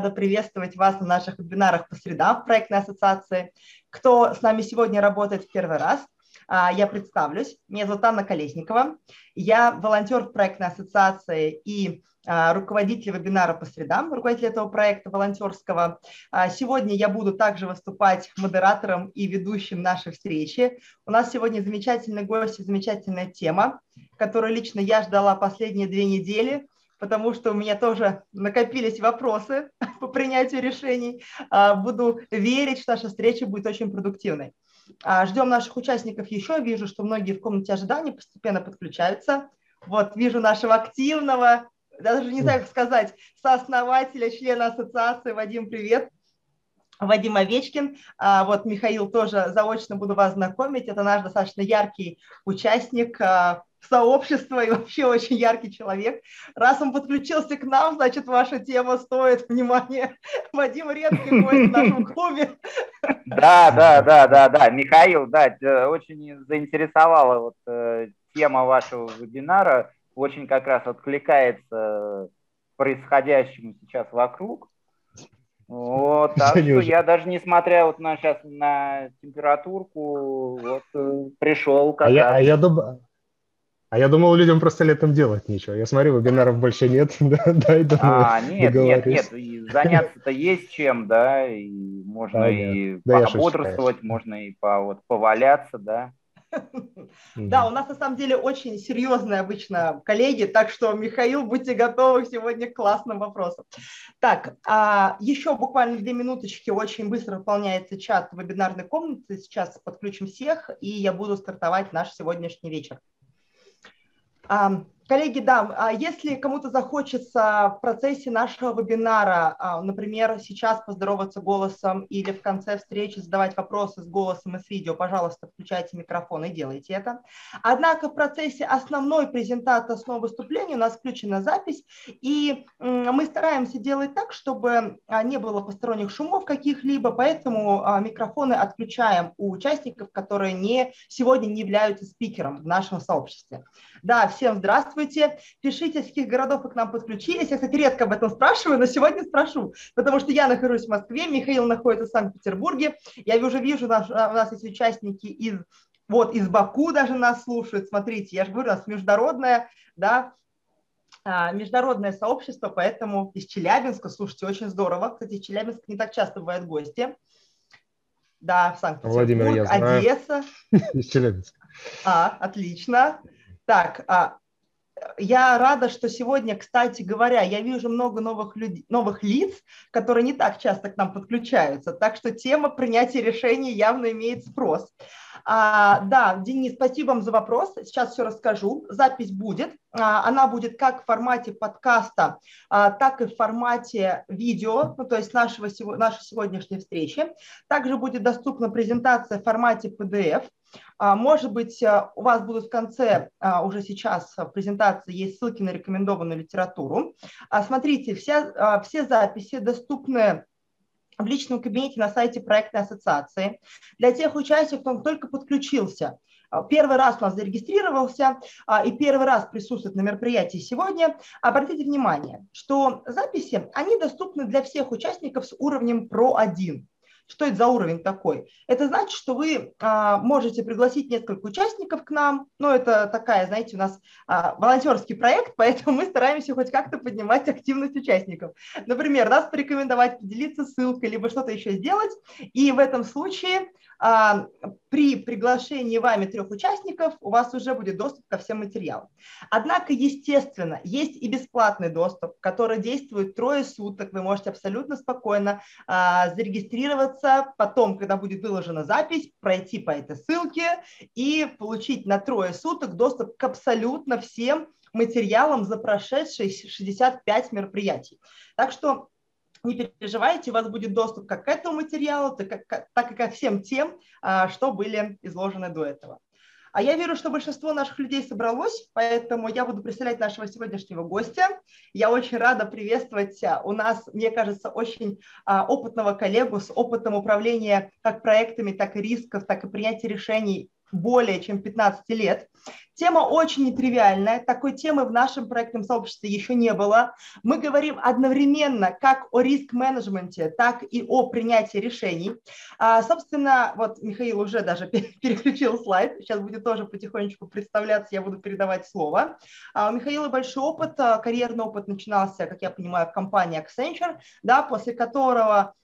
рада приветствовать вас на наших вебинарах по средам в проектной ассоциации. Кто с нами сегодня работает в первый раз, а, я представлюсь. Меня зовут Анна Колесникова. Я волонтер в проектной ассоциации и а, руководитель вебинара по средам, руководитель этого проекта волонтерского. А, сегодня я буду также выступать модератором и ведущим нашей встречи. У нас сегодня замечательный гость и замечательная тема, которую лично я ждала последние две недели – потому что у меня тоже накопились вопросы по принятию решений. А, буду верить, что наша встреча будет очень продуктивной. А, ждем наших участников еще. Вижу, что многие в комнате ожидания постепенно подключаются. Вот, вижу нашего активного, даже не знаю, как сказать, сооснователя, члена ассоциации. Вадим, привет. Вадим Овечкин. А, вот Михаил тоже заочно буду вас знакомить. Это наш достаточно яркий участник сообщества и вообще очень яркий человек. Раз он подключился к нам, значит, ваша тема стоит внимания. Вадим редкий гость в нашем клубе. Да, да, да, да, да. Михаил, да, очень заинтересовала вот э, тема вашего вебинара. Очень как раз откликается происходящему сейчас вокруг. Вот, так что я даже несмотря вот на сейчас на температурку, вот э, пришел как а Я, а я, дум... А я думал, людям просто летом делать нечего. Я смотрю, вебинаров больше нет, да, да, и думаю, А, нет, нет, нет, заняться-то есть чем, да, и можно а, и да, пободрствовать, можно и по, вот, поваляться, да. Да, у нас на самом деле очень серьезные обычно коллеги, так что, Михаил, будьте готовы сегодня к классным вопросам. Так, а еще буквально две минуточки, очень быстро выполняется чат вебинарной комнаты, сейчас подключим всех, и я буду стартовать наш сегодняшний вечер. Um, Коллеги, да, а если кому-то захочется в процессе нашего вебинара, а, например, сейчас поздороваться голосом или в конце встречи задавать вопросы с голосом и с видео, пожалуйста, включайте микрофон и делайте это. Однако в процессе основной презентации, основного выступления у нас включена запись, и мы стараемся делать так, чтобы а, не было посторонних шумов каких-либо, поэтому микрофоны отключаем у участников, которые не, сегодня не являются спикером в нашем сообществе. Да, всем здравствуйте здравствуйте, пишите, с каких городов вы к нам подключились. Я, кстати, редко об этом спрашиваю, но сегодня спрошу, потому что я нахожусь в Москве, Михаил находится в Санкт-Петербурге. Я уже вижу, у нас, у нас есть участники из вот из Баку даже нас слушают. Смотрите, я же говорю, у нас международное, да, а, международное сообщество, поэтому из Челябинска, слушайте, очень здорово. Кстати, из Челябинска не так часто бывают гости. Да, в Санкт-Петербург. Одесса. Из Челябинска. А, отлично. Так, а, я рада, что сегодня, кстати говоря, я вижу много новых, людей, новых лиц, которые не так часто к нам подключаются. Так что тема принятия решений явно имеет спрос. А, да, Денис, спасибо вам за вопрос. Сейчас все расскажу. Запись будет. А, она будет как в формате подкаста, а, так и в формате видео, ну, то есть нашего, нашей сегодняшней встречи. Также будет доступна презентация в формате PDF. А, может быть, а, у вас будут в конце, а, уже сейчас в презентации есть ссылки на рекомендованную литературу. Смотрите, все, все записи доступны в личном кабинете на сайте проектной ассоциации. Для тех участников, кто только подключился, первый раз у нас зарегистрировался и первый раз присутствует на мероприятии сегодня, обратите внимание, что записи, они доступны для всех участников с уровнем PRO1. Что это за уровень такой? Это значит, что вы а, можете пригласить несколько участников к нам. Ну, это такая, знаете, у нас а, волонтерский проект, поэтому мы стараемся хоть как-то поднимать активность участников. Например, нас порекомендовать поделиться ссылкой, либо что-то еще сделать. И в этом случае а, при приглашении вами трех участников у вас уже будет доступ ко всем материалам. Однако, естественно, есть и бесплатный доступ, который действует трое суток. Вы можете абсолютно спокойно а, зарегистрироваться, потом, когда будет выложена запись, пройти по этой ссылке и получить на трое суток доступ к абсолютно всем материалам за прошедшие 65 мероприятий. Так что не переживайте, у вас будет доступ как к этому материалу, так, и ко всем тем, а, что были изложены до этого. А я верю, что большинство наших людей собралось, поэтому я буду представлять нашего сегодняшнего гостя. Я очень рада приветствовать а, у нас, мне кажется, очень а, опытного коллегу с опытом управления как проектами, так и рисков, так и принятия решений более чем 15 лет. Тема очень нетривиальная, такой темы в нашем проектном сообществе еще не было. Мы говорим одновременно как о риск-менеджменте, так и о принятии решений. А, собственно, вот Михаил уже даже переключил слайд, сейчас будет тоже потихонечку представляться, я буду передавать слово. А, у Михаила большой опыт, а, карьерный опыт начинался, как я понимаю, в компании Accenture, да, после которого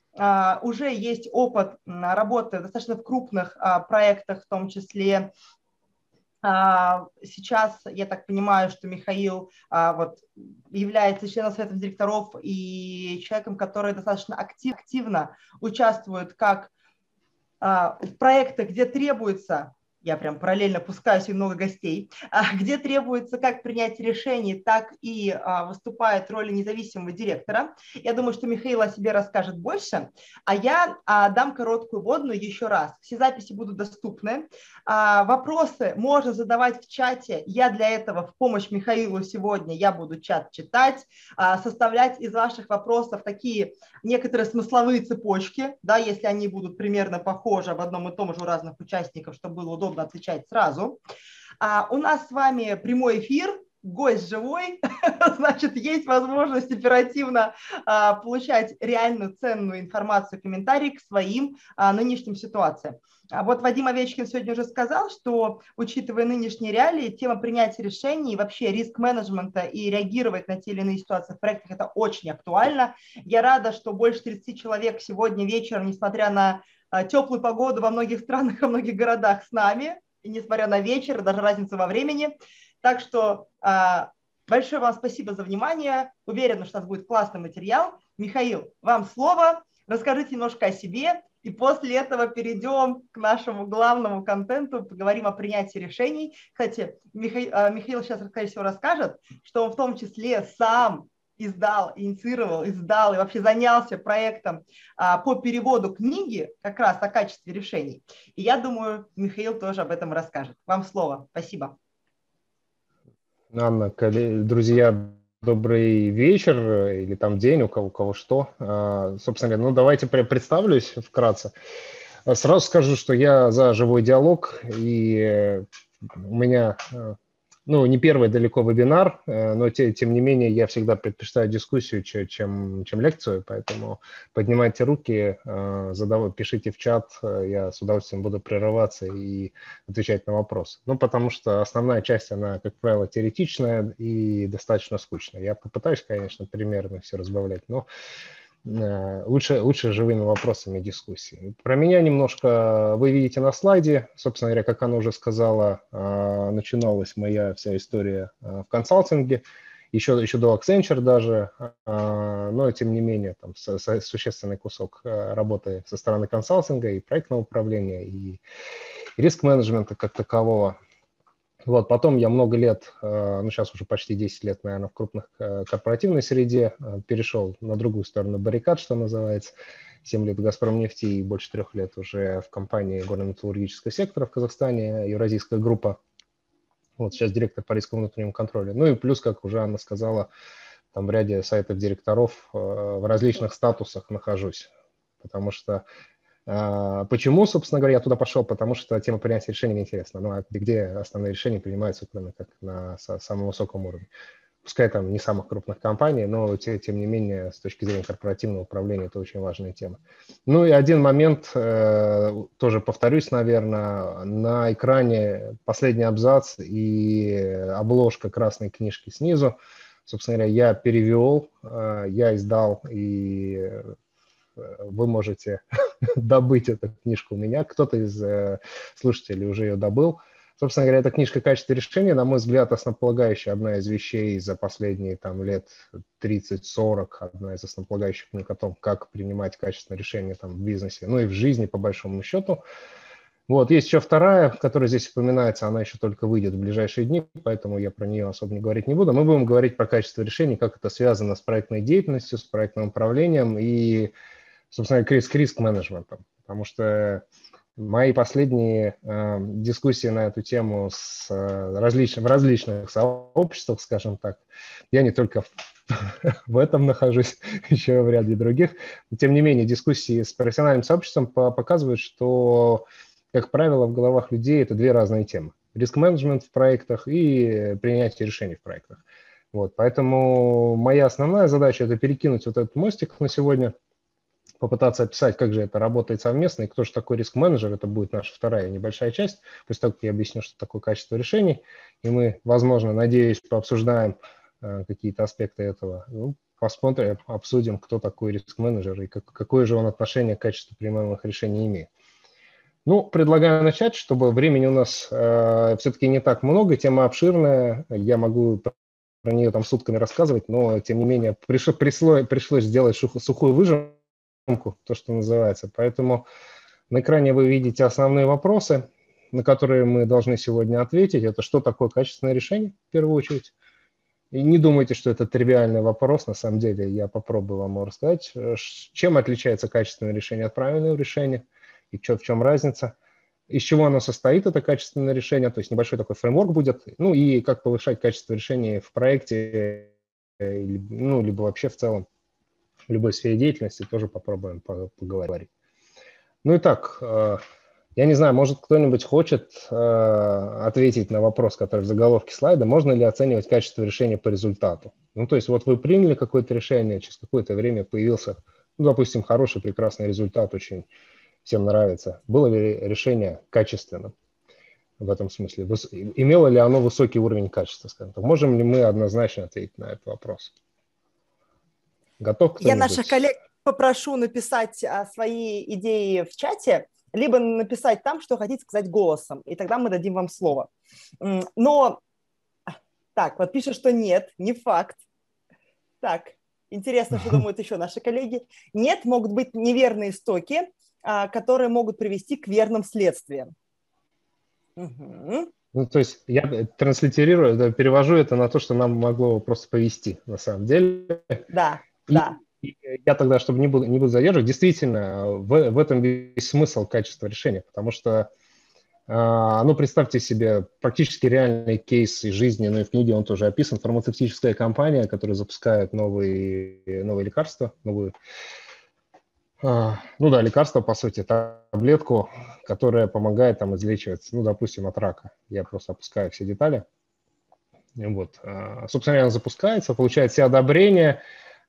уже есть опыт работы достаточно в крупных uh, проектах, в том числе. А, сейчас, я так понимаю, что Михаил а, вот, является членом совета директоров и человеком, который достаточно актив, активно участвует как а, в проектах, где требуется я прям параллельно пускаю и много гостей, а, где требуется как принять решение, так и а, выступает в роли независимого директора. Я думаю, что Михаил о себе расскажет больше, а я а, дам короткую водную еще раз. Все записи будут доступны. Вопросы можно задавать в чате. Я для этого в помощь Михаилу сегодня, я буду чат читать, составлять из ваших вопросов такие некоторые смысловые цепочки, да, если они будут примерно похожи об одном и том же у разных участников, чтобы было удобно удобно отвечать сразу. А у нас с вами прямой эфир, гость живой, значит, есть возможность оперативно а, получать реальную ценную информацию, комментарии к своим а, нынешним ситуациям. А вот Вадим Овечкин сегодня уже сказал, что, учитывая нынешние реалии, тема принятия решений, вообще риск-менеджмента и реагировать на те или иные ситуации в проектах – это очень актуально. Я рада, что больше 30 человек сегодня вечером, несмотря на теплую погоду во многих странах, во многих городах с нами, и несмотря на вечер, даже разницу во времени. Так что а, большое вам спасибо за внимание. Уверена, что у нас будет классный материал. Михаил, вам слово. Расскажите немножко о себе, и после этого перейдем к нашему главному контенту, поговорим о принятии решений. Кстати, Михаил, а, Михаил сейчас, скорее всего, расскажет, что он в том числе сам издал, инициировал, издал и вообще занялся проектом а, по переводу книги как раз о качестве решений. И я думаю, Михаил тоже об этом расскажет. Вам слово. Спасибо. Анна, друзья, добрый вечер или там день, у кого, у кого что. А, собственно говоря, ну давайте представлюсь вкратце. Сразу скажу, что я за живой диалог, и у меня а, ну, не первый далеко вебинар, э, но те, тем не менее я всегда предпочитаю дискуссию, чем, чем лекцию, поэтому поднимайте руки, э, задав... пишите в чат, э, я с удовольствием буду прерываться и отвечать на вопросы. Ну, потому что основная часть, она, как правило, теоретичная и достаточно скучная. Я попытаюсь, конечно, примерно все разбавлять, но лучше, лучше живыми вопросами дискуссии. Про меня немножко вы видите на слайде. Собственно говоря, как она уже сказала, э, начиналась моя вся история э, в консалтинге, еще, еще до Accenture даже, но тем не менее там существенный кусок работы со стороны консалтинга и проектного управления, и риск-менеджмента как такового. Вот, потом я много лет, э, ну сейчас уже почти 10 лет, наверное, в крупных э, корпоративной среде, э, перешел на другую сторону баррикад, что называется. 7 лет в «Газпром» нефти и больше трех лет уже в компании горно-металлургического сектора в Казахстане, Евразийская группа. Вот сейчас директор по рисковому внутреннему контролю. Ну и плюс, как уже Анна сказала, там в ряде сайтов директоров в различных статусах нахожусь. Потому что почему, собственно говоря, я туда пошел? Потому что тема принятия решений интересна. Ну, а где основные решения принимаются, кроме как на самом высоком уровне? Пускай там не самых крупных компаний, но тем, тем не менее, с точки зрения корпоративного управления, это очень важная тема. Ну и один момент, э, тоже повторюсь, наверное, на экране последний абзац и обложка красной книжки снизу. Собственно говоря, я перевел, э, я издал и вы можете добыть эту книжку у меня. Кто-то из э, слушателей уже ее добыл. Собственно говоря, эта книжка «Качество решения», на мой взгляд, основополагающая одна из вещей за последние там, лет 30-40, одна из основополагающих книг о том, как принимать качественное решение там, в бизнесе, ну и в жизни, по большому счету. Вот, есть еще вторая, которая здесь упоминается, она еще только выйдет в ближайшие дни, поэтому я про нее особо не говорить не буду. Мы будем говорить про качество решений, как это связано с проектной деятельностью, с проектным управлением и собственно, с риск-менеджментом, потому что мои последние э, дискуссии на эту тему с, э, различных, в различных сообществах, скажем так, я не только в, в этом нахожусь, еще в ряде других, но, тем не менее, дискуссии с профессиональным сообществом по, показывают, что как правило, в головах людей это две разные темы. Риск-менеджмент в проектах и принятие решений в проектах. Вот, поэтому моя основная задача – это перекинуть вот этот мостик на сегодня, попытаться описать, как же это работает совместно, и кто же такой риск-менеджер, это будет наша вторая небольшая часть, после того, как я объясню, что такое качество решений, и мы, возможно, надеюсь, пообсуждаем э, какие-то аспекты этого. Ну, посмотрим, обсудим, кто такой риск-менеджер и как, какое же он отношение к качеству принимаемых решений имеет. Ну, предлагаю начать, чтобы времени у нас э, все-таки не так много, тема обширная, я могу про нее там сутками рассказывать, но, тем не менее, пришло, пришло, пришлось сделать сухую выжимку, то, что называется. Поэтому на экране вы видите основные вопросы, на которые мы должны сегодня ответить. Это что такое качественное решение, в первую очередь. И не думайте, что это тривиальный вопрос, на самом деле я попробую вам рассказать. Чем отличается качественное решение от правильного решения – и что, в чем разница, из чего оно состоит, это качественное решение, то есть небольшой такой фреймворк будет, ну и как повышать качество решения в проекте, э, ну, либо вообще в целом в любой сфере деятельности тоже попробуем поговорить. Ну и так, э, я не знаю, может кто-нибудь хочет э, ответить на вопрос, который в заголовке слайда, можно ли оценивать качество решения по результату? Ну, то есть вот вы приняли какое-то решение, через какое-то время появился, ну, допустим, хороший, прекрасный результат, очень всем нравится. Было ли решение качественным в этом смысле? Имело ли оно высокий уровень качества, скажем так? Можем ли мы однозначно ответить на этот вопрос? Готов Я наших коллег попрошу написать а, свои идеи в чате, либо написать там, что хотите сказать голосом, и тогда мы дадим вам слово. Но, так, вот пишет, что нет, не факт. Так, интересно, что думают еще наши коллеги. Нет, могут быть неверные стоки, а, которые могут привести к верным следствиям. Угу. Ну, то есть я транслитерирую, перевожу это на то, что нам могло просто повести, на самом деле. Да, да. И я тогда, чтобы не буду, не буду задерживать, действительно, в, в этом весь смысл качества решения, потому что, а, ну, представьте себе практически реальный кейс из жизни, ну и в книге он тоже описан, фармацевтическая компания, которая запускает новые, новые лекарства, новую а, ну да, лекарство, по сути, таблетку, которая помогает там излечивать, ну, допустим, от рака. Я просто опускаю все детали. Вот. А, собственно, она запускается, получает все одобрения,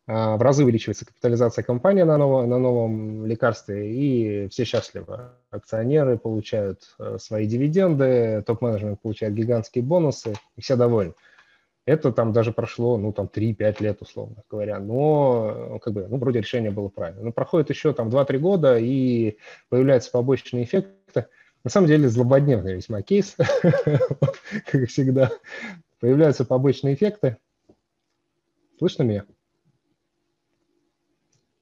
в разы увеличивается капитализация компании на, новом, на новом лекарстве, и все счастливы. Акционеры получают свои дивиденды, топ-менеджмент получает гигантские бонусы, и все довольны. Это там даже прошло, ну, там 3-5 лет, условно говоря, но, как бы, ну, вроде решение было правильно. Но проходит еще там 2-3 года, и появляются побочные эффекты. На самом деле злободневный весьма кейс, как всегда. Появляются побочные эффекты. Слышно меня?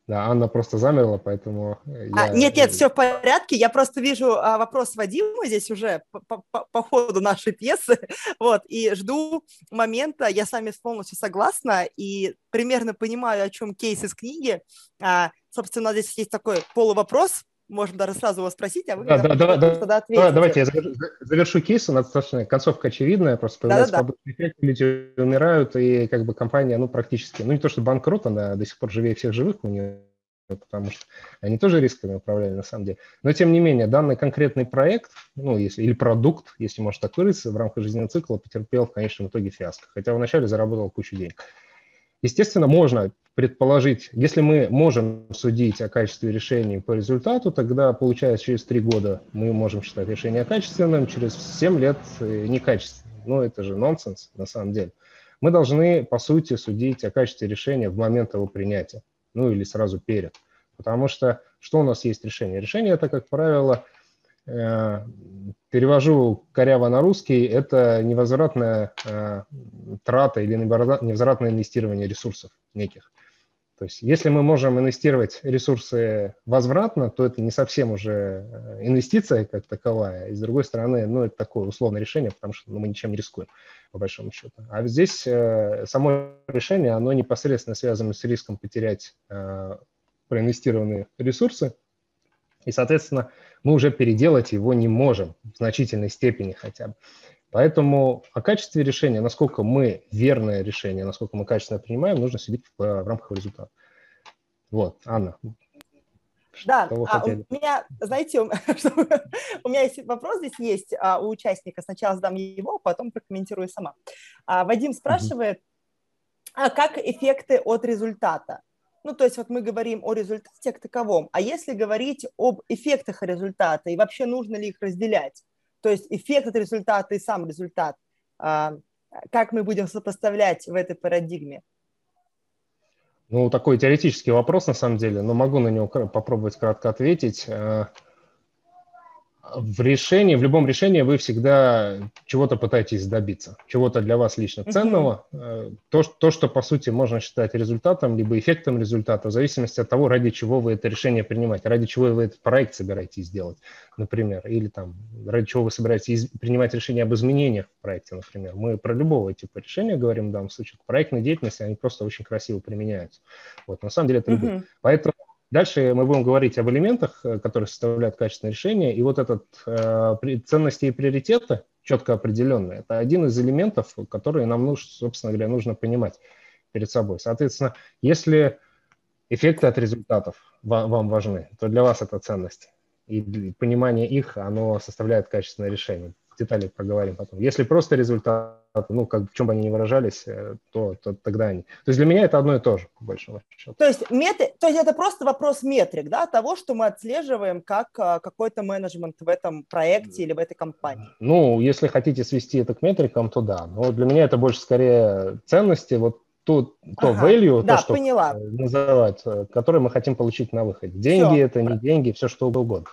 Да, Анна просто замерла, поэтому... А, я... нет, нет, все в порядке. Я просто вижу а, вопрос Вадима здесь уже по, по, по ходу нашей пьесы, вот, и жду момента, я с вами полностью согласна, и примерно понимаю, о чем кейс из книги. А, собственно, здесь есть такой полувопрос, можем даже сразу его спросить, а вы да, да, да, да, да, давайте я завершу, завершу кейс, у нас достаточно концовка очевидная, просто появляется да, да, эффект, люди умирают, и как бы компания, ну, практически, ну, не то, что банкрот, она до сих пор живее всех живых у нее, потому что они тоже рисками управляли на самом деле. Но, тем не менее, данный конкретный проект, ну, если, или продукт, если можно так выразиться, в рамках жизненного цикла потерпел в конечном итоге фиаско, хотя вначале заработал кучу денег. Естественно, можно предположить, если мы можем судить о качестве решений по результату, тогда, получается, через три года мы можем считать решение качественным, через семь лет э, некачественным. Ну, это же нонсенс на самом деле. Мы должны, по сути, судить о качестве решения в момент его принятия, ну или сразу перед. Потому что что у нас есть решение? Решение – это, как правило, перевожу коряво на русский, это невозвратная э, трата или невозвратное инвестирование ресурсов неких. То есть если мы можем инвестировать ресурсы возвратно, то это не совсем уже э, инвестиция как таковая. И с другой стороны, ну, это такое условное решение, потому что ну, мы ничем не рискуем, по большому счету. А здесь э, само решение, оно непосредственно связано с риском потерять э, проинвестированные ресурсы, и, соответственно, мы уже переделать его не можем в значительной степени хотя бы. Поэтому о качестве решения, насколько мы верное решение, насколько мы качественно принимаем, нужно судить в, в рамках результата. Вот, Анна. Да, а у меня, знаете, у, меня есть вопрос здесь есть а, у участника. Сначала задам его, потом прокомментирую сама. А, Вадим спрашивает, а как эффекты от результата? Ну, то есть вот мы говорим о результате как таковом, а если говорить об эффектах результата и вообще нужно ли их разделять? То есть эффект от результата и сам результат, а, как мы будем сопоставлять в этой парадигме? Ну, такой теоретический вопрос, на самом деле, но могу на него попробовать кратко ответить. В решении, в любом решении вы всегда чего-то пытаетесь добиться, чего-то для вас лично ценного, mm-hmm. то, то, что по сути можно считать результатом, либо эффектом результата, в зависимости от того, ради чего вы это решение принимаете, ради чего вы этот проект собираетесь сделать, например, или там ради чего вы собираетесь принимать решение об изменениях в проекте, например. Мы про любого типа решения говорим в данном случае. Проектной деятельности они просто очень красиво применяются. Вот, на самом деле это mm-hmm. Поэтому Дальше мы будем говорить об элементах, э, которые составляют качественное решение. И вот этот э, ценности и приоритеты, четко определенные, это один из элементов, которые нам, нужно, собственно говоря, нужно понимать перед собой. Соответственно, если эффекты от результатов вам, важны, то для вас это ценность. И понимание их, оно составляет качественное решение детали проговорим потом. Если просто результаты, ну, как, в чем бы они ни выражались, э, то, то тогда они. То есть для меня это одно и то же, по большому счету. То есть, метри... то есть это просто вопрос метрик, да, того, что мы отслеживаем как а, какой-то менеджмент в этом проекте или в этой компании? Ну, если хотите свести это к метрикам, то да. Но для меня это больше скорее ценности, вот то, то ага, value, да, то, что поняла. называть, э, которое мы хотим получить на выходе. Деньги все. это не деньги, все что угодно.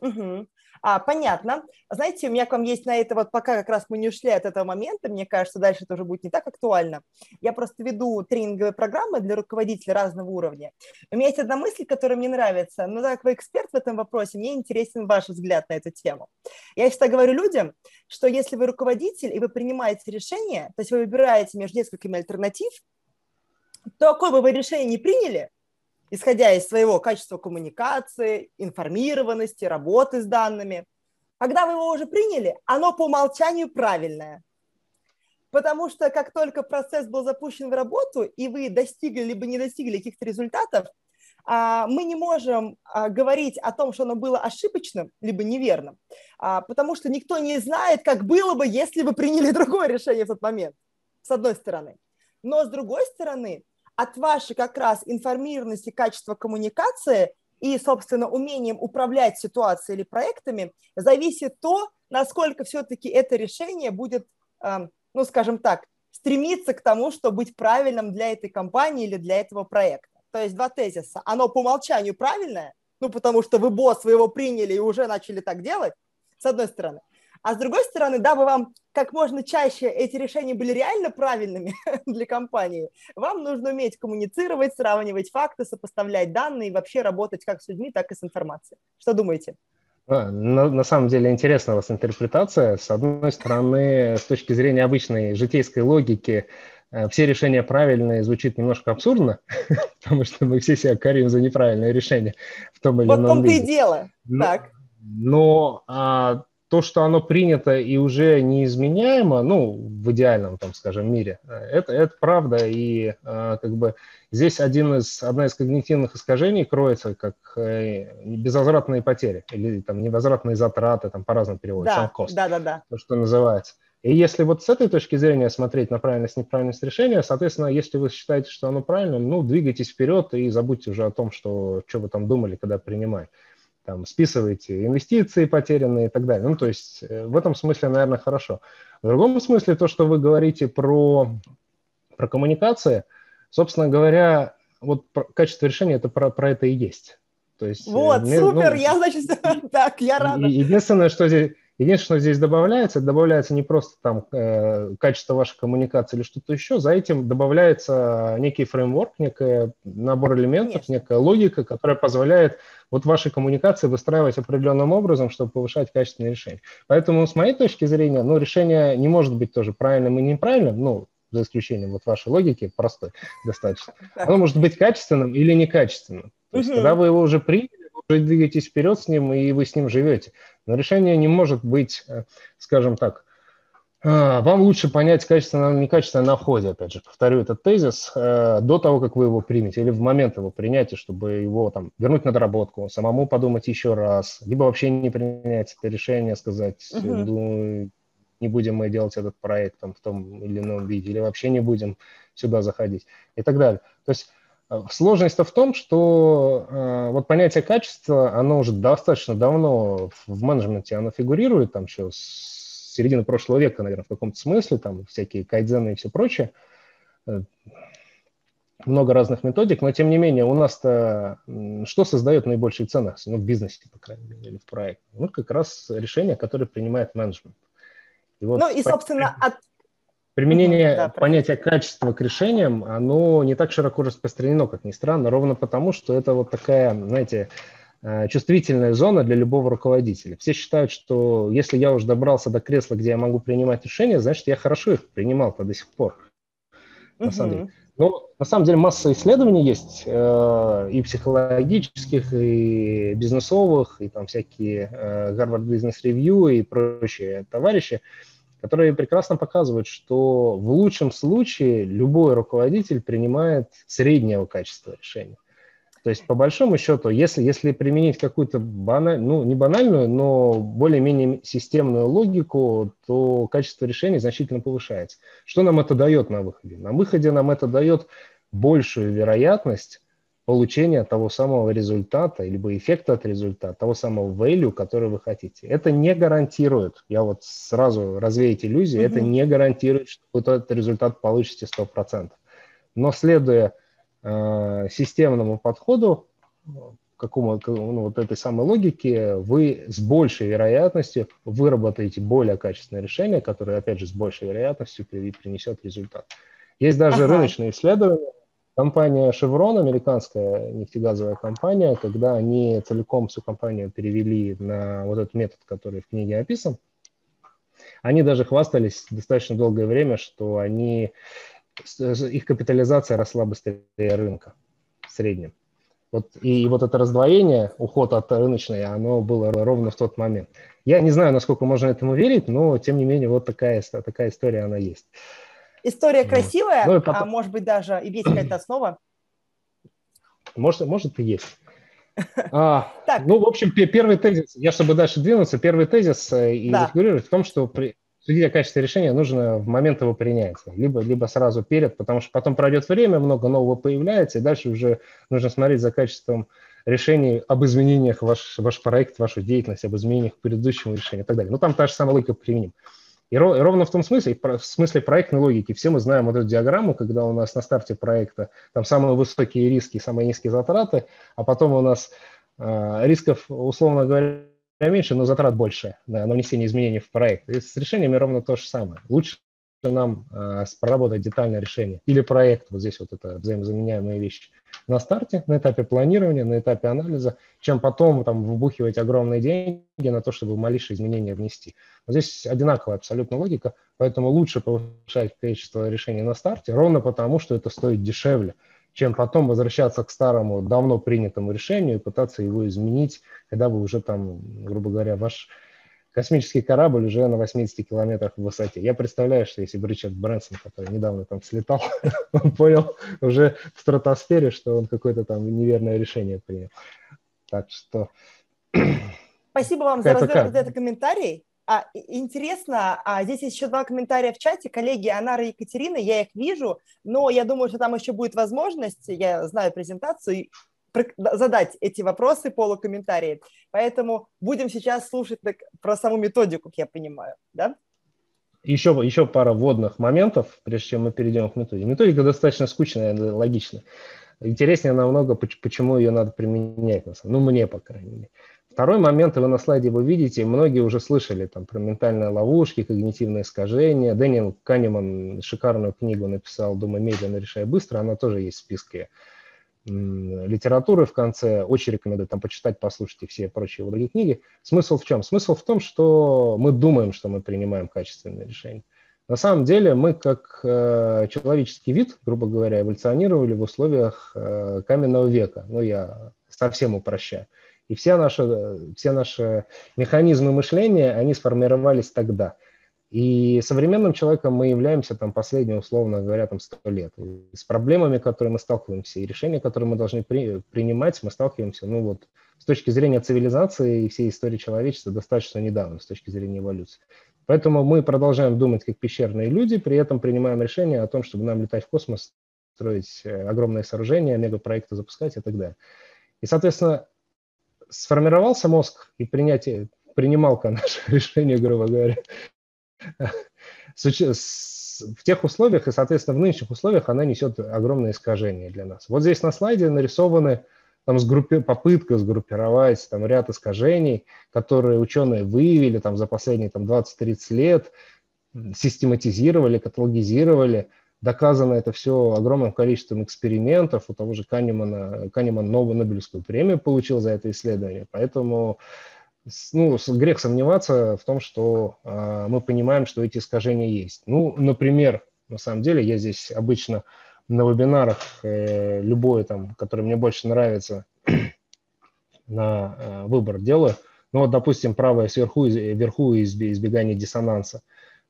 Угу. А, понятно. Знаете, у меня к вам есть на это, вот пока как раз мы не ушли от этого момента, мне кажется, дальше это уже будет не так актуально. Я просто веду тренинговые программы для руководителей разного уровня. У меня есть одна мысль, которая мне нравится, но так как вы эксперт в этом вопросе, мне интересен ваш взгляд на эту тему. Я всегда говорю людям, что если вы руководитель и вы принимаете решение, то есть вы выбираете между несколькими альтернатив, то какое бы вы решение не приняли, исходя из своего качества коммуникации, информированности, работы с данными. Когда вы его уже приняли, оно по умолчанию правильное. Потому что как только процесс был запущен в работу, и вы достигли либо не достигли каких-то результатов, а, мы не можем а, говорить о том, что оно было ошибочным, либо неверным, а, потому что никто не знает, как было бы, если бы приняли другое решение в тот момент, с одной стороны. Но с другой стороны, от вашей как раз информированности, качества коммуникации и, собственно, умением управлять ситуацией или проектами зависит то, насколько все-таки это решение будет, эм, ну, скажем так, стремиться к тому, чтобы быть правильным для этой компании или для этого проекта. То есть два тезиса. Оно по умолчанию правильное, ну, потому что вы босс, вы его приняли и уже начали так делать, с одной стороны. А с другой стороны, дабы вам как можно чаще эти решения были реально правильными для компании, вам нужно уметь коммуницировать, сравнивать факты, сопоставлять данные и вообще работать как с людьми, так и с информацией. Что думаете? А, на, на самом деле интересна у вас интерпретация. С одной стороны, с точки зрения обычной житейской логики, э, все решения правильные звучит немножко абсурдно, потому что мы все себя корим за неправильное решение в том или ином виде. Вот том-то и дело. Но, так. но а, то, что оно принято и уже неизменяемо, ну, в идеальном, там, скажем, мире, это, это правда, и э, как бы здесь один из, одна из когнитивных искажений кроется как э, безвозвратные потери или там невозвратные затраты, там по-разному переводят, да, да, да, да. то, что называется. И если вот с этой точки зрения смотреть на правильность, неправильность решения, соответственно, если вы считаете, что оно правильно, ну, двигайтесь вперед и забудьте уже о том, что, что вы там думали, когда принимали там, списываете инвестиции потерянные и так далее. Ну, то есть э, в этом смысле, наверное, хорошо. В другом смысле то, что вы говорите про, про коммуникации, собственно говоря, вот качество решения это про, про это и есть. То есть, э, вот, мне, супер, ну, я, значит, так, я рада. Единственное, что здесь, единственное, что здесь добавляется, добавляется не просто там э, качество вашей коммуникации или что-то еще, за этим добавляется некий фреймворк, некий набор элементов, Конечно. некая логика, которая позволяет вот вашей коммуникации выстраивать определенным образом, чтобы повышать качественное решение. Поэтому, с моей точки зрения, ну, решение не может быть тоже правильным и неправильным, ну, за исключением вот вашей логики, простой достаточно. Оно может быть качественным или некачественным. То есть, когда вы его уже приняли, вы двигаетесь вперед с ним, и вы с ним живете. Но решение не может быть, э, скажем так, А, вам лучше понять качественно, некачественно на входе, опять же, повторю этот тезис, э, до того, как вы его примете, или в момент его принятия, чтобы его там вернуть на доработку, самому подумать еще раз, либо вообще не принять это решение, сказать, угу. ну, не будем мы делать этот проект там, в том или ином виде, или вообще не будем сюда заходить и так далее. То есть Сложность-то в том, что э, вот понятие качества, оно уже достаточно давно в менеджменте, оно фигурирует, там еще с середины прошлого века, наверное, в каком-то смысле, там всякие кайдзены и все прочее, э, много разных методик, но тем не менее у нас-то что создает наибольшие ценности, ну, в бизнесе, по крайней мере, или в проекте? Ну, как раз решения, которые принимает менеджмент. И вот ну и, собственно, от... Применение да, понятия качества к решениям, оно не так широко распространено, как ни странно, ровно потому, что это вот такая, знаете, Э, чувствительная зона для любого руководителя. Все считают, что если я уже добрался до кресла, где я могу принимать решения, значит, я хорошо их принимал-то до сих пор. На самом деле. Но на самом деле масса исследований есть э, и психологических, и бизнесовых, и там всякие э, Harvard Business Review и прочие товарищи, которые прекрасно показывают, что в лучшем случае любой руководитель принимает среднего качества решения. То есть, по большому счету, если, если применить какую-то банальную, ну, не банальную, но более-менее системную логику, то качество решений значительно повышается. Что нам это дает на выходе? На выходе нам это дает большую вероятность получения того самого результата, либо эффекта от результата, того самого value, который вы хотите. Это не гарантирует, я вот сразу развеять иллюзии, mm-hmm. это не гарантирует, что вы этот результат получите 100%. Но следуя Э, системному подходу, какому, ну, вот этой самой логике, вы с большей вероятностью выработаете более качественное решение, которое, опять же, с большей вероятностью принесет результат. Есть даже ага. рыночные исследования. Компания Chevron, американская нефтегазовая компания, когда они целиком всю компанию перевели на вот этот метод, который в книге описан, они даже хвастались достаточно долгое время, что они их капитализация росла быстрее рынка в среднем. Вот, и, и вот это раздвоение, уход от рыночной, оно было ровно в тот момент. Я не знаю, насколько можно этому верить, но тем не менее вот такая, такая история, она есть. История красивая, ну, потом... а может быть даже и есть какая-то основа? Может, может и есть. А, ну, в общем, первый тезис, я чтобы дальше двинуться, первый тезис э, и да. в том, что при, судить о качестве решения нужно в момент его принятия, либо, либо сразу перед, потому что потом пройдет время, много нового появляется, и дальше уже нужно смотреть за качеством решений об изменениях ваш, ваш проект, вашу деятельность, об изменениях к предыдущему решению и так далее. Ну, там та же самая логика применима. И ровно в том смысле, в смысле проектной логики, все мы знаем вот эту диаграмму, когда у нас на старте проекта там самые высокие риски, самые низкие затраты, а потом у нас э, рисков, условно говоря, меньше, но затрат больше на, на внесение изменений в проект. И с решениями ровно то же самое. Лучше нам э, проработать детальное решение или проект, вот здесь вот это взаимозаменяемые вещи, на старте, на этапе планирования, на этапе анализа, чем потом там вбухивать огромные деньги на то, чтобы малейшие изменения внести. Вот здесь одинаковая абсолютно логика, поэтому лучше повышать количество решений на старте, ровно потому, что это стоит дешевле чем потом возвращаться к старому, давно принятому решению и пытаться его изменить, когда вы уже там, грубо говоря, ваш космический корабль уже на 80 километрах в высоте. Я представляю, что если бы Ричард Брэнсон, который недавно там слетал, он понял уже в стратосфере, что он какое-то там неверное решение принял. Так что... Спасибо вам за развернутый этот комментарий. А, интересно, а здесь есть еще два комментария в чате. Коллеги Анара и Екатерина, я их вижу, но я думаю, что там еще будет возможность, я знаю презентацию, задать эти вопросы полукомментарии. Поэтому будем сейчас слушать так, про саму методику, как я понимаю. Да? Еще, еще пара вводных моментов, прежде чем мы перейдем к методике. Методика достаточно скучная, логичная. Интереснее намного, почему ее надо применять. Ну, мне, по крайней мере. Второй момент, вы на слайде его видите, многие уже слышали там, про ментальные ловушки, когнитивные искажения. Дэниел Канеман шикарную книгу написал «Думай медленно, решай быстро», она тоже есть в списке литературы в конце. Очень рекомендую там почитать, послушать и все прочие вот эти книги. Смысл в чем? Смысл в том, что мы думаем, что мы принимаем качественные решения. На самом деле мы как э, человеческий вид, грубо говоря, эволюционировали в условиях э, каменного века. Ну, я совсем упрощаю. И все наши, все наши механизмы мышления, они сформировались тогда. И современным человеком мы являемся там последние, условно говоря, там 100 лет. И с проблемами, которые мы сталкиваемся, и решения, которые мы должны при, принимать, мы сталкиваемся, ну вот, с точки зрения цивилизации и всей истории человечества достаточно недавно, с точки зрения эволюции. Поэтому мы продолжаем думать как пещерные люди, при этом принимаем решение о том, чтобы нам летать в космос, строить э, огромные сооружения, мегапроекты запускать и так далее. И, соответственно, сформировался мозг и принятие, принималка наше решение, грубо говоря, в тех условиях, и, соответственно, в нынешних условиях она несет огромное искажение для нас. Вот здесь на слайде нарисованы там сгруппи... попытка сгруппировать там ряд искажений, которые ученые выявили там за последние там 20-30 лет, систематизировали, каталогизировали, доказано это все огромным количеством экспериментов, у того же Канемана, Канеман новую Нобелевскую премию получил за это исследование, поэтому ну, грех сомневаться в том, что э, мы понимаем, что эти искажения есть. Ну, например, на самом деле, я здесь обычно на вебинарах э, любое там, которое мне больше нравится, на э, выбор делаю. Ну, вот, допустим, правое сверху, вверху избегание диссонанса.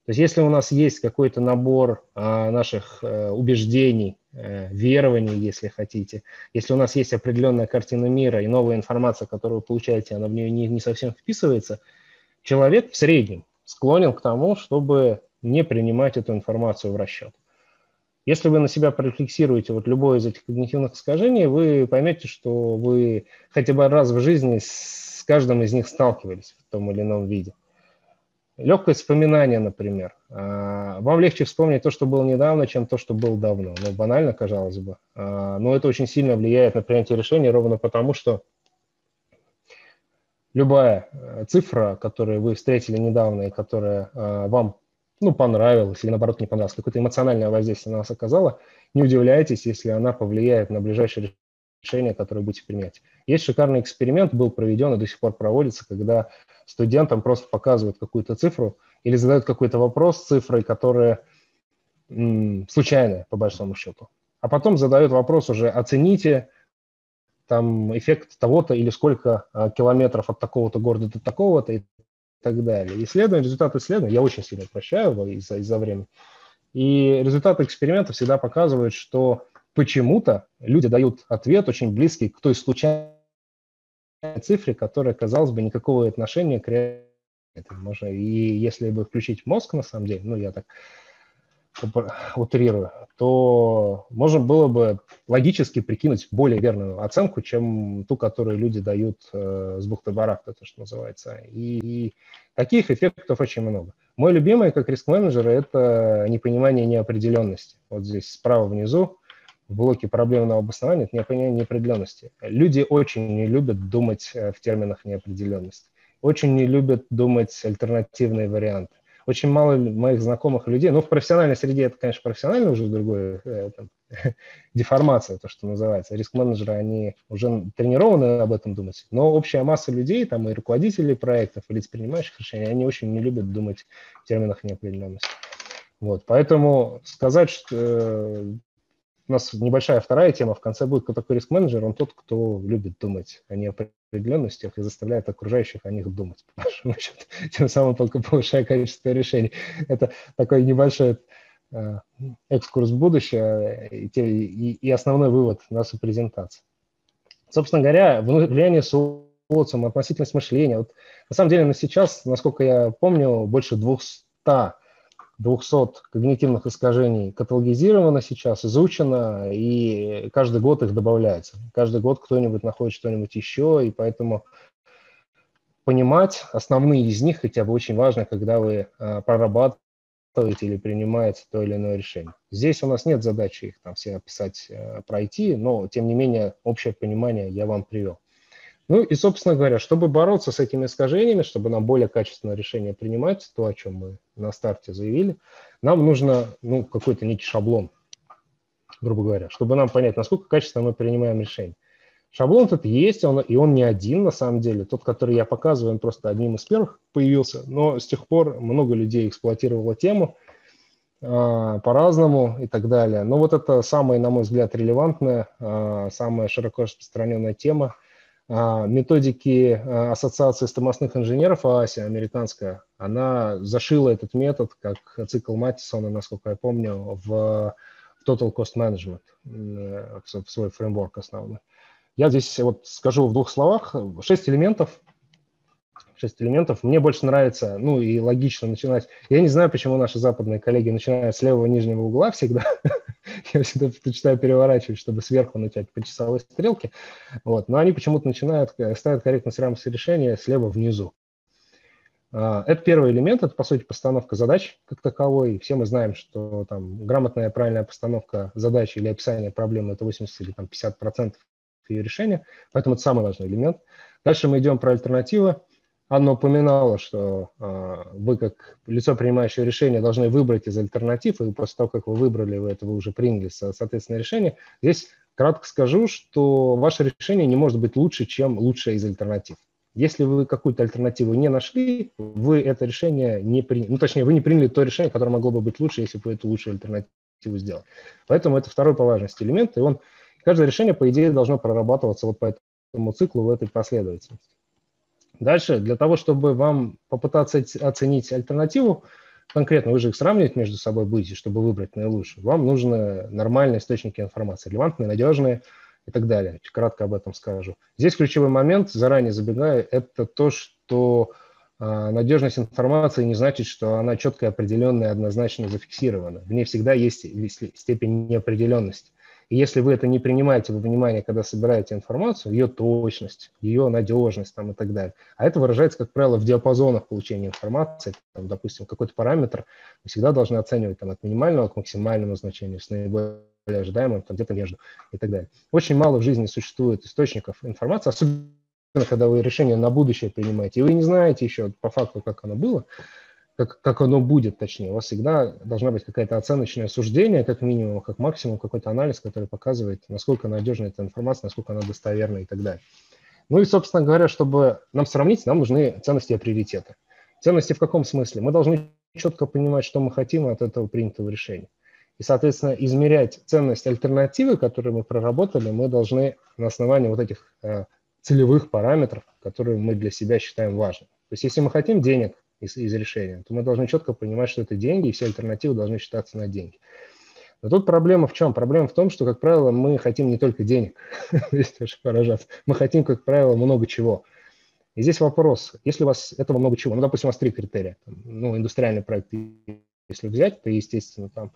То есть если у нас есть какой-то набор а, наших а, убеждений, а, верований, если хотите, если у нас есть определенная картина мира и новая информация, которую вы получаете, она в нее не, не совсем вписывается, человек в среднем склонен к тому, чтобы не принимать эту информацию в расчет. Если вы на себя прорефлексируете вот любое из этих когнитивных искажений, вы поймете, что вы хотя бы раз в жизни с каждым из них сталкивались в том или ином виде. Легкое вспоминание, например. А, вам легче вспомнить то, что было недавно, чем то, что было давно. Ну, банально, казалось бы. А, но это очень сильно влияет на принятие решений, ровно потому, что любая э, цифра, которую вы встретили недавно и которая а, вам ну, понравилась или, наоборот, не понравилась, какое-то эмоциональное воздействие на вас оказала, не удивляйтесь, если она повлияет на ближайшее решение, которое будете применять. Есть шикарный эксперимент, был проведен и до сих пор проводится, когда студентам просто показывают какую-то цифру или задают какой-то вопрос с цифрой, которая м, случайная, по большому счету. А потом задают вопрос уже, оцените там эффект того-то или сколько а, километров от такого-то города до такого-то и так далее. Исследование, результат исследования, я очень сильно прощаю из-за из времени, и результаты эксперимента всегда показывают, что почему-то люди дают ответ очень близкий к той случайной цифре, которая, казалось бы, никакого отношения к реальности. Можно, и если бы включить мозг, на самом деле, ну, я так утрирую, то можно было бы логически прикинуть более верную оценку, чем ту, которую люди дают э, с бухты-барахта, то, что называется. И, и таких эффектов очень много. Мой любимый, как риск-менеджер, это непонимание неопределенности. Вот здесь справа внизу в блоке проблемного обоснования это непонятие неопределенности. Люди очень не любят думать э, в терминах неопределенности. Очень не любят думать альтернативные варианты. Очень мало моих знакомых людей, ну, в профессиональной среде это, конечно, профессионально уже другое, э, деформация, то, что называется. Риск-менеджеры, они уже тренированы об этом думать, но общая масса людей, там, и руководителей проектов, и лиц, принимающих решения, они очень не любят думать в терминах неопределенности. Вот, поэтому сказать, что э, у нас небольшая вторая тема в конце будет, кто такой риск-менеджер. Он тот, кто любит думать о неопределенностях и заставляет окружающих о них думать, по большому счету, тем самым только повышая количество решений. Это такой небольшой э, экскурс в будущее и, и, и основной вывод нашей презентации. Собственно говоря, влияние социума, относительность мышления. Вот, на самом деле, на сейчас, насколько я помню, больше 200 200 когнитивных искажений каталогизировано сейчас, изучено, и каждый год их добавляется. Каждый год кто-нибудь находит что-нибудь еще, и поэтому понимать основные из них хотя бы очень важно, когда вы а, прорабатываете или принимаете то или иное решение. Здесь у нас нет задачи их там все описать, а, пройти, но тем не менее общее понимание я вам привел. Ну и, собственно говоря, чтобы бороться с этими искажениями, чтобы нам более качественное решение принимать, то, о чем мы на старте заявили, нам нужно ну, какой-то некий шаблон, грубо говоря, чтобы нам понять, насколько качественно мы принимаем решение. Шаблон этот есть, он, и он не один на самом деле. Тот, который я показываю, он просто одним из первых появился, но с тех пор много людей эксплуатировало тему э, по-разному и так далее. Но вот это самая, на мой взгляд, релевантная, э, самая широко распространенная тема – методики а, Ассоциации стомостных инженеров ААСИ, американская, она зашила этот метод как цикл Маттисона, насколько я помню, в Total Cost Management, в свой фреймворк основной. Я здесь вот скажу в двух словах. Шесть элементов. Шесть элементов. Мне больше нравится, ну и логично начинать. Я не знаю, почему наши западные коллеги начинают с левого нижнего угла всегда. Я всегда предпочитаю переворачивать, чтобы сверху начать по часовой стрелке. Вот. Но они почему-то начинают, э, ставят корректность рамки решения слева внизу. А, это первый элемент, это, по сути, постановка задач как таковой. Все мы знаем, что там грамотная, правильная постановка задачи или описание проблемы – это 80 или там, 50 процентов ее решения, поэтому это самый важный элемент. Дальше мы идем про альтернативы. Анна упоминала, что э, вы как лицо, принимающее решение, должны выбрать из альтернатив, и после того, как вы выбрали, вы это уже приняли, соответственно, решение. Здесь кратко скажу, что ваше решение не может быть лучше, чем лучшее из альтернатив. Если вы какую-то альтернативу не нашли, вы это решение не приняли, ну, точнее, вы не приняли то решение, которое могло бы быть лучше, если бы вы эту лучшую альтернативу сделали. Поэтому это второй по важности элемент, и он, каждое решение, по идее, должно прорабатываться вот по этому циклу в этой последовательности. Дальше, для того, чтобы вам попытаться оценить альтернативу, конкретно вы же их сравнивать между собой будете, чтобы выбрать наилучшую, вам нужны нормальные источники информации, релевантные, надежные и так далее. Кратко об этом скажу. Здесь ключевой момент, заранее забегаю, это то, что а, надежность информации не значит, что она четко, определенная, однозначно зафиксирована. В ней всегда есть степень неопределенности. И если вы это не принимаете во внимание, когда собираете информацию, ее точность, ее надежность там, и так далее, а это выражается, как правило, в диапазонах получения информации, там, допустим, какой-то параметр вы всегда должны оценивать там, от минимального к максимальному значению, с наиболее ожидаемым, там, где-то между и так далее. Очень мало в жизни существует источников информации, особенно когда вы решение на будущее принимаете, и вы не знаете еще по факту, как оно было, как, как оно будет, точнее. У вас всегда должна быть какая-то оценочное суждение, как минимум, как максимум какой-то анализ, который показывает, насколько надежна эта информация, насколько она достоверна и так далее. Ну и, собственно говоря, чтобы нам сравнить, нам нужны ценности и приоритеты. Ценности в каком смысле? Мы должны четко понимать, что мы хотим от этого принятого решения. И, соответственно, измерять ценность альтернативы, которую мы проработали, мы должны на основании вот этих э, целевых параметров, которые мы для себя считаем важными. То есть если мы хотим денег, из, из решения, то мы должны четко понимать, что это деньги, и все альтернативы должны считаться на деньги. Но тут проблема в чем? Проблема в том, что, как правило, мы хотим не только денег, здесь тоже поражаться, мы хотим, как правило, много чего. И здесь вопрос, если у вас этого много чего, ну, допустим, у вас три критерия, ну, индустриальный проект, если взять, то, естественно, там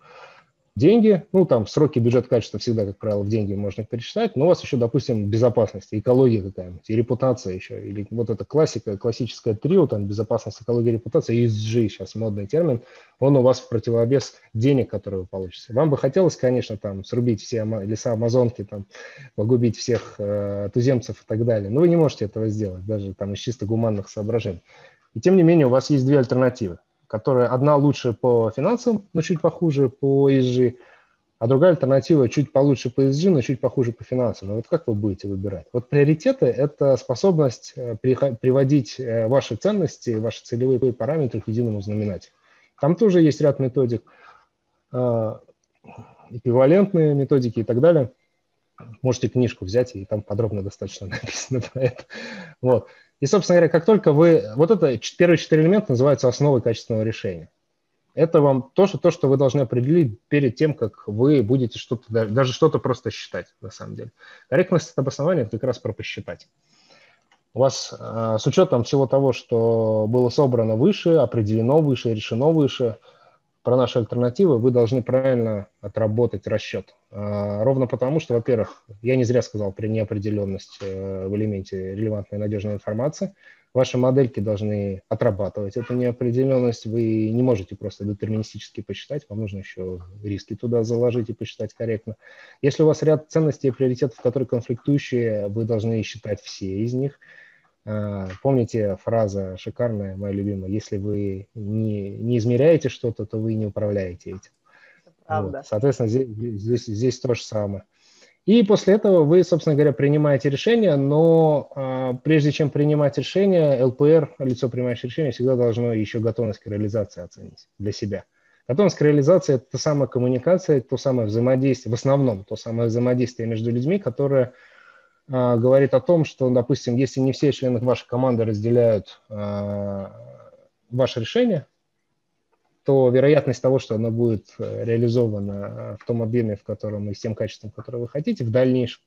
деньги, ну, там, сроки бюджет качества всегда, как правило, в деньги можно пересчитать, но у вас еще, допустим, безопасность, экология какая-нибудь, и репутация еще, или вот эта классика, классическая трио, там, безопасность, экология, репутация, ESG сейчас модный термин, он у вас в противовес денег, которые вы получите. Вам бы хотелось, конечно, там, срубить все леса Амазонки, там, погубить всех э, туземцев и так далее, но вы не можете этого сделать, даже там из чисто гуманных соображений. И тем не менее у вас есть две альтернативы которая одна лучше по финансам, но чуть похуже по ESG, а другая альтернатива чуть получше по ESG, но чуть похуже по финансам. Но вот как вы будете выбирать? Вот приоритеты – это способность э, приводить э, ваши ценности, ваши целевые параметры к единому знаменателю. Там тоже есть ряд методик, э, эквивалентные методики и так далее. Можете книжку взять, и там подробно достаточно написано про это. Вот. И, собственно говоря, как только вы... Вот это первые четыре элемента называются основой качественного решения. Это вам то, что, то, что вы должны определить перед тем, как вы будете что-то, даже что-то просто считать, на самом деле. Корректность обоснования – это как раз про посчитать. У вас э, с учетом всего того, что было собрано выше, определено выше, решено выше – про наши альтернативы, вы должны правильно отработать расчет. А, ровно потому, что, во-первых, я не зря сказал при неопределенности э, в элементе релевантной надежной информации, ваши модельки должны отрабатывать эту неопределенность. Вы не можете просто детерминистически посчитать, вам нужно еще риски туда заложить и посчитать корректно. Если у вас ряд ценностей и приоритетов, которые конфликтующие, вы должны считать все из них – помните фраза шикарная, моя любимая, если вы не, не измеряете что-то, то вы не управляете этим. Правда. Вот. Соответственно, здесь, здесь, здесь то же самое. И после этого вы, собственно говоря, принимаете решение, но а, прежде чем принимать решение, ЛПР, лицо принимающее решение, всегда должно еще готовность к реализации оценить для себя. Готовность к реализации – это та самая коммуникация, то самое взаимодействие, в основном то самое взаимодействие между людьми, которое а, говорит о том, что, допустим, если не все члены вашей команды разделяют а, ваше решение, то вероятность того, что оно будет э, реализовано в том объеме, в котором и с тем качеством, которое вы хотите, в дальнейшем,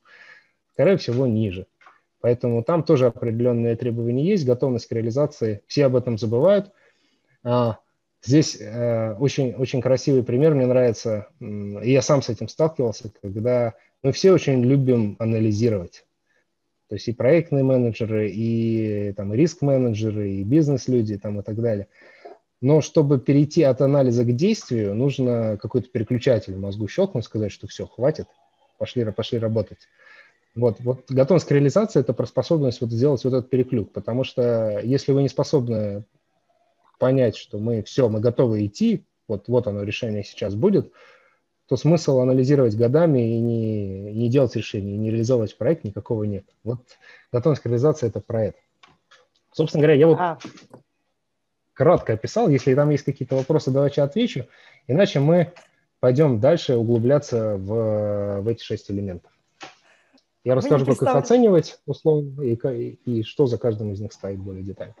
скорее всего, ниже. Поэтому там тоже определенные требования есть, готовность к реализации. Все об этом забывают. А, здесь э, очень, очень красивый пример, мне нравится, и я сам с этим сталкивался, когда мы все очень любим анализировать. То есть и проектные менеджеры, и там риск-менеджеры, и бизнес-люди там, и так далее. Но чтобы перейти от анализа к действию, нужно какой-то переключатель в мозгу щелкнуть, сказать, что все, хватит, пошли, пошли работать. Вот, вот готовность к реализации – это про способность вот сделать вот этот переключ, потому что если вы не способны понять, что мы все, мы готовы идти, вот, вот оно решение сейчас будет – то смысл анализировать годами и не, не делать решений, не реализовывать проект никакого нет. Вот готовность к реализации – это про это. Собственно говоря, я вот а. кратко описал. Если там есть какие-то вопросы, давайте отвечу. Иначе мы пойдем дальше углубляться в, в эти шесть элементов. Я Вы расскажу, как их оценивать условно и, и, и что за каждым из них стоит более детально.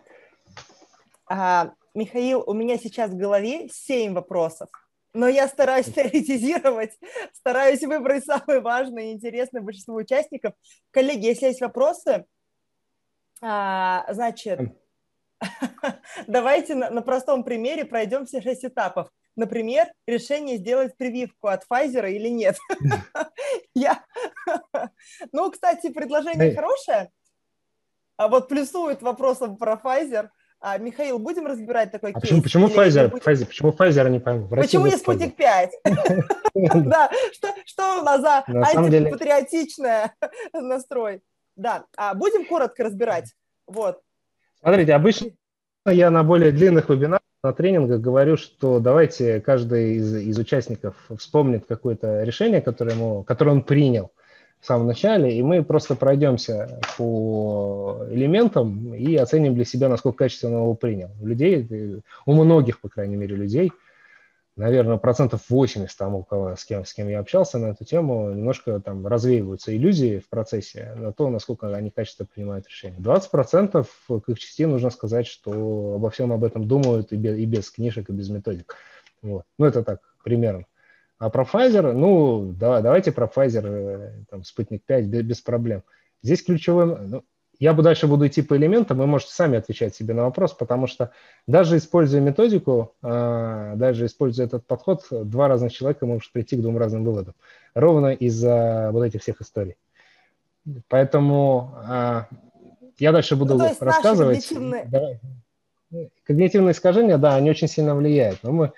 А, Михаил, у меня сейчас в голове семь вопросов но я стараюсь теоретизировать, стараюсь выбрать самые важные и интересные большинству участников. Коллеги, если есть вопросы, а, значит, давайте на, на простом примере пройдем все шесть этапов. Например, решение сделать прививку от Pfizer или нет. Я... Ну, кстати, предложение хорошее. А вот плюсует вопросом про Pfizer – а, Михаил, будем разбирать такой а кейс? Почему, почему Pfizer? Будем... Pfizer? Почему Pfizer, не пойму? Почему не Спутник 5? Да, что у нас за антипатриотичный настрой? Да, а будем коротко разбирать. Вот. Смотрите, обычно я на более длинных вебинарах, на тренингах говорю, что давайте каждый из, из участников вспомнит какое-то решение, которое, ему, которое он принял в самом начале, и мы просто пройдемся по элементам и оценим для себя, насколько качественно его принял. У людей, у многих, по крайней мере, людей, наверное, процентов 80 там, у кого, с кем, с кем я общался на эту тему, немножко там развеиваются иллюзии в процессе на то, насколько они качественно принимают решения. 20 процентов к их части нужно сказать, что обо всем об этом думают и без, и без книжек, и без методик. Вот. Ну, это так, примерно. А про Pfizer, ну, да, давайте про Pfizer, э, там, Спутник 5 без, без проблем. Здесь ключевым, ну, я бы дальше буду идти по элементам, вы можете сами отвечать себе на вопрос, потому что даже используя методику, а, даже используя этот подход, два разных человека могут прийти к двум разным выводам. Ровно из-за вот этих всех историй. Поэтому а, я дальше буду ну, рассказывать. Когнитивные... когнитивные искажения, да, они очень сильно влияют. Но мы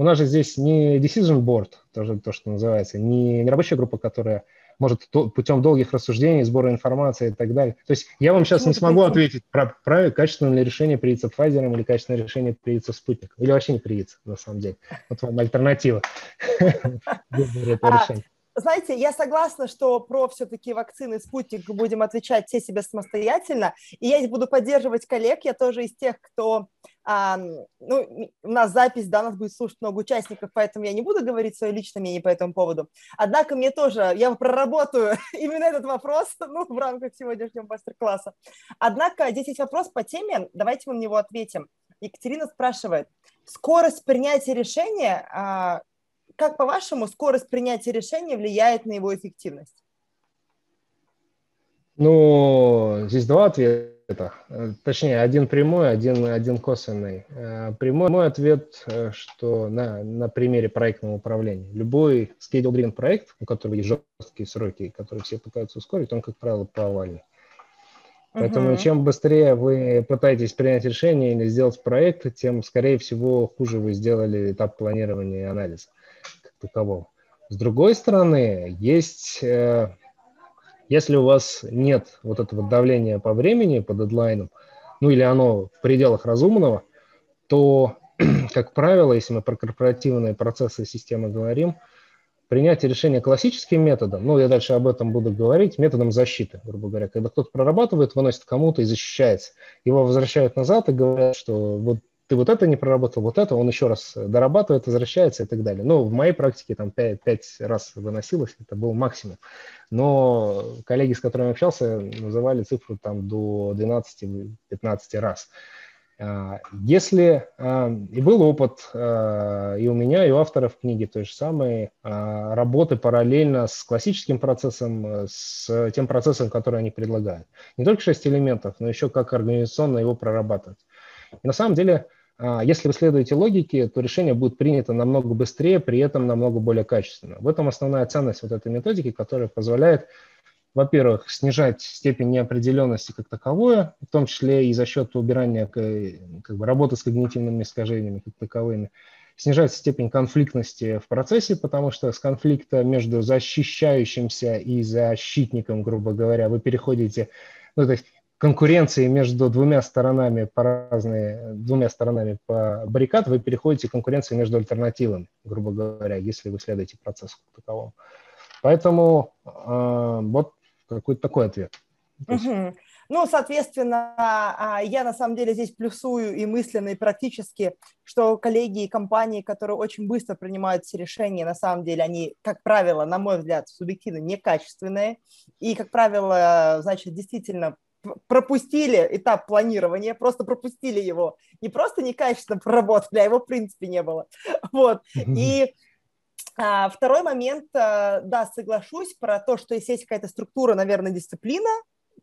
у нас же здесь не decision board, тоже то, что называется, не, не рабочая группа, которая может путем долгих рассуждений, сбора информации и так далее. То есть я вам сейчас не смогу ответить про, про качественное решение приедется Pfizer или качественное решение приедется спутником. Или вообще не приедется, на самом деле. Вот вам альтернатива. Знаете, я согласна, что про все-таки вакцины спутник будем отвечать все себе самостоятельно. И я буду поддерживать коллег. Я тоже из тех, кто... А, ну, у нас запись, да, нас будет слушать много участников, поэтому я не буду говорить свое личное мнение по этому поводу. Однако мне тоже, я проработаю именно этот вопрос ну, в рамках сегодняшнего мастер-класса. Однако здесь есть вопрос по теме, давайте мы на него ответим. Екатерина спрашивает, скорость принятия решения а, как, по-вашему, скорость принятия решения влияет на его эффективность? Ну, здесь два ответа. Точнее, один прямой, один, один косвенный. Э, прямой мой ответ, э, что на, на примере проектного управления. Любой schedule-driven проект, у которого есть жесткие сроки, которые все пытаются ускорить, он, как правило, провальный. Поэтому uh-huh. чем быстрее вы пытаетесь принять решение или сделать проект, тем, скорее всего, хуже вы сделали этап планирования и анализа таковом. С другой стороны, есть, э, если у вас нет вот этого давления по времени, по дедлайнам, ну или оно в пределах разумного, то, как правило, если мы про корпоративные процессы системы говорим, принятие решения классическим методом, ну, я дальше об этом буду говорить, методом защиты, грубо говоря, когда кто-то прорабатывает, выносит кому-то и защищается. Его возвращают назад и говорят, что вот ты вот это не проработал, вот это, он еще раз дорабатывает, возвращается и так далее. Ну, в моей практике там 5, 5 раз выносилось, это был максимум. Но коллеги, с которыми общался, называли цифру там до 12-15 раз. А, если а, и был опыт а, и у меня, и у авторов книги той же самой работы параллельно с классическим процессом, с тем процессом, который они предлагают. Не только шесть элементов, но еще как организационно его прорабатывать. И на самом деле, если вы следуете логике, то решение будет принято намного быстрее, при этом намного более качественно. В этом основная ценность вот этой методики, которая позволяет во-первых, снижать степень неопределенности как таковое, в том числе и за счет убирания как бы, работы с когнитивными искажениями как таковыми, снижать степень конфликтности в процессе, потому что с конфликта между защищающимся и защитником, грубо говоря, вы переходите, ну, то есть конкуренции между двумя сторонами по разные, двумя сторонами по баррикад, вы переходите к конкуренции между альтернативами, грубо говоря, если вы следуете процессу как таковому. Поэтому э, вот какой-то такой ответ. Угу. Ну, соответственно, а, я на самом деле здесь плюсую и мысленно, и практически, что коллеги и компании, которые очень быстро принимают все решения, на самом деле они, как правило, на мой взгляд, субъективно некачественные. И, как правило, значит, действительно пропустили этап планирования, просто пропустили его. Не просто некачественно проработали, а его в принципе не было. Вот. И а, второй момент, а, да, соглашусь про то, что если есть какая-то структура, наверное, дисциплина,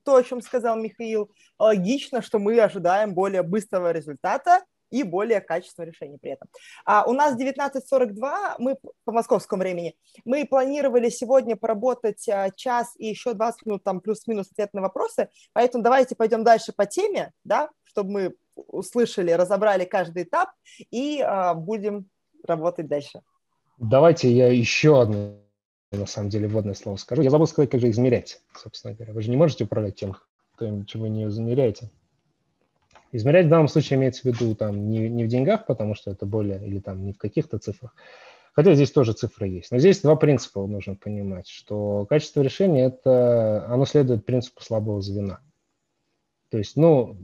то, о чем сказал Михаил, логично, что мы ожидаем более быстрого результата и более качественного решения при этом. А у нас 19.42, мы по московскому времени, мы планировали сегодня поработать а, час и еще 20 минут, там плюс-минус ответ на вопросы, поэтому давайте пойдем дальше по теме, да, чтобы мы услышали, разобрали каждый этап и а, будем работать дальше. Давайте я еще одно, на самом деле, вводное слово скажу. Я забыл сказать, как же измерять, собственно говоря. Вы же не можете управлять тем, чего не измеряете. Измерять в данном случае имеется в виду там не, не в деньгах, потому что это более, или там не в каких-то цифрах. Хотя здесь тоже цифры есть. Но здесь два принципа нужно понимать, что качество решения это, оно следует принципу слабого звена. То есть, ну,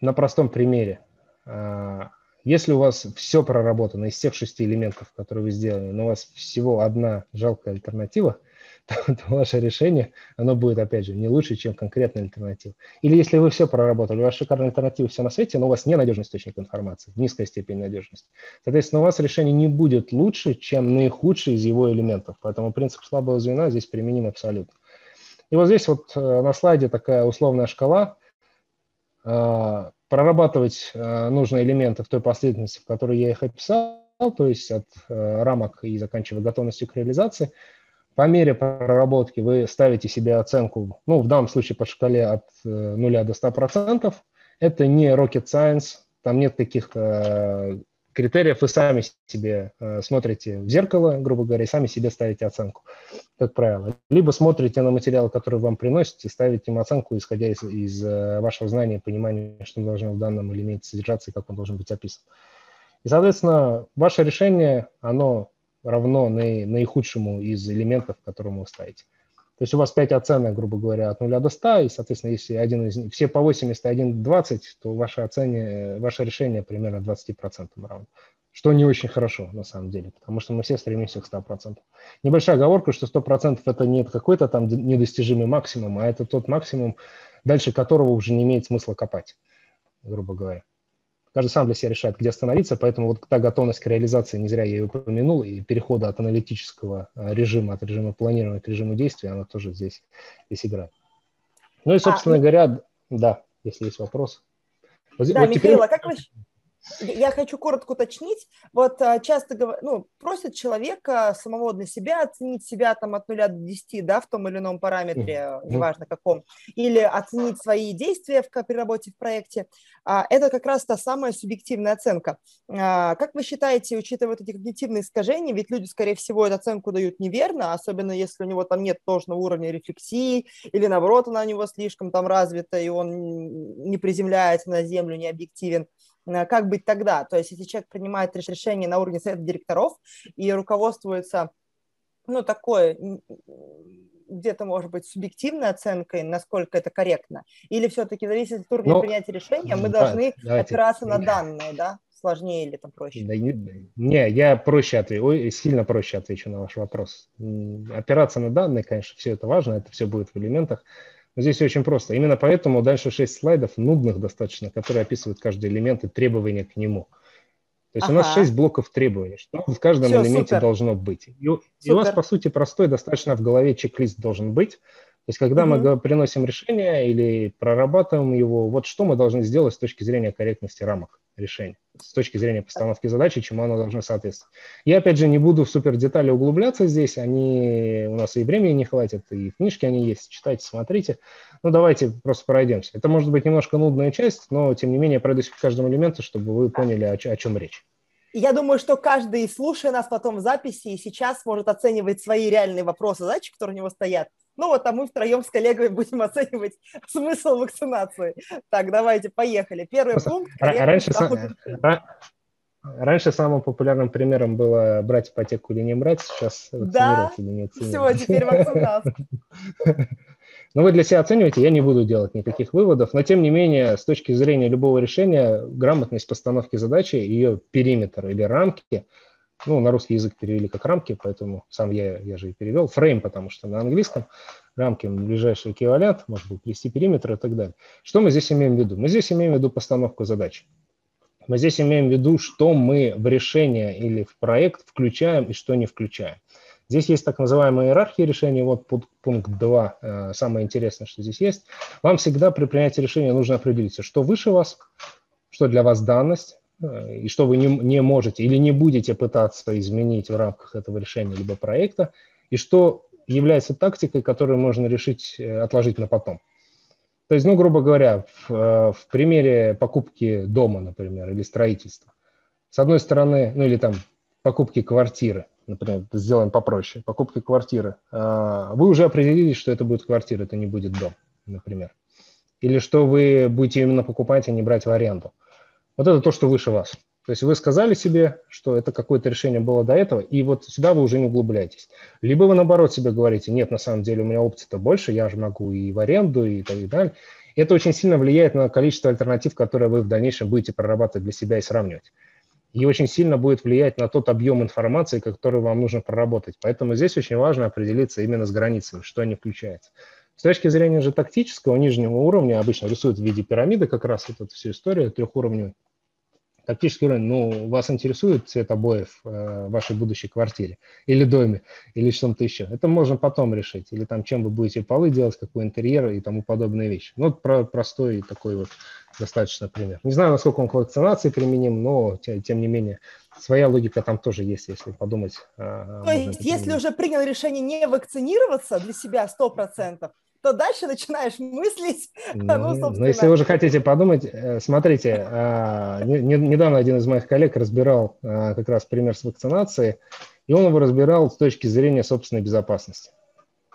на простом примере. А, если у вас все проработано из всех шести элементов, которые вы сделали, но у вас всего одна жалкая альтернатива, то, то ваше решение, оно будет, опять же, не лучше, чем конкретная альтернатива. Или если вы все проработали, у вас шикарная альтернатива все на свете, но у вас ненадежный источник информации, низкая степень надежности. Соответственно, у вас решение не будет лучше, чем наихудший из его элементов. Поэтому принцип слабого звена здесь применим абсолютно. И вот здесь вот э, на слайде такая условная шкала, а, прорабатывать э, нужные элементы в той последовательности, в которой я их описал, то есть от э, рамок и заканчивая готовностью к реализации. По мере проработки вы ставите себе оценку, ну, в данном случае по шкале от 0 э, до 100%. Это не rocket science, там нет каких-то критериев, вы сами себе э, смотрите в зеркало, грубо говоря, и сами себе ставите оценку, как правило. Либо смотрите на материал, который вам приносит, и ставите им оценку, исходя из, из э, вашего знания, понимания, что должно в данном элементе содержаться и как он должен быть описан. И, соответственно, ваше решение, оно равно наи, наихудшему из элементов, которому вы ставите. То есть у вас 5 оценок, грубо говоря, от 0 до 100, и, соответственно, если один из них, все по 80, один 20, то ваше, оцене, ваше решение примерно 20% равно. Что не очень хорошо, на самом деле, потому что мы все стремимся к 100%. Небольшая оговорка, что 100% это не какой-то там недостижимый максимум, а это тот максимум, дальше которого уже не имеет смысла копать, грубо говоря каждый сам для себя решает, где остановиться, поэтому вот та готовность к реализации, не зря я ее упомянул, и перехода от аналитического э, режима, от режима планирования к режиму действия, она тоже здесь, здесь играет. Ну и, собственно а, говоря, да, если есть вопрос. Да, вот Михаил, теперь... а как вы, я хочу коротко уточнить. Вот а, часто ну, просят человека самого для себя оценить себя там от 0 до 10, да, в том или ином параметре, mm-hmm. неважно каком, или оценить свои действия в, при работе в проекте. А, это как раз та самая субъективная оценка. А, как вы считаете, учитывая вот эти когнитивные искажения, ведь люди, скорее всего, эту оценку дают неверно, особенно если у него там нет должного уровня рефлексии, или наоборот, она у него слишком там развита, и он не приземляется на землю, не объективен. Э, как быть тогда? То есть если человек принимает решение на уровне совета директоров и руководствуется, ну, такой где-то, может быть, субъективной оценкой, насколько это корректно? Или все-таки зависит от уровня Но, принятия решения, мы да, должны давайте. опираться на данные, да? Сложнее или там проще? Да, не, не, я проще отвечу, сильно проще отвечу на ваш вопрос. Опираться на данные, конечно, все это важно, это все будет в элементах. Но здесь очень просто. Именно поэтому дальше 6 слайдов, нудных достаточно, которые описывают каждый элемент и требования к нему. То есть ага. у нас 6 блоков требований, что в каждом Все, элементе супер. должно быть. И, и у вас, по сути, простой достаточно в голове чек-лист должен быть. То есть когда угу. мы приносим решение или прорабатываем его, вот что мы должны сделать с точки зрения корректности рамок решения, с точки зрения постановки задачи, чему оно должно соответствовать. Я, опять же, не буду в супер детали углубляться здесь, они у нас и времени не хватит, и в книжке они есть, читайте, смотрите. Ну, давайте просто пройдемся. Это может быть немножко нудная часть, но, тем не менее, пройдусь по каждому элементу, чтобы вы поняли, о, о чем речь. Я думаю, что каждый, слушая нас потом в записи, и сейчас может оценивать свои реальные вопросы, задачи, которые у него стоят. Ну вот, а мы втроем с коллегами будем оценивать смысл вакцинации. Так, давайте, поехали. Первый Просто пункт. Раньше, сам, раньше самым популярным примером было брать ипотеку или не брать, сейчас да? или не Все, теперь вакцинация. Но вы для себя оцениваете, я не буду делать никаких выводов, но тем не менее, с точки зрения любого решения, грамотность постановки задачи, ее периметр или рамки, ну, на русский язык перевели как рамки, поэтому сам я, я же и перевел, фрейм, потому что на английском рамки ближайший эквивалент, может быть, привести периметр и так далее. Что мы здесь имеем в виду? Мы здесь имеем в виду постановку задачи. Мы здесь имеем в виду, что мы в решение или в проект включаем и что не включаем. Здесь есть так называемая иерархия решений. Вот пункт 2, э, самое интересное, что здесь есть. Вам всегда при принятии решения нужно определиться, что выше вас, что для вас данность, и что вы не, не можете или не будете пытаться изменить в рамках этого решения либо проекта, и что является тактикой, которую можно решить э, отложить на потом. То есть, ну, грубо говоря, в, в примере покупки дома, например, или строительства, с одной стороны, ну или там покупки квартиры, например, сделаем попроще, покупки квартиры, а, вы уже определились, что это будет квартира, это не будет дом, например. Или что вы будете именно покупать, а не брать в аренду. Вот это то, что выше вас. То есть вы сказали себе, что это какое-то решение было до этого, и вот сюда вы уже не углубляетесь. Либо вы наоборот себе говорите, нет, на самом деле у меня опций-то больше, я же могу и в аренду, и так далее. Это очень сильно влияет на количество альтернатив, которые вы в дальнейшем будете прорабатывать для себя и сравнивать и очень сильно будет влиять на тот объем информации, который вам нужно проработать. Поэтому здесь очень важно определиться именно с границами, что не включается. С точки зрения же тактического нижнего уровня, обычно рисуют в виде пирамиды как раз вот эту всю историю трехуровневую, Тактический уровень, ну, вас интересует цвет обоев э, в вашей будущей квартире или доме, или что-то еще. Это можно потом решить. Или там, чем вы будете полы делать, какой интерьер и тому подобные вещи. Ну, про простой такой вот достаточно пример. Не знаю, насколько он к вакцинации применим, но, тем, тем не менее, своя логика там тоже есть, если подумать. Э, То есть, если уже принял решение не вакцинироваться для себя 100%, то дальше начинаешь мыслить. Ну, ну, собственно... Но если вы уже хотите подумать, э, смотрите, а, недавно один из моих коллег разбирал а, как раз пример с вакцинацией, и он его разбирал с точки зрения собственной безопасности.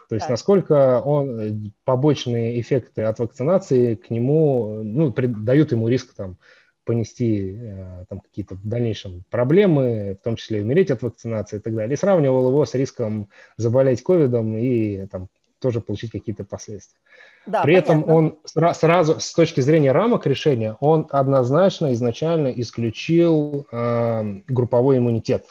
То есть так. насколько он, э, побочные эффекты от вакцинации к нему, ну, дают ему риск там понести э, там какие-то в дальнейшем проблемы, в том числе умереть от вакцинации и так далее. И сравнивал его с риском заболеть ковидом и там тоже получить какие-то последствия. Да, При понятно. этом он сразу, с точки зрения рамок решения, он однозначно изначально исключил э, групповой иммунитет,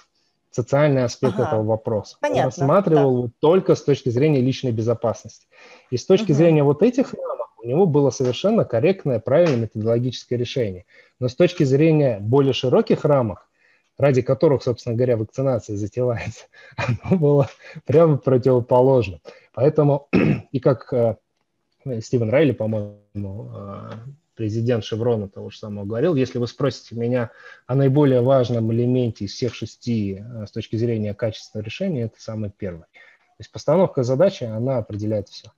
социальный аспект ага. этого вопроса. Понятно, он рассматривал да. только с точки зрения личной безопасности. И с точки угу. зрения вот этих рамок у него было совершенно корректное, правильное методологическое решение. Но с точки зрения более широких рамок, ради которых, собственно говоря, вакцинация затевается, оно было прямо противоположно. Поэтому, и как э, Стивен Райли, по-моему, э, президент Шеврона того же самого говорил, если вы спросите меня о наиболее важном элементе из всех шести э, с точки зрения качества решения, это самый первый. То есть постановка задачи, она определяет все.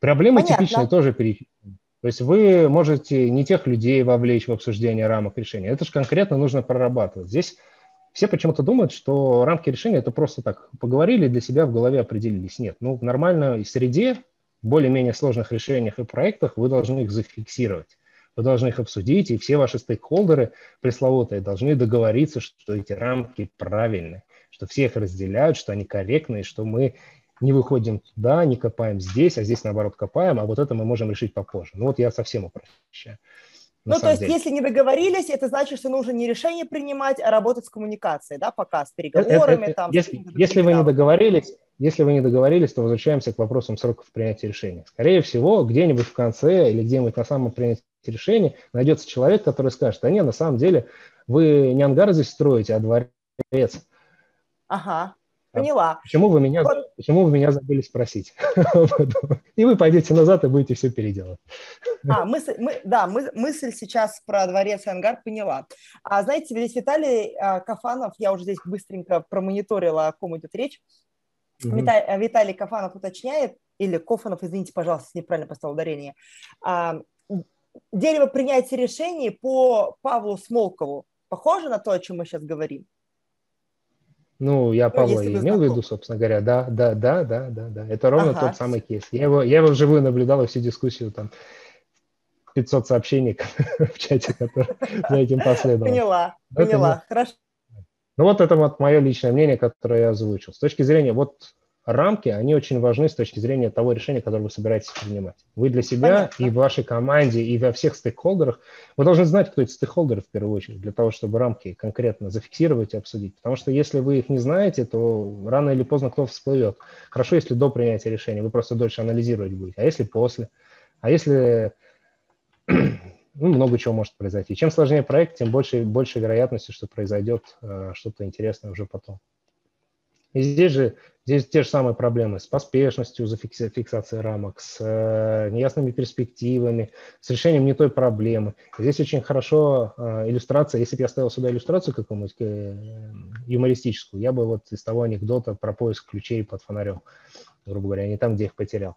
Проблемы Понятно. типичные тоже перечислены. То есть вы можете не тех людей вовлечь в обсуждение рамок решения. Это же конкретно нужно прорабатывать. Здесь все почему-то думают, что рамки решения это просто так поговорили, для себя в голове определились. Нет, ну в нормальной среде, в более-менее сложных решениях и проектах вы должны их зафиксировать. Вы должны их обсудить, и все ваши стейкхолдеры пресловутые должны договориться, что эти рамки правильные, что все их разделяют, что они корректные, что мы не выходим туда, не копаем здесь, а здесь наоборот копаем, а вот это мы можем решить попозже. Ну вот я совсем упрощаю. Ну, то есть, деле. если не договорились, это значит, что нужно не решение принимать, а работать с коммуникацией, да, пока с переговорами. Это, там, если если вы не договорились, если вы не договорились, то возвращаемся к вопросам сроков принятия решения. Скорее всего, где-нибудь в конце или где-нибудь на самом принятии решения найдется человек, который скажет, да нет, на самом деле вы не ангар здесь строите, а дворец. Ага. Поняла. Почему вы меня, вот. почему вы меня забыли спросить? и вы пойдете назад и будете все переделать. а, мысль, мы, да, мы, мысль сейчас про дворец и ангар поняла. А знаете, здесь Виталий а, Кафанов, я уже здесь быстренько промониторила, о ком идет речь. Mm-hmm. Виталий, Виталий Кафанов уточняет, или Кофанов, извините, пожалуйста, неправильно поставил ударение. А, дерево принятия решений по Павлу Смолкову похоже на то, о чем мы сейчас говорим? Ну, я ну, Павла и имел в виду, собственно говоря, да, да, да, да, да, да. Это ровно ага. тот самый кейс. Я его, я его вживую наблюдал и всю дискуссию там 500 сообщений в чате, которые за этим последовало. Поняла, поняла, хорошо. Ну вот это вот мое личное мнение, которое я озвучил. С точки зрения, вот рамки, они очень важны с точки зрения того решения, которое вы собираетесь принимать. Вы для себя Понятно. и в вашей команде, и во всех стейкхолдерах, вы должны знать, кто эти стейкхолдеры в первую очередь, для того, чтобы рамки конкретно зафиксировать и обсудить. Потому что если вы их не знаете, то рано или поздно кто всплывет. Хорошо, если до принятия решения, вы просто дольше анализировать будете. А если после? А если ну, много чего может произойти. Чем сложнее проект, тем больше, больше вероятности, что произойдет э, что-то интересное уже потом. И здесь же здесь те же самые проблемы с поспешностью зафиксации рамок, с э, неясными перспективами, с решением не той проблемы. Здесь очень хорошо э, иллюстрация. Если бы я ставил сюда иллюстрацию какую-нибудь э, юмористическую, я бы вот из того анекдота про поиск ключей под фонарем, грубо говоря, не там, где их потерял.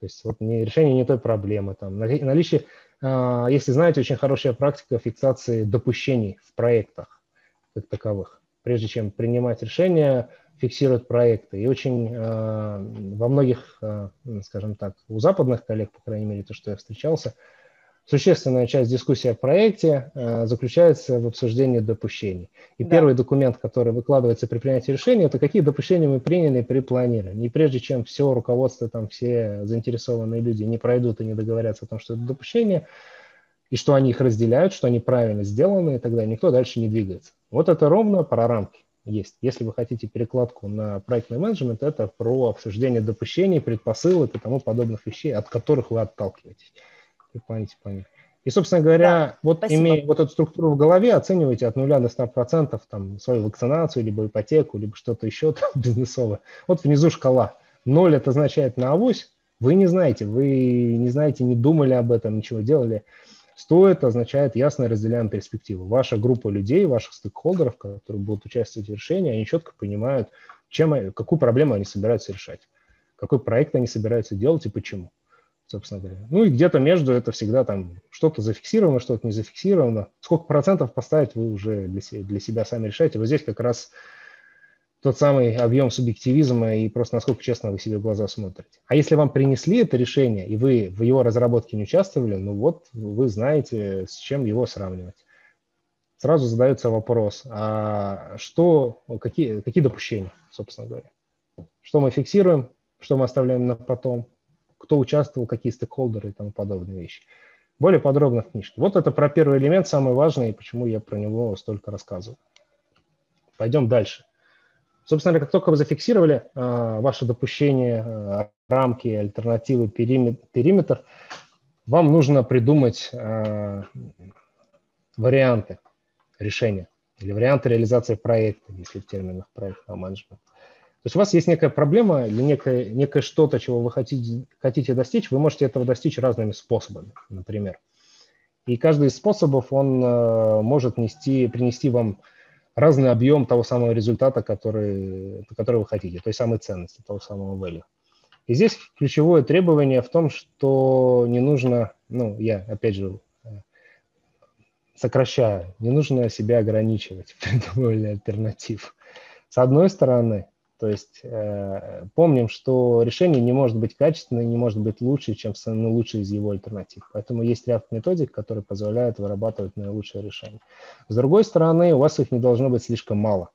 То есть вот не, решение не той проблемы. Там, наличие, э, если знаете, очень хорошая практика фиксации допущений в проектах как таковых. Прежде чем принимать решение, фиксируют проекты. И очень э, во многих, э, скажем так, у западных коллег, по крайней мере, то, что я встречался, существенная часть дискуссии о проекте э, заключается в обсуждении допущений. И да. первый документ, который выкладывается при принятии решения, это какие допущения мы приняли при планировании. И прежде чем все руководство, там все заинтересованные люди не пройдут и не договорятся о том, что это допущение, и что они их разделяют, что они правильно сделаны и далее, никто дальше не двигается. Вот это ровно про рамки есть. Если вы хотите перекладку на проектный менеджмент, это про обсуждение допущений, предпосылок и тому подобных вещей, от которых вы отталкиваетесь. Вы понимаете, понимаете. И, собственно говоря, да, вот спасибо. имея вот эту структуру в голове, оценивайте от 0 до 100% там, свою вакцинацию, либо ипотеку, либо что-то еще там, бизнесовое. Вот внизу шкала. 0 это означает на авось, вы не знаете, вы не знаете, не думали об этом, ничего делали. Стоит означает ясно разделяем перспективу. Ваша группа людей, ваших стейкхолдеров, которые будут участвовать в решении, они четко понимают, чем, какую проблему они собираются решать, какой проект они собираются делать и почему, собственно говоря. Ну и где-то между это всегда там что-то зафиксировано, что-то не зафиксировано. Сколько процентов поставить вы уже для для себя сами решаете. Вот здесь как раз тот самый объем субъективизма и просто насколько честно вы себе в глаза смотрите. А если вам принесли это решение, и вы в его разработке не участвовали, ну вот вы знаете, с чем его сравнивать. Сразу задается вопрос, а что, какие, какие допущения, собственно говоря? Что мы фиксируем, что мы оставляем на потом, кто участвовал, какие стейкхолдеры и тому подобные вещи. Более подробно в книжке. Вот это про первый элемент, самый важный, и почему я про него столько рассказываю. Пойдем дальше. Собственно, как только вы зафиксировали э, ваше допущение, э, рамки, альтернативы, периметр, периметр, вам нужно придумать э, варианты решения или варианты реализации проекта, если в терминах проектного менеджмента. То есть у вас есть некая проблема или некое, некое что-то, чего вы хотите, хотите достичь, вы можете этого достичь разными способами, например. И каждый из способов, он э, может нести, принести вам разный объем того самого результата, который, который вы хотите, той самой ценности, того самого value. И здесь ключевое требование в том, что не нужно, ну, я опять же э, сокращаю, не нужно себя ограничивать в придумывании альтернатив. С одной стороны, то есть э, помним, что решение не может быть качественным, не может быть лучше, чем самый лучший из его альтернатив. Поэтому есть ряд методик, которые позволяют вырабатывать наилучшее решение. С другой стороны, у вас их не должно быть слишком мало.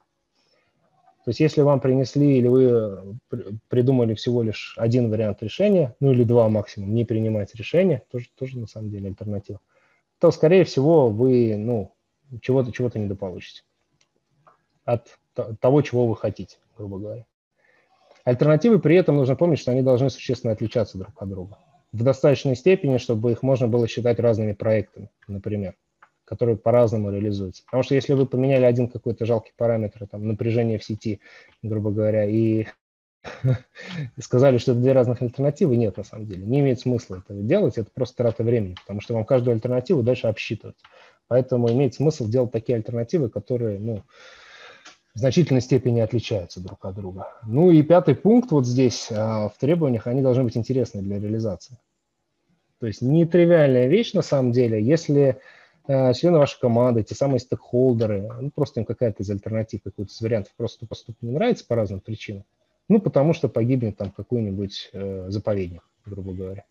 То есть если вам принесли или вы придумали всего лишь один вариант решения, ну или два максимум, не принимать решение, тоже, тоже на самом деле альтернатива, то, скорее всего, вы ну, чего-то чего то недополучите от того, чего вы хотите, грубо говоря. Альтернативы при этом нужно помнить, что они должны существенно отличаться друг от друга. В достаточной степени, чтобы их можно было считать разными проектами, например, которые по-разному реализуются. Потому что если вы поменяли один какой-то жалкий параметр, там, напряжение в сети, грубо говоря, и сказали, что это две разных альтернативы, нет, на самом деле. Не имеет смысла это делать, это просто трата времени, потому что вам каждую альтернативу дальше обсчитывать. Поэтому имеет смысл делать такие альтернативы, которые, ну, в значительной степени отличаются друг от друга. Ну и пятый пункт вот здесь а, в требованиях, они должны быть интересны для реализации. То есть нетривиальная вещь на самом деле, если а, члены вашей команды, те самые стейкхолдеры, ну, просто им какая-то из альтернатив, какой-то из вариантов просто поступок не нравится по разным причинам, ну, потому что погибнет там какой-нибудь э, заповедник, грубо говоря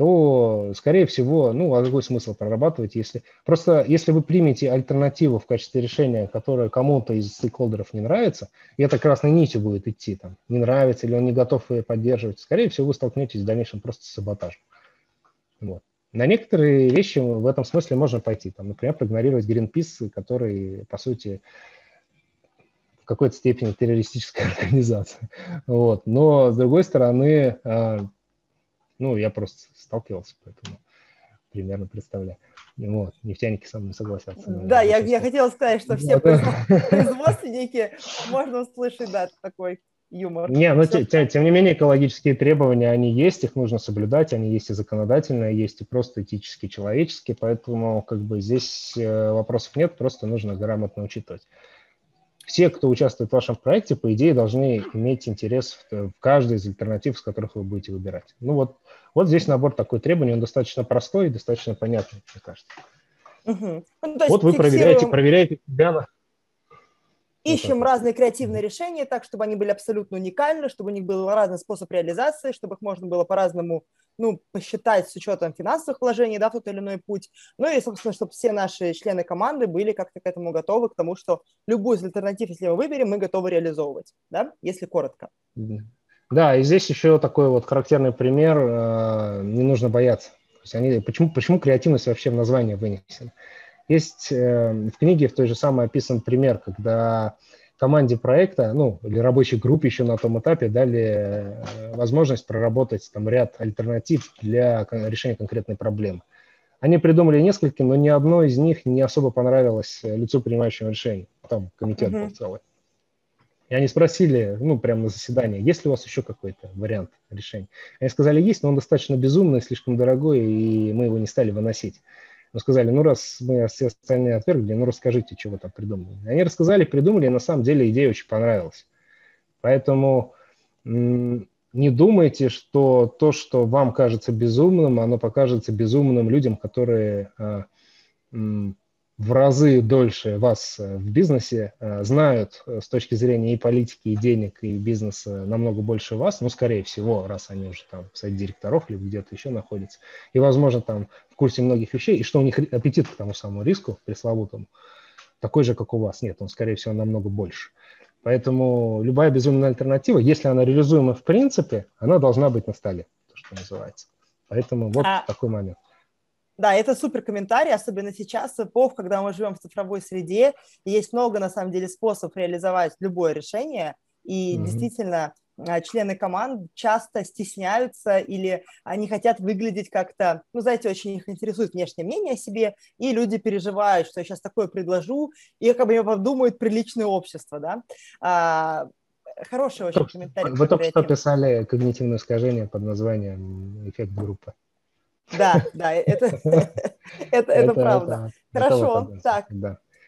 то, скорее всего, ну, а какой смысл прорабатывать, если... Просто если вы примете альтернативу в качестве решения, которое кому-то из стейкхолдеров не нравится, и это красной нитью будет идти, там, не нравится или он не готов ее поддерживать, скорее всего, вы столкнетесь в дальнейшем просто с саботажем. Вот. На некоторые вещи в этом смысле можно пойти. Там, например, проигнорировать Greenpeace, который, по сути, в какой-то степени террористическая организация. Вот. Но, с другой стороны, а, ну, я просто сталкивался, поэтому примерно представляю. Вот, нефтяники со мной согласятся. Да, я, я хотела сказать, что все производственники, можно услышать, да, такой юмор. Не, но тем, тем, тем не менее экологические требования, они есть, их нужно соблюдать, они есть и законодательные, есть и просто этические, человеческие, поэтому как бы здесь э, вопросов нет, просто нужно грамотно учитывать все, кто участвует в вашем проекте, по идее, должны иметь интерес в, в каждой из альтернатив, с которых вы будете выбирать. Ну вот, вот здесь набор такой требований, он достаточно простой и достаточно понятный, мне кажется. Угу. Ну, вот вы фиксируем... проверяете, проверяете себя Ищем вот разные креативные решения так, чтобы они были абсолютно уникальны, чтобы у них был разный способ реализации, чтобы их можно было по-разному ну, посчитать с учетом финансовых вложений да, в тот или иной путь. Ну и, собственно, чтобы все наши члены команды были как-то к этому готовы, к тому, что любую из альтернатив, если мы выберем, мы готовы реализовывать, да, если коротко. Да, и здесь еще такой вот характерный пример, э, не нужно бояться. То есть они, почему, почему креативность вообще в название вынесена? Есть э, в книге в той же самой описан пример, когда команде проекта, ну, или рабочей группе еще на том этапе дали э, возможность проработать там ряд альтернатив для решения конкретной проблемы. Они придумали несколько, но ни одно из них не особо понравилось лицу принимающего решения. Там комитет uh-huh. был целый. И они спросили, ну, прямо на заседании, есть ли у вас еще какой-то вариант решения. Они сказали, есть, но он достаточно безумный, слишком дорогой, и мы его не стали выносить. Мы сказали, ну раз мы все остальные отвергли, ну расскажите, чего там придумали. Они рассказали, придумали, и на самом деле идея очень понравилась. Поэтому не думайте, что то, что вам кажется безумным, оно покажется безумным людям, которые а, в разы дольше вас э, в бизнесе, э, знают э, с точки зрения и политики, и денег, и бизнеса намного больше вас, ну, скорее всего, раз они уже там в совете директоров или где-то еще находятся, и, возможно, там курсе многих вещей, и что у них аппетит к тому самому риску пресловутому такой же, как у вас. Нет, он, скорее всего, намного больше. Поэтому любая безумная альтернатива, если она реализуема в принципе, она должна быть на столе, то, что называется. Поэтому вот а... такой момент. Да, это супер комментарий, особенно сейчас, эпох, когда мы живем в цифровой среде, есть много, на самом деле, способов реализовать любое решение, и mm-hmm. действительно члены команд часто стесняются или они хотят выглядеть как-то, ну, знаете, очень их интересует внешнее мнение о себе, и люди переживают, что я сейчас такое предложу, и как бы подумают приличное общество, да. А, хороший очень комментарий. Вы только что писали когнитивное искажение под названием эффект группы. Да, да, это, это, это правда. Хорошо, так.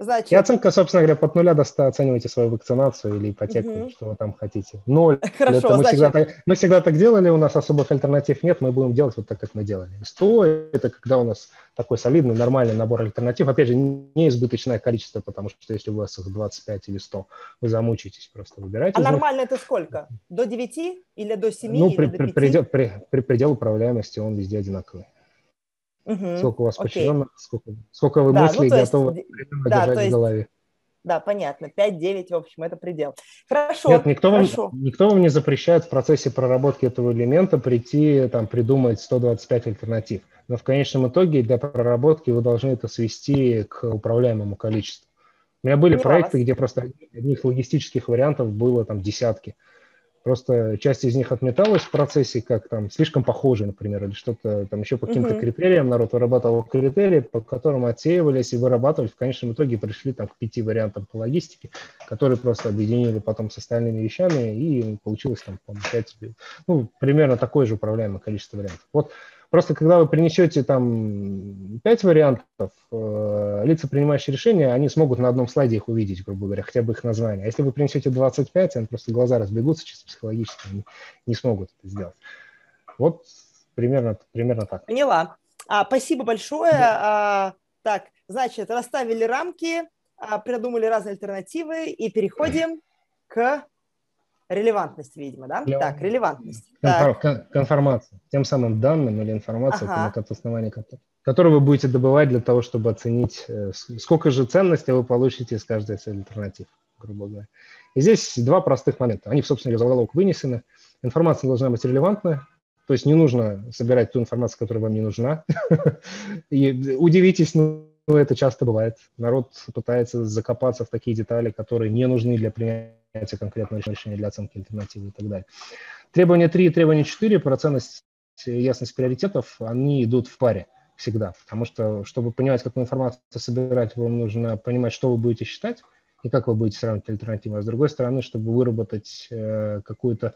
Значит... И оценка, собственно говоря, под нуля до 100 оценивайте свою вакцинацию или ипотеку, угу. что вы там хотите. Ноль. Хорошо, это мы, значит... всегда так, мы всегда так делали, у нас особых альтернатив нет, мы будем делать вот так, как мы делали. 100 – это когда у нас такой солидный, нормальный набор альтернатив. Опять же, не избыточное количество, потому что если у вас их 25 или 100, вы замучитесь просто выбирать. А нормально это сколько? До 9 или до 7? Ну, при, при, предел, при, при предел управляемости он везде одинаковый. Угу. Сколько у вас подчиненных, сколько, сколько вы да, мыслей ну, готовы есть, да, держать в голове. да, понятно. 5-9, в общем, это предел. Хорошо. Нет, никто, хорошо. Вам, никто вам не запрещает в процессе проработки этого элемента прийти, там, придумать 125 альтернатив. Но в конечном итоге для проработки вы должны это свести к управляемому количеству. У меня были Поняла проекты, вас. где просто одних логистических вариантов было там десятки. Просто часть из них отметалась в процессе, как там слишком похожи, например, или что-то там еще по каким-то uh-huh. критериям. Народ вырабатывал критерии, по которым отсеивались и вырабатывали. В конечном итоге пришли там к пяти вариантам по логистике, которые просто объединили потом с остальными вещами, и получилось там, по-моему, 5, ну, примерно такое же управляемое количество вариантов. Вот Просто когда вы принесете там пять вариантов, э, лица, принимающие решения, они смогут на одном слайде их увидеть, грубо говоря, хотя бы их название. А если вы принесете 25, они просто глаза разбегутся чисто психологически, они не смогут это сделать. Вот примерно, примерно так. Поняла. А, спасибо большое. Да. А, так, значит, расставили рамки, а, придумали разные альтернативы и переходим к Релевантность, видимо, да? Релевантность. Так, релевантность. Конфор- так. Конформация. Тем самым данным или информацией, ага. от основания которую вы будете добывать для того, чтобы оценить, э, сколько же ценности вы получите из каждой из альтернатив, грубо говоря. И здесь два простых момента. Они, собственно, в заголовок вынесены. Информация должна быть релевантная, то есть не нужно собирать ту информацию, которая вам не нужна. И удивитесь, но это часто бывает. Народ пытается закопаться в такие детали, которые не нужны для принятия конкретного решения для оценки альтернативы и так далее. Требования 3 и требования 4 про ценность и ясность приоритетов, они идут в паре всегда, потому что, чтобы понимать, какую информацию собирать, вам нужно понимать, что вы будете считать и как вы будете сравнивать альтернативы. А с другой стороны, чтобы выработать э, какую-то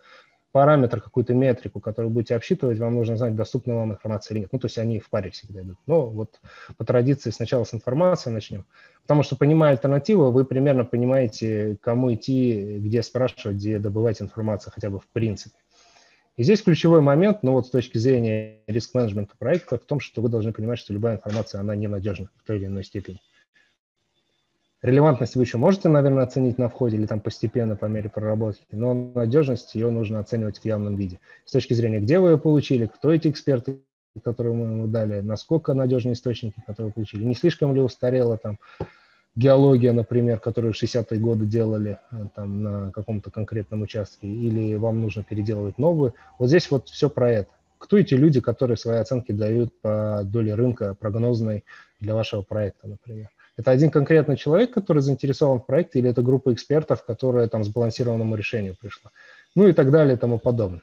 параметр, какую-то метрику, которую будете обсчитывать, вам нужно знать, доступна вам информация или нет. Ну, то есть они в паре всегда идут. Но вот по традиции сначала с информацией начнем. Потому что, понимая альтернативу, вы примерно понимаете, кому идти, где спрашивать, где добывать информацию хотя бы в принципе. И здесь ключевой момент, ну вот с точки зрения риск-менеджмента проекта, в том, что вы должны понимать, что любая информация, она ненадежна в той или иной степени. Релевантность вы еще можете, наверное, оценить на входе или там постепенно по мере проработки, но надежность ее нужно оценивать в явном виде. С точки зрения, где вы ее получили, кто эти эксперты, которые мы ему дали, насколько надежные источники, которые вы получили, не слишком ли устарела там геология, например, которую в 60-е годы делали э, там на каком-то конкретном участке, или вам нужно переделывать новую. Вот здесь вот все про это. Кто эти люди, которые свои оценки дают по доле рынка прогнозной для вашего проекта, например? Это один конкретный человек, который заинтересован в проекте, или это группа экспертов, которая там сбалансированному решению пришла. Ну и так далее и тому подобное.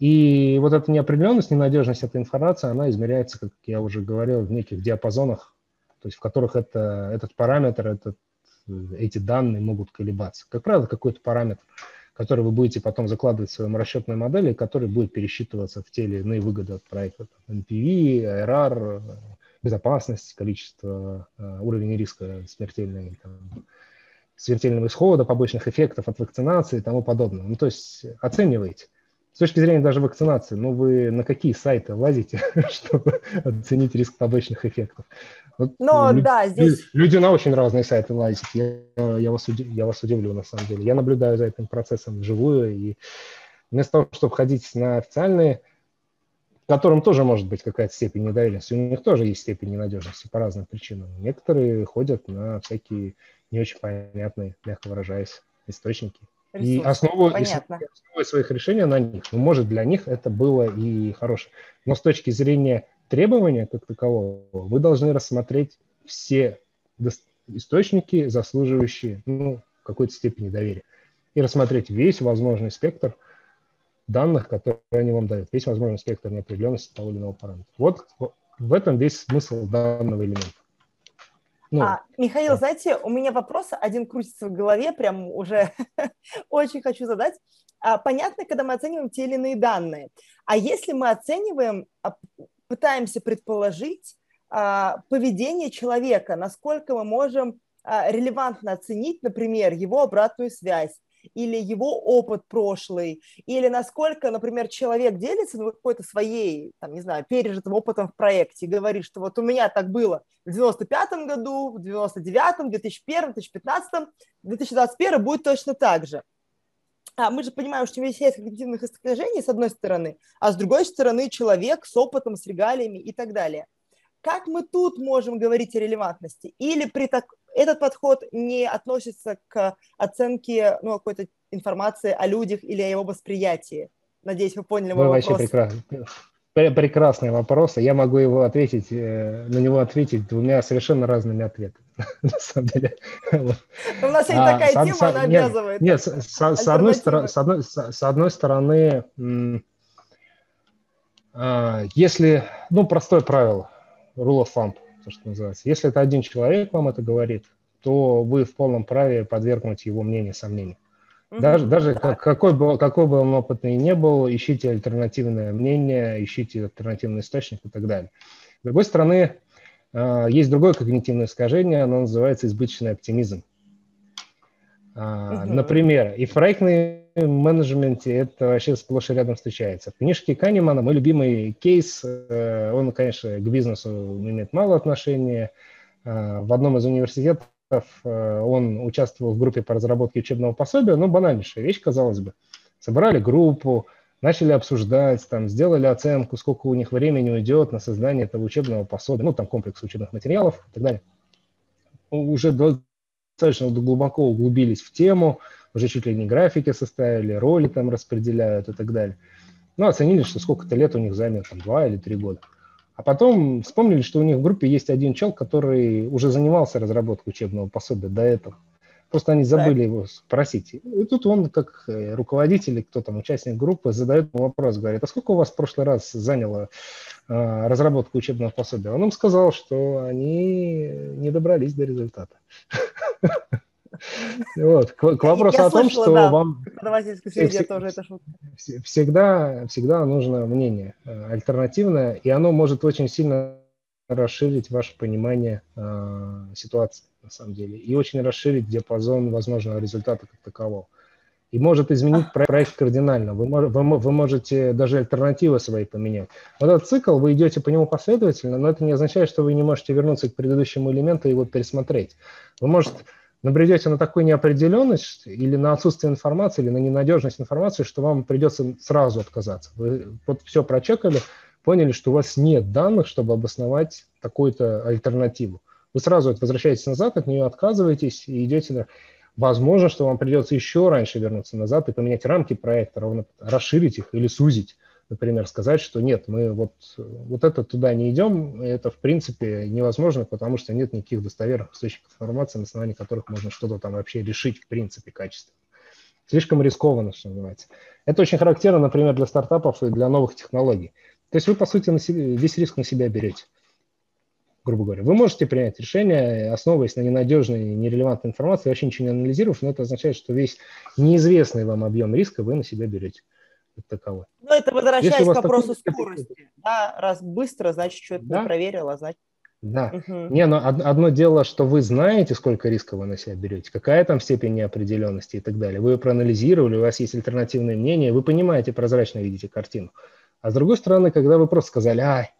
И вот эта неопределенность, ненадежность этой информации, она измеряется, как я уже говорил, в неких диапазонах, то есть в которых это, этот параметр, этот, эти данные могут колебаться. Как правило, какой-то параметр, который вы будете потом закладывать в своем расчетной модели, который будет пересчитываться в те или иные выгоды от проекта. NPV, IRR, безопасность, количество, э, уровень риска смертельной, там, смертельного исхода, побочных эффектов от вакцинации и тому подобное. Ну, то есть оцениваете. С точки зрения даже вакцинации, ну, вы на какие сайты лазите, чтобы оценить риск побочных эффектов? Вот, Но, люди, да, здесь... Люди на очень разные сайты лазят. Я, я, вас, я вас удивлю, на самом деле. Я наблюдаю за этим процессом вживую, и вместо того, чтобы ходить на официальные которым тоже может быть какая-то степень недоверенности. У них тоже есть степень ненадежности по разным причинам. Некоторые ходят на всякие не очень понятные, мягко выражаясь, источники. И основу, основу своих решений на них. Ну, может, для них это было и хорошее. Но с точки зрения требования как такового, вы должны рассмотреть все источники, заслуживающие ну, какой-то степени доверия. И рассмотреть весь возможный спектр – данных, которые они вам дают. Есть возможный спектр неопределенности того или иного параметра. Вот в этом весь смысл данного элемента. Ну, а, Михаил, да. знаете, у меня вопрос один крутится в голове, прям уже очень хочу задать. А, понятно, когда мы оцениваем те или иные данные. А если мы оцениваем, а, пытаемся предположить а, поведение человека, насколько мы можем а, релевантно оценить, например, его обратную связь, или его опыт прошлый, или насколько, например, человек делится ну, какой-то своей, там, не знаю, пережитым опытом в проекте и говорит, что вот у меня так было в 95 году, в 99-м, 2001, 2015, 2021 будет точно так же. А мы же понимаем, что у него есть когнитивных искажений, с одной стороны, а с другой стороны человек с опытом, с регалиями и так далее. как мы тут можем говорить о релевантности? Или при так... этот подход не относится к оценке ну, какой-то информации о людях или о его восприятии? Надеюсь, вы поняли мой вы вопрос. Вообще прекрасно. Прекрасный вопрос. Я могу его ответить, э, на него ответить двумя совершенно разными ответами. На самом деле. У нас сегодня а, такая тема, она обязывает. Нет, с одной стороны, а, если, ну, простое правило, rule of thumb, то, что называется. Если это один человек вам это говорит, то вы в полном праве подвергнуть его мнению сомнению. Даже, даже как, какой, бы, какой бы он опытный не был, ищите альтернативное мнение, ищите альтернативный источник и так далее. С другой стороны, а, есть другое когнитивное искажение, оно называется избыточный оптимизм. Угу. Например, и в проектной менеджменте это вообще сплошь и рядом встречается. В книжке Канемана мой любимый кейс, э, он, конечно, к бизнесу имеет мало отношения. Э, в одном из университетов э, он участвовал в группе по разработке учебного пособия, ну, банальнейшая вещь, казалось бы. Собрали группу, начали обсуждать, там, сделали оценку, сколько у них времени уйдет на создание этого учебного пособия, ну, там, комплекс учебных материалов и так далее. Уже достаточно глубоко углубились в тему, уже чуть ли не графики составили, роли там распределяют и так далее. Ну, оценили, что сколько-то лет у них займет, там, два или три года. А потом вспомнили, что у них в группе есть один чел, который уже занимался разработкой учебного пособия до этого. Просто они забыли так. его спросить. И тут он, как э, руководитель, кто там, участник группы, задает вопрос, говорит, а сколько у вас в прошлый раз заняло э, разработка учебного пособия? Он им сказал, что они не добрались до результата. Вот, к, к вопросу я о том, слышала, что да. вам всегда, всегда нужно мнение э, альтернативное, и оно может очень сильно расширить ваше понимание э, ситуации, на самом деле, и очень расширить диапазон возможного результата как такового. И может изменить проект кардинально. Вы, вы, вы можете даже альтернативы свои поменять. Вот этот цикл, вы идете по нему последовательно, но это не означает, что вы не можете вернуться к предыдущему элементу и его пересмотреть. Вы можете набредете на такую неопределенность или на отсутствие информации, или на ненадежность информации, что вам придется сразу отказаться. Вы вот все прочекали, поняли, что у вас нет данных, чтобы обосновать такую-то альтернативу. Вы сразу возвращаетесь назад, от нее отказываетесь и идете на... Возможно, что вам придется еще раньше вернуться назад и поменять рамки проекта, ровно расширить их или сузить например, сказать, что нет, мы вот, вот это туда не идем, это в принципе невозможно, потому что нет никаких достоверных источников информации, на основании которых можно что-то там вообще решить в принципе качественно. Слишком рискованно, что называется. Это очень характерно, например, для стартапов и для новых технологий. То есть вы, по сути, на себе, весь риск на себя берете, грубо говоря. Вы можете принять решение, основываясь на ненадежной, нерелевантной информации, вообще ничего не анализировав, но это означает, что весь неизвестный вам объем риска вы на себя берете как таковой. Ну, это возвращаясь к вопросу такой... скорости. Да, раз быстро, значит, что-то да? не проверила, значит. Да. Угу. Не, но одно дело, что вы знаете, сколько риска вы на себя берете, какая там степень неопределенности и так далее. Вы ее проанализировали, у вас есть альтернативное мнение, вы понимаете, прозрачно видите картину. А с другой стороны, когда вы просто сказали, ай,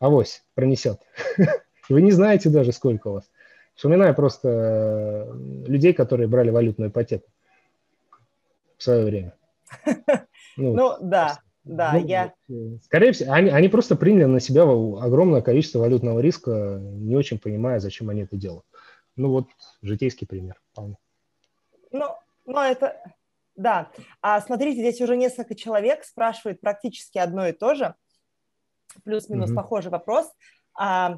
авось, пронесет. Вы не знаете даже, сколько у вас. Вспоминаю просто э, людей, которые брали валютную ипотеку в свое время. Ну, ну да, да, ну, я... Скорее всего, они, они просто приняли на себя огромное количество валютного риска, не очень понимая, зачем они это делают. Ну вот, житейский пример. Ну, ну это... Да. А смотрите, здесь уже несколько человек спрашивают практически одно и то же. Плюс-минус mm-hmm. похожий вопрос. А,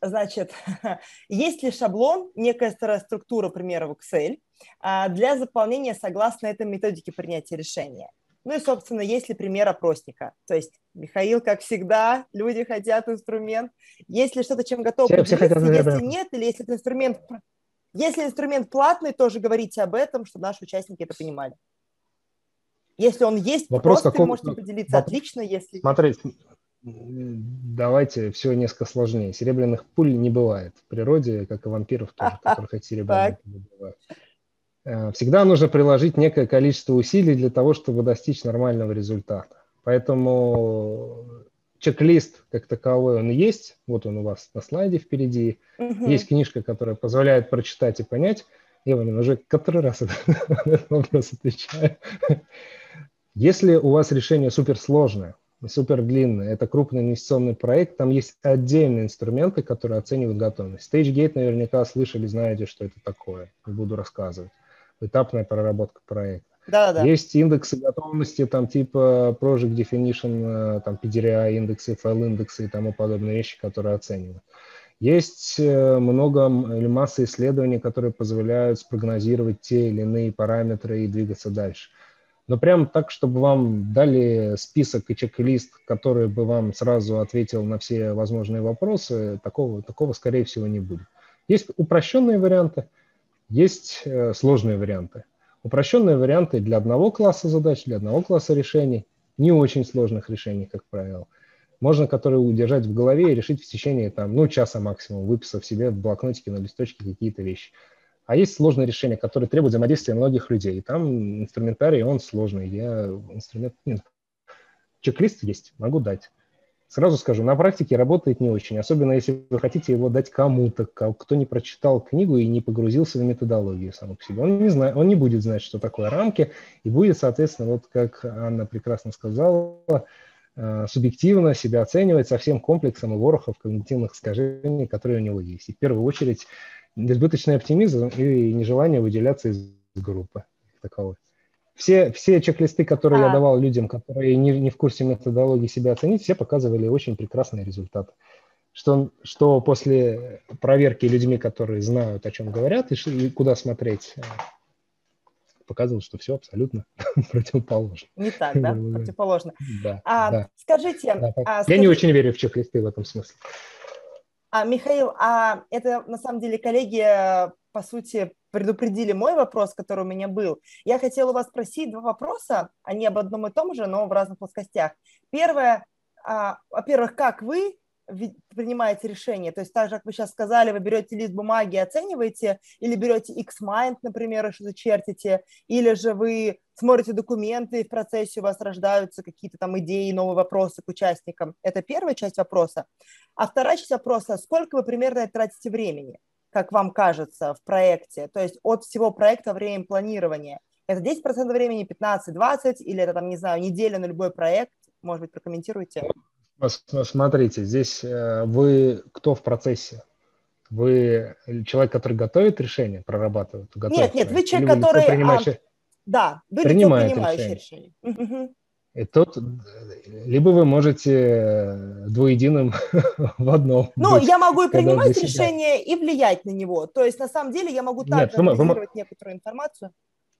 значит, есть ли шаблон, некая структура, к примеру, в Excel, а, для заполнения согласно этой методике принятия решения? Ну и, собственно, есть ли пример опросника? То есть, Михаил, как всегда, люди хотят инструмент. Есть ли что-то, чем готовы все, все хотят, Если да. нет, или если инструмент... Если инструмент платный, тоже говорите об этом, чтобы наши участники это понимали. Если он есть, Вопрос просто каком... можете поделиться. Вопрос... Отлично, если... Смотрите, давайте все несколько сложнее. Серебряных пуль не бывает в природе, как и вампиров тоже, которых эти серебряные пули бывают. Э, всегда нужно приложить некое количество усилий для того, чтобы достичь нормального результата. Поэтому чек-лист как таковой, он есть. Вот он у вас на слайде впереди. Угу. Есть книжка, которая позволяет прочитать и понять. Я Иванин, уже который раз на этот вопрос отвечаю. Если у вас решение суперсложное, супер длинная. Это крупный инвестиционный проект. Там есть отдельные инструменты, которые оценивают готовность. StageGate наверняка слышали, знаете, что это такое. Не буду рассказывать. Этапная проработка проекта. Да, да. Есть индексы готовности, там типа Project Definition, э, там PDRI индексы, файл индексы и тому подобные вещи, которые оценивают. Есть э, много или масса исследований, которые позволяют спрогнозировать те или иные параметры и двигаться дальше. Но прям так, чтобы вам дали список и чек-лист, который бы вам сразу ответил на все возможные вопросы, такого, такого скорее всего, не будет. Есть упрощенные варианты, есть э, сложные варианты. Упрощенные варианты для одного класса задач, для одного класса решений, не очень сложных решений, как правило. Можно которые удержать в голове и решить в течение там, ну, часа максимум, выписав себе в блокнотике на листочке какие-то вещи. А есть сложные решения, которые требуют взаимодействия многих людей. И там инструментарий, он сложный. Я инструмент... Нет. Чек-лист есть, могу дать. Сразу скажу, на практике работает не очень, особенно если вы хотите его дать кому-то, кто не прочитал книгу и не погрузился в методологию саму по себе. Он не, знает, он не будет знать, что такое рамки, и будет, соответственно, вот как Анна прекрасно сказала, э, субъективно себя оценивать со всем комплексом и ворохов когнитивных искажений, которые у него есть. И в первую очередь избыточный оптимизм и нежелание выделяться из группы таковой все, все чек-листы, которые а. я давал людям, которые не, не в курсе методологии себя оценить, все показывали очень прекрасные результаты. Что, что после проверки людьми, которые знают, о чем говорят и, и куда смотреть, э, показывал, что все абсолютно противоположно. Не так, да? Противоположно. Да. А, да. Скажите, да, а, Я не очень верю в чек-листы в этом смысле. А, Михаил, а это на самом деле коллеги, по сути, предупредили мой вопрос, который у меня был. Я хотела у вас спросить два вопроса, они об одном и том же, но в разных плоскостях. Первое, а, во-первых, как вы принимаете решение? То есть так же, как вы сейчас сказали, вы берете лист бумаги и оцениваете, или берете X-Mind, например, и что-то чертите, или же вы смотрите документы, и в процессе у вас рождаются какие-то там идеи, новые вопросы к участникам. Это первая часть вопроса. А вторая часть вопроса, сколько вы примерно тратите времени? Как вам кажется, в проекте? То есть от всего проекта время планирования. Это 10% времени, 15-20, или это там, не знаю, неделя на любой проект? Может быть, прокомментируйте. Смотрите, здесь э, вы кто в процессе? Вы человек, который готовит решение, прорабатывает? Нет, нет, вы человек, который... Принимающий... А, да, вы принимает решение. решение. Угу. И тут либо вы можете э, двуединым в одном. Ну, быть, я могу и принимать решение, и влиять на него. То есть, на самом деле, я могу также анализировать вы... некоторую информацию.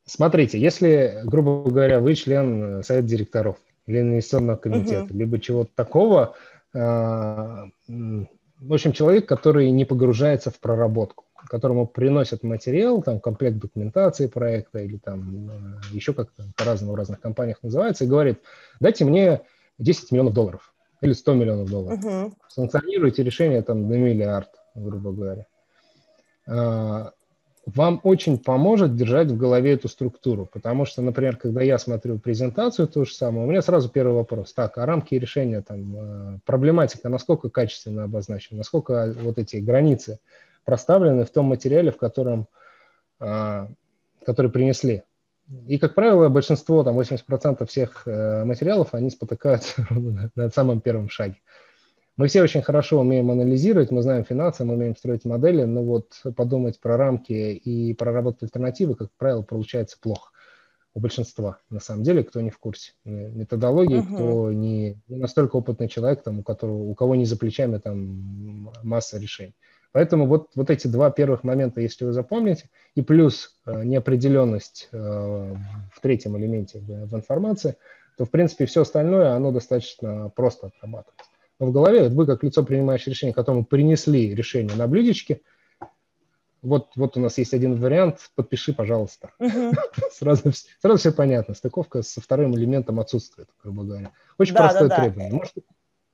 Смотрите, если, грубо говоря, вы член э, совета директоров или инвестиционного комитета, угу. либо чего-то такого, э, в общем, человек, который не погружается в проработку которому приносят материал, там комплект документации проекта или там э, еще как-то по-разному в разных компаниях называется, и говорит, дайте мне 10 миллионов долларов или 100 миллионов долларов. Uh-huh. Санкционируйте решение там на миллиард, грубо говоря. А, вам очень поможет держать в голове эту структуру, потому что, например, когда я смотрю презентацию ту же самую, у меня сразу первый вопрос. Так, а рамки решения, там, э, проблематика насколько качественно обозначена, насколько вот эти границы проставлены в том материале, в котором, а, который принесли. И, как правило, большинство, там 80% всех э, материалов, они спотыкаются на самом первом шаге. Мы все очень хорошо умеем анализировать, мы знаем финансы, мы умеем строить модели, но вот подумать про рамки и проработать альтернативы, как правило, получается плохо у большинства, на самом деле, кто не в курсе методологии, uh-huh. кто не, не настолько опытный человек, там, у, которого, у кого не за плечами там масса решений. Поэтому вот, вот эти два первых момента, если вы запомните, и плюс э, неопределенность э, в третьем элементе в, информации, то, в принципе, все остальное, оно достаточно просто отрабатывается. Но в голове вы, как лицо, принимающее решение, которому принесли решение на блюдечке, вот, вот у нас есть один вариант, подпиши, пожалуйста. Uh-huh. сразу, сразу все понятно. Стыковка со вторым элементом отсутствует, грубо говоря. Очень да, простое да, требование. Может,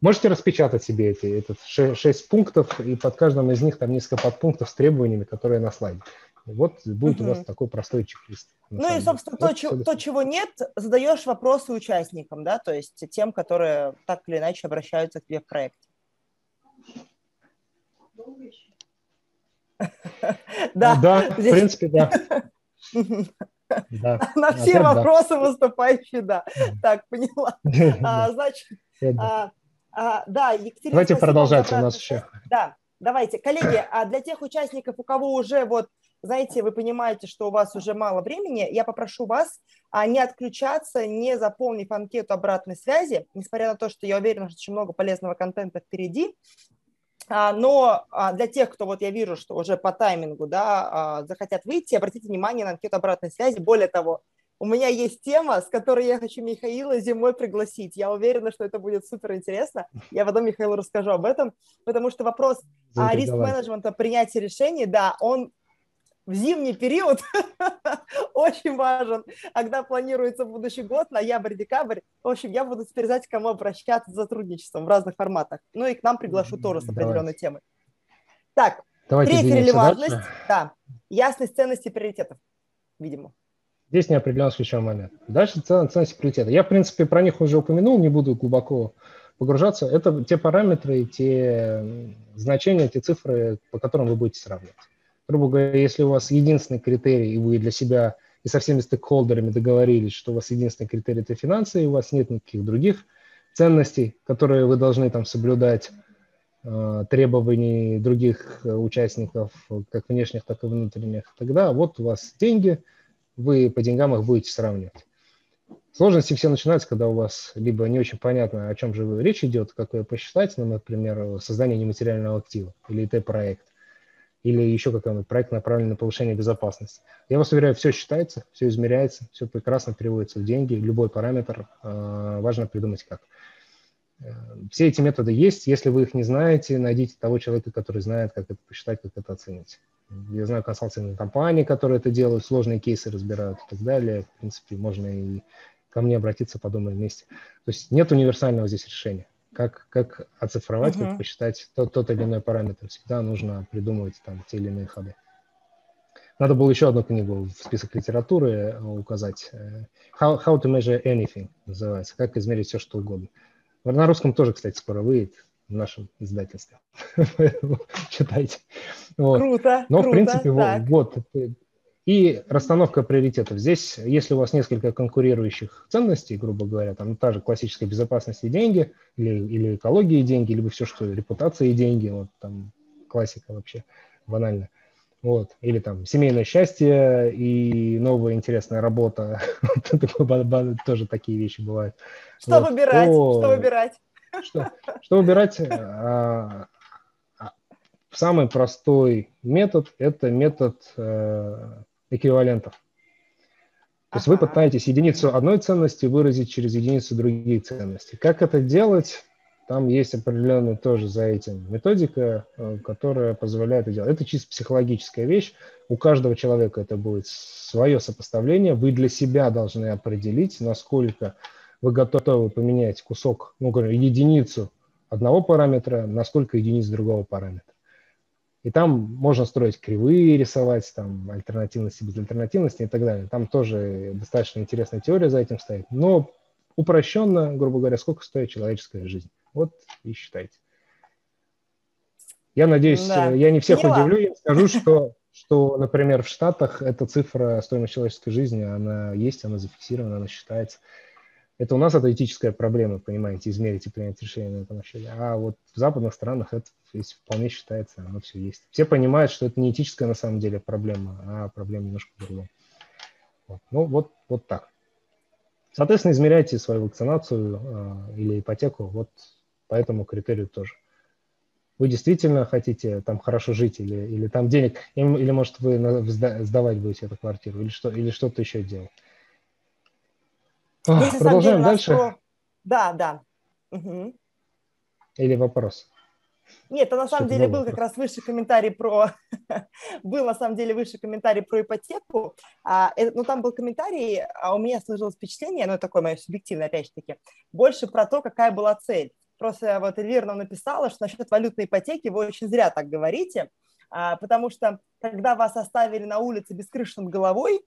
Можете распечатать себе эти этот 6 пунктов, и под каждым из них там несколько подпунктов с требованиями, которые на слайде. вот будет угу. у вас такой простой чек-лист. Ну и, собственно, то, то, чего нет, задаешь вопросы участникам, да, то есть тем, которые так или иначе обращаются к тебе в проекте. Да, да в принципе, да. На все вопросы выступающие, да. Так, поняла. А, значит, А, да, Екатерина, Давайте продолжать, у нас еще. Да, давайте. Коллеги, а для тех участников, у кого уже вот знаете, вы понимаете, что у вас уже мало времени, я попрошу вас а, не отключаться, не заполнив анкету обратной связи, несмотря на то, что я уверена, что очень много полезного контента впереди. А, но а, для тех, кто вот я вижу, что уже по таймингу да, захотят выйти, обратите внимание на анкету обратной связи. Более того, у меня есть тема, с которой я хочу Михаила зимой пригласить. Я уверена, что это будет супер интересно. Я потом Михаилу расскажу об этом, потому что вопрос риск-менеджмента, принятия решений, да, он в зимний период очень важен, когда планируется будущий год, ноябрь, декабрь. В общем, я буду теперь знать, к кому обращаться за сотрудничеством в разных форматах. Ну и к нам приглашу тоже с определенной Давайте. темой. Так, Давайте третья релевантность, дальше. да, ясность ценностей и приоритетов, видимо. Здесь неопределенность ключевой момент. Дальше ценности и приоритеты. Я, в принципе, про них уже упомянул, не буду глубоко погружаться. Это те параметры, те значения, те цифры, по которым вы будете сравнивать грубо говоря, если у вас единственный критерий, и вы для себя и со всеми стейкхолдерами договорились, что у вас единственный критерий – это финансы, и у вас нет никаких других ценностей, которые вы должны там соблюдать, э, требований других участников, как внешних, так и внутренних, тогда вот у вас деньги, вы по деньгам их будете сравнивать. Сложности все начинаются, когда у вас либо не очень понятно, о чем же речь идет, как ее посчитать, ну, например, создание нематериального актива или ИТ-проект, или еще какой-нибудь проект, направленный на повышение безопасности. Я вас уверяю, все считается, все измеряется, все прекрасно переводится в деньги, любой параметр, э, важно придумать как. Э, все эти методы есть, если вы их не знаете, найдите того человека, который знает, как это посчитать, как это оценить. Я знаю консалтинговые компании, которые это делают, сложные кейсы разбирают и так далее. В принципе, можно и ко мне обратиться, подумаем вместе. То есть нет универсального здесь решения как, как оцифровать, uh-huh. как посчитать тот, тот или иной параметр. Всегда нужно придумывать там те или иные ходы. Надо было еще одну книгу в список литературы э, указать. Э, How, How to measure anything называется. Как измерить все, что угодно. На русском тоже, кстати, скоро выйдет в нашем издательстве. Читайте. Вот. Круто. Но, круто, в принципе, так. вот, и расстановка приоритетов. Здесь, если у вас несколько конкурирующих ценностей, грубо говоря, там та же классическая безопасность и деньги, или, или экология и деньги, либо все, что репутация и деньги, вот там классика вообще банально. Вот. Или там семейное счастье и новая интересная работа. Тоже такие вещи бывают. Что вот. выбирать? Что выбирать? Что, что выбирать? А, а, самый простой метод – это метод э, эквивалентов. То есть вы пытаетесь единицу одной ценности выразить через единицу других ценностей. Как это делать? Там есть определенная тоже за этим методика, э, которая позволяет это делать. Это чисто психологическая вещь. У каждого человека это будет свое сопоставление. Вы для себя должны определить, насколько вы готовы поменять кусок, ну, говорю, единицу одного параметра, насколько единиц другого параметра. И там можно строить кривые, рисовать, там, альтернативности, без альтернативности и так далее. Там тоже достаточно интересная теория за этим стоит. Но упрощенно, грубо говоря, сколько стоит человеческая жизнь. Вот и считайте. Я надеюсь, да. я не всех Мила. удивлю, я скажу, что, что, например, в Штатах эта цифра стоимости человеческой жизни, она есть, она зафиксирована, она считается. Это у нас это этическая проблема, понимаете, измерить и принять решение на этом счете. А вот в западных странах это вполне считается, оно все есть. Все понимают, что это не этическая на самом деле проблема, а проблема немножко другая. Вот. Ну, вот, вот так. Соответственно, измеряйте свою вакцинацию э, или ипотеку вот по этому критерию тоже. Вы действительно хотите там хорошо жить или, или там денег, или, может, вы сдавать будете эту квартиру, или, что, или что-то еще делать. Здесь, Продолжаем деле, дальше. Про... Да, да. Угу. Или вопрос? Нет, это на самом деле был как раз высший комментарий про... был на самом деле высший комментарий про ипотеку. А, это, ну, там был комментарий, а у меня сложилось впечатление, ну, такое мое субъективное, опять же таки, больше про то, какая была цель. Просто вот Эльвира нам написала, что насчет валютной ипотеки вы очень зря так говорите, а, потому что когда вас оставили на улице без крыши над головой,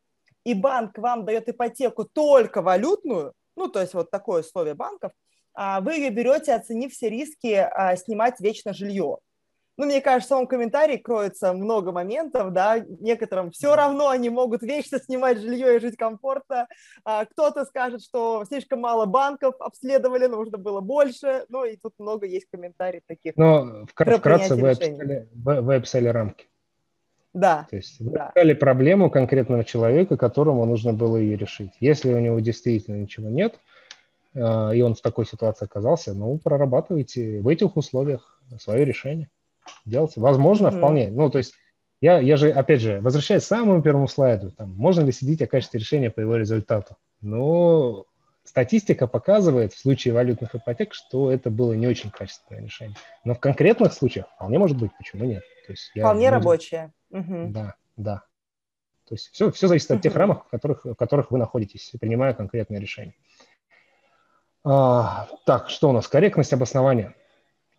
и банк вам дает ипотеку только валютную, ну, то есть вот такое условие банков, а, вы ее берете, оценив все риски, а, снимать вечно жилье. Ну, мне кажется, в самом комментарии кроется много моментов, да, некоторым все равно они могут вечно снимать жилье и жить комфортно, а, кто-то скажет, что слишком мало банков обследовали, нужно было больше, ну, и тут много есть комментариев таких. Но вкратце вы описали, вы, вы описали рамки. Да. То есть вы да. проблему конкретного человека, которому нужно было ее решить. Если у него действительно ничего нет, а, и он в такой ситуации оказался, ну, прорабатывайте в этих условиях свое решение. Делайте. Возможно, mm-hmm. вполне. Ну, то есть я, я же, опять же, возвращаясь к самому первому слайду, там, можно ли судить о качестве решения по его результату? Ну, статистика показывает в случае валютных ипотек, что это было не очень качественное решение. Но в конкретных случаях вполне может быть, почему нет? То есть вполне я, рабочее. Угу. Да, да. То есть все, все зависит от тех рамок, в которых, в которых вы находитесь, принимая конкретное решение. А, так, что у нас? Корректность обоснования.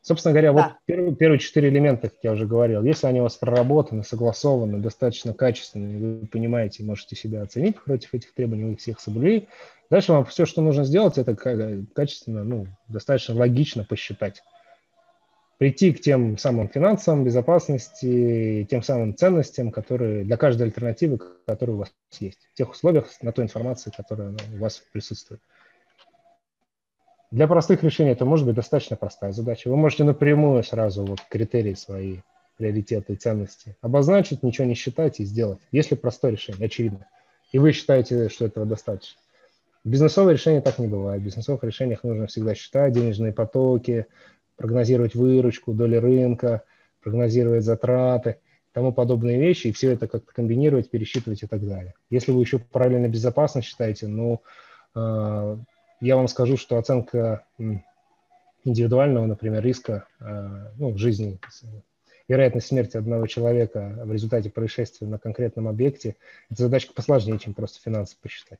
Собственно говоря, да. вот первые, первые четыре элемента, как я уже говорил, если они у вас проработаны, согласованы, достаточно качественные, вы понимаете, можете себя оценить против этих требований, вы всех соблюли, дальше вам все, что нужно сделать, это качественно, ну, достаточно логично посчитать прийти к тем самым финансам, безопасности, тем самым ценностям, которые для каждой альтернативы, которые у вас есть, в тех условиях, на той информации, которая у вас присутствует. Для простых решений это может быть достаточно простая задача. Вы можете напрямую сразу вот критерии свои, приоритеты, ценности обозначить, ничего не считать и сделать. Если простое решение, очевидно. И вы считаете, что этого достаточно. Бизнесовые решения так не бывает. В бизнесовых решениях нужно всегда считать денежные потоки, прогнозировать выручку, доли рынка, прогнозировать затраты, тому подобные вещи, и все это как-то комбинировать, пересчитывать и так далее. Если вы еще параллельно безопасно считаете, ну, э, я вам скажу, что оценка индивидуального, например, риска э, ну, жизни, вероятность смерти одного человека в результате происшествия на конкретном объекте, это задачка посложнее, чем просто финансы посчитать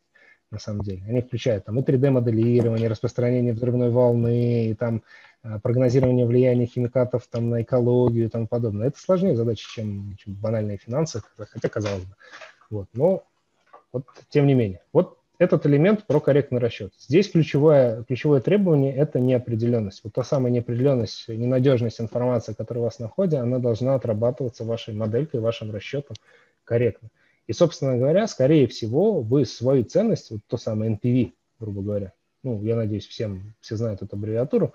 на самом деле. Они включают там и 3D-моделирование, распространение взрывной волны, и там а, прогнозирование влияния химикатов там, на экологию и тому подобное. Это сложнее задача, чем, чем банальные финансы, хотя казалось бы. Вот. Но вот, тем не менее. Вот этот элемент про корректный расчет. Здесь ключевое, ключевое требование – это неопределенность. Вот та самая неопределенность, ненадежность информации, которая у вас на входе, она должна отрабатываться вашей моделькой, вашим расчетом корректно. И, собственно говоря, скорее всего, вы свою ценность, вот то самое NPV, грубо говоря, ну, я надеюсь, всем, все знают эту аббревиатуру,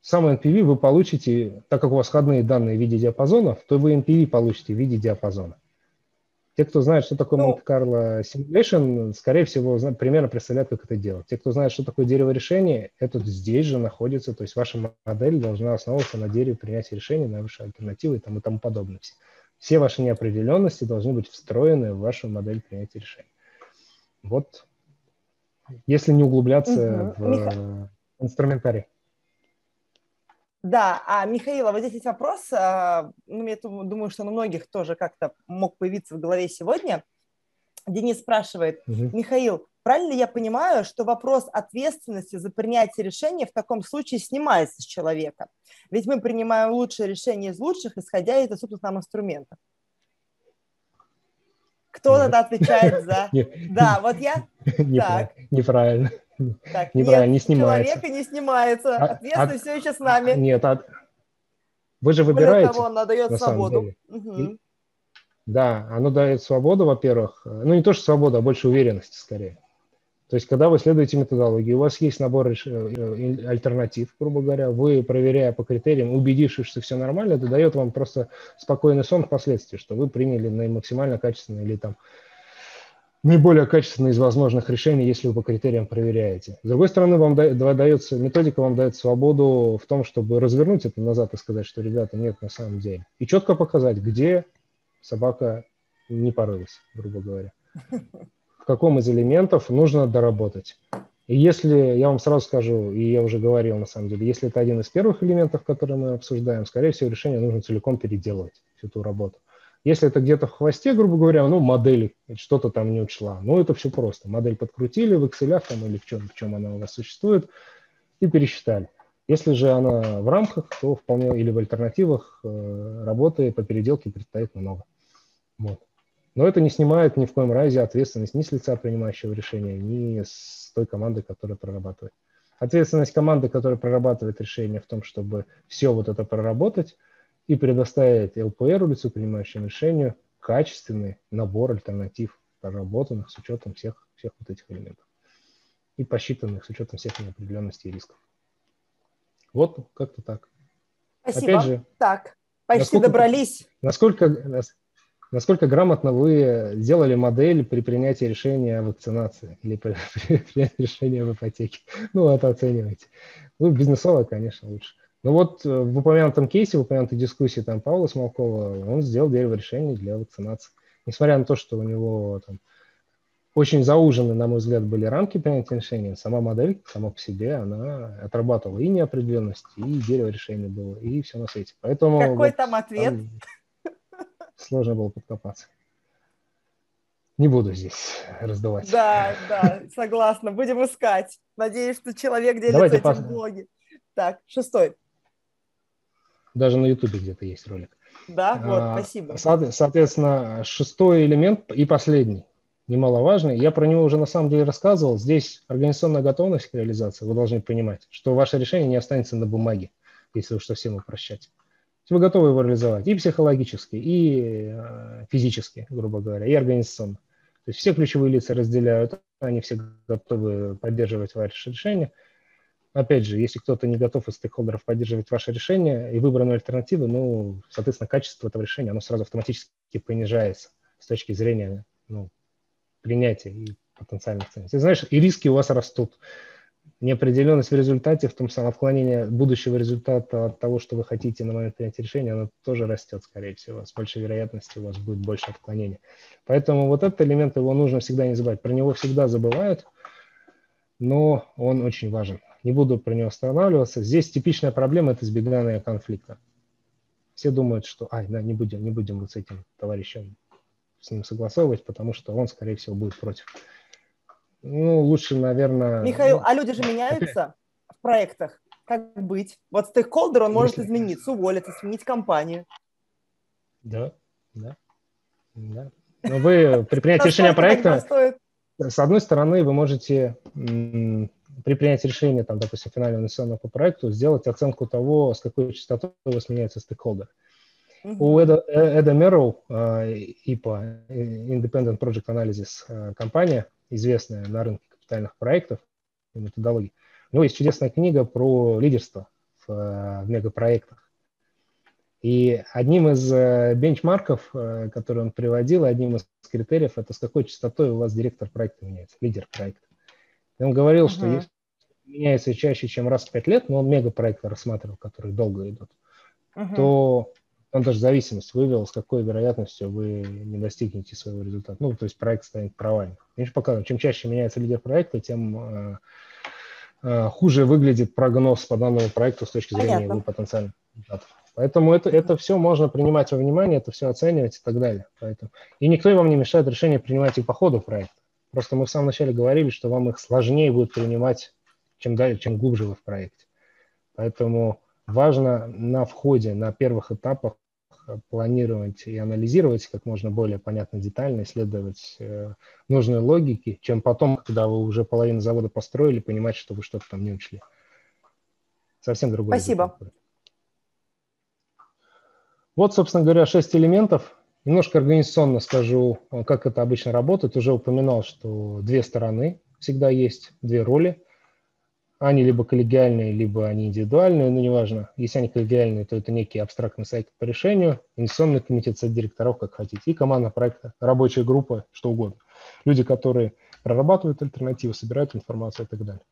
сам NPV вы получите, так как у вас входные данные в виде диапазонов, то вы NPV получите в виде диапазона. Те, кто знает, что такое ну, Monte-Carlo Simulation, скорее всего, примерно представляют, как это делать. Те, кто знает, что такое дерево решения, это здесь же находится, то есть ваша модель должна основываться на дереве принятия решений, на ваши альтернативы и тому, и тому подобное. Все ваши неопределенности должны быть встроены в вашу модель принятия решений. Вот, если не углубляться угу. в инструментарий. Да, а Михаила, вот здесь есть вопрос, а, ну, я думаю, что у многих тоже как-то мог появиться в голове сегодня. Денис спрашивает, угу. Михаил, правильно ли я понимаю, что вопрос ответственности за принятие решения в таком случае снимается с человека? Ведь мы принимаем лучшее решение из лучших, исходя из доступных нам инструментов. Кто тогда отвечает за... Да, вот я... Неправильно. Так, Неправильно, не снимается. Человека не снимается. А, Ответственность а, все еще с нами. Нет, а, вы же выбираете. того, она дает свободу. Угу. Да, оно дает свободу, во-первых. Ну, не то, что свободу, а больше уверенности скорее. То есть, когда вы следуете методологии, у вас есть набор э, э, альтернатив, грубо говоря, вы, проверяя по критериям, убедившись, что все нормально, это дает вам просто спокойный сон впоследствии, что вы приняли максимально качественное или там наиболее качественное из возможных решений, если вы по критериям проверяете. С другой стороны, вам дается, методика вам дает свободу в том, чтобы развернуть это назад и сказать, что, ребята, нет на самом деле. И четко показать, где собака не порылась, грубо говоря. В каком из элементов нужно доработать. И если, я вам сразу скажу, и я уже говорил на самом деле, если это один из первых элементов, которые мы обсуждаем, скорее всего, решение нужно целиком переделывать, всю эту работу. Если это где-то в хвосте, грубо говоря, ну, модель что-то там не учла, ну, это все просто. Модель подкрутили в Excel там или в чем, в чем она у вас существует и пересчитали. Если же она в рамках, то вполне или в альтернативах э, работы по переделке предстоит много. Вот. Но это не снимает ни в коем разе ответственность ни с лица принимающего решения, ни с той команды, которая прорабатывает. Ответственность команды, которая прорабатывает решение в том, чтобы все вот это проработать, и предоставить ЛПР, лицу, принимающему решение, качественный набор альтернатив, проработанных с учетом всех, всех вот этих элементов и посчитанных с учетом всех неопределенностей и рисков. Вот как-то так. Спасибо. Опять же, так, почти насколько, добрались. Насколько, насколько грамотно вы сделали модель при принятии решения о вакцинации или при, при принятии решения об ипотеке? Ну, это оцениваете. Ну, бизнесово, конечно, лучше. Ну вот э, в упомянутом кейсе, в упомянутой дискуссии там Павла Смолкова, он сделал дерево решений для вакцинации. Несмотря на то, что у него там очень заужены, на мой взгляд, были рамки принятия решения, сама модель сама по себе, она отрабатывала и неопределенность, и дерево решения было, и все на свете. Поэтому Какой вот, там ответ? Там сложно было подкопаться. Не буду здесь раздавать. Да, да, согласна. Будем искать. Надеюсь, что человек делится Давайте этим пос... в блоге. Так, шестой. Даже на Ютубе где-то есть ролик. Да, вот, а, спасибо. Соответственно, шестой элемент и последний, немаловажный. Я про него уже на самом деле рассказывал. Здесь организационная готовность к реализации. Вы должны понимать, что ваше решение не останется на бумаге, если уж совсем упрощать. Вы готовы его реализовать и психологически, и э, физически, грубо говоря, и организационно. То есть все ключевые лица разделяют, они все готовы поддерживать ваше решение – опять же, если кто-то не готов из стейкхолдеров поддерживать ваше решение и выбранную альтернативу, ну, соответственно, качество этого решения, оно сразу автоматически понижается с точки зрения ну, принятия и потенциальных ценностей. Знаешь, и риски у вас растут. Неопределенность в результате, в том самом отклонение будущего результата от того, что вы хотите на момент принятия решения, оно тоже растет, скорее всего. С большей вероятностью у вас будет больше отклонения. Поэтому вот этот элемент, его нужно всегда не забывать. Про него всегда забывают, но он очень важен не буду про него останавливаться. Здесь типичная проблема – это избегание конфликта. Все думают, что, ай, да, не будем, не будем вот с этим товарищем с ним согласовывать, потому что он, скорее всего, будет против. Ну, лучше, наверное... Михаил, ну, а люди же меняются в проектах. Как быть? Вот стейкхолдер, он может измениться, уволиться, сменить компанию. Да, да, да. Но вы при принятии решения проекта, с одной стороны, вы можете при принятии решения, там, допустим, финального инвестиционного по проекту, сделать оценку того, с какой частотой у вас меняется стейкхолдер. Uh-huh. У Эда, Эда Мерроу, IPA, Independent Project Analysis э, компания, известная на рынке капитальных проектов и методологий, у него есть чудесная книга про лидерство в, в мегапроектах. И одним из э, бенчмарков, э, который он приводил, одним из критериев, это с какой частотой у вас директор проекта меняется, лидер проекта. И он говорил, uh-huh. что если меняется чаще, чем раз в пять лет, но он мегапроекты рассматривал, которые долго идут, uh-huh. то он даже зависимость вывел, с какой вероятностью вы не достигнете своего результата. Ну, то есть проект станет провальным. Они же показывают, чем чаще меняется лидер проекта, тем э, э, хуже выглядит прогноз по данному проекту с точки зрения Понятно. его потенциальных результатов. Поэтому это, это все можно принимать во внимание, это все оценивать и так далее. Поэтому... И никто вам не мешает решение принимать и по ходу проекта. Просто мы в самом начале говорили, что вам их сложнее будет принимать, чем далее, чем глубже вы в проекте. Поэтому важно на входе, на первых этапах планировать и анализировать как можно более понятно, детально, исследовать э, нужные логики, чем потом, когда вы уже половину завода построили, понимать, что вы что-то там не учли. Совсем другое. Спасибо. Вот, собственно говоря, шесть элементов. Немножко организационно скажу, как это обычно работает. Уже упоминал, что две стороны всегда есть, две роли. Они либо коллегиальные, либо они индивидуальные, но неважно. Если они коллегиальные, то это некий абстрактный сайт по решению, инвестиционный комитет, совет директоров, как хотите, и команда проекта, рабочая группа, что угодно. Люди, которые прорабатывают альтернативы, собирают информацию и так далее.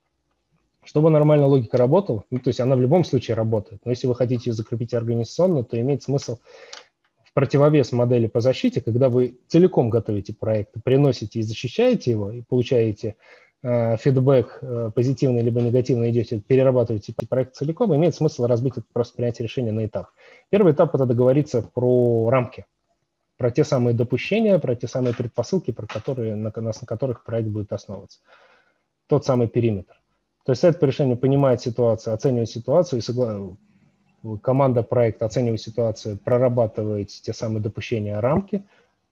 Чтобы нормально логика работала, ну, то есть она в любом случае работает, но если вы хотите ее закрепить организационно, то имеет смысл в противовес модели по защите, когда вы целиком готовите проект, приносите и защищаете его, и получаете фидбэк э, позитивный либо негативный, идете, перерабатываете проект целиком, имеет смысл разбить это просто принятие решения на этап. Первый этап – это договориться про рамки, про те самые допущения, про те самые предпосылки, про которые, на, на которых проект будет основываться. Тот самый периметр. То есть это решение понимает ситуацию, оценивает ситуацию, и согла... команда проекта оценивает ситуацию, прорабатывает те самые допущения рамки.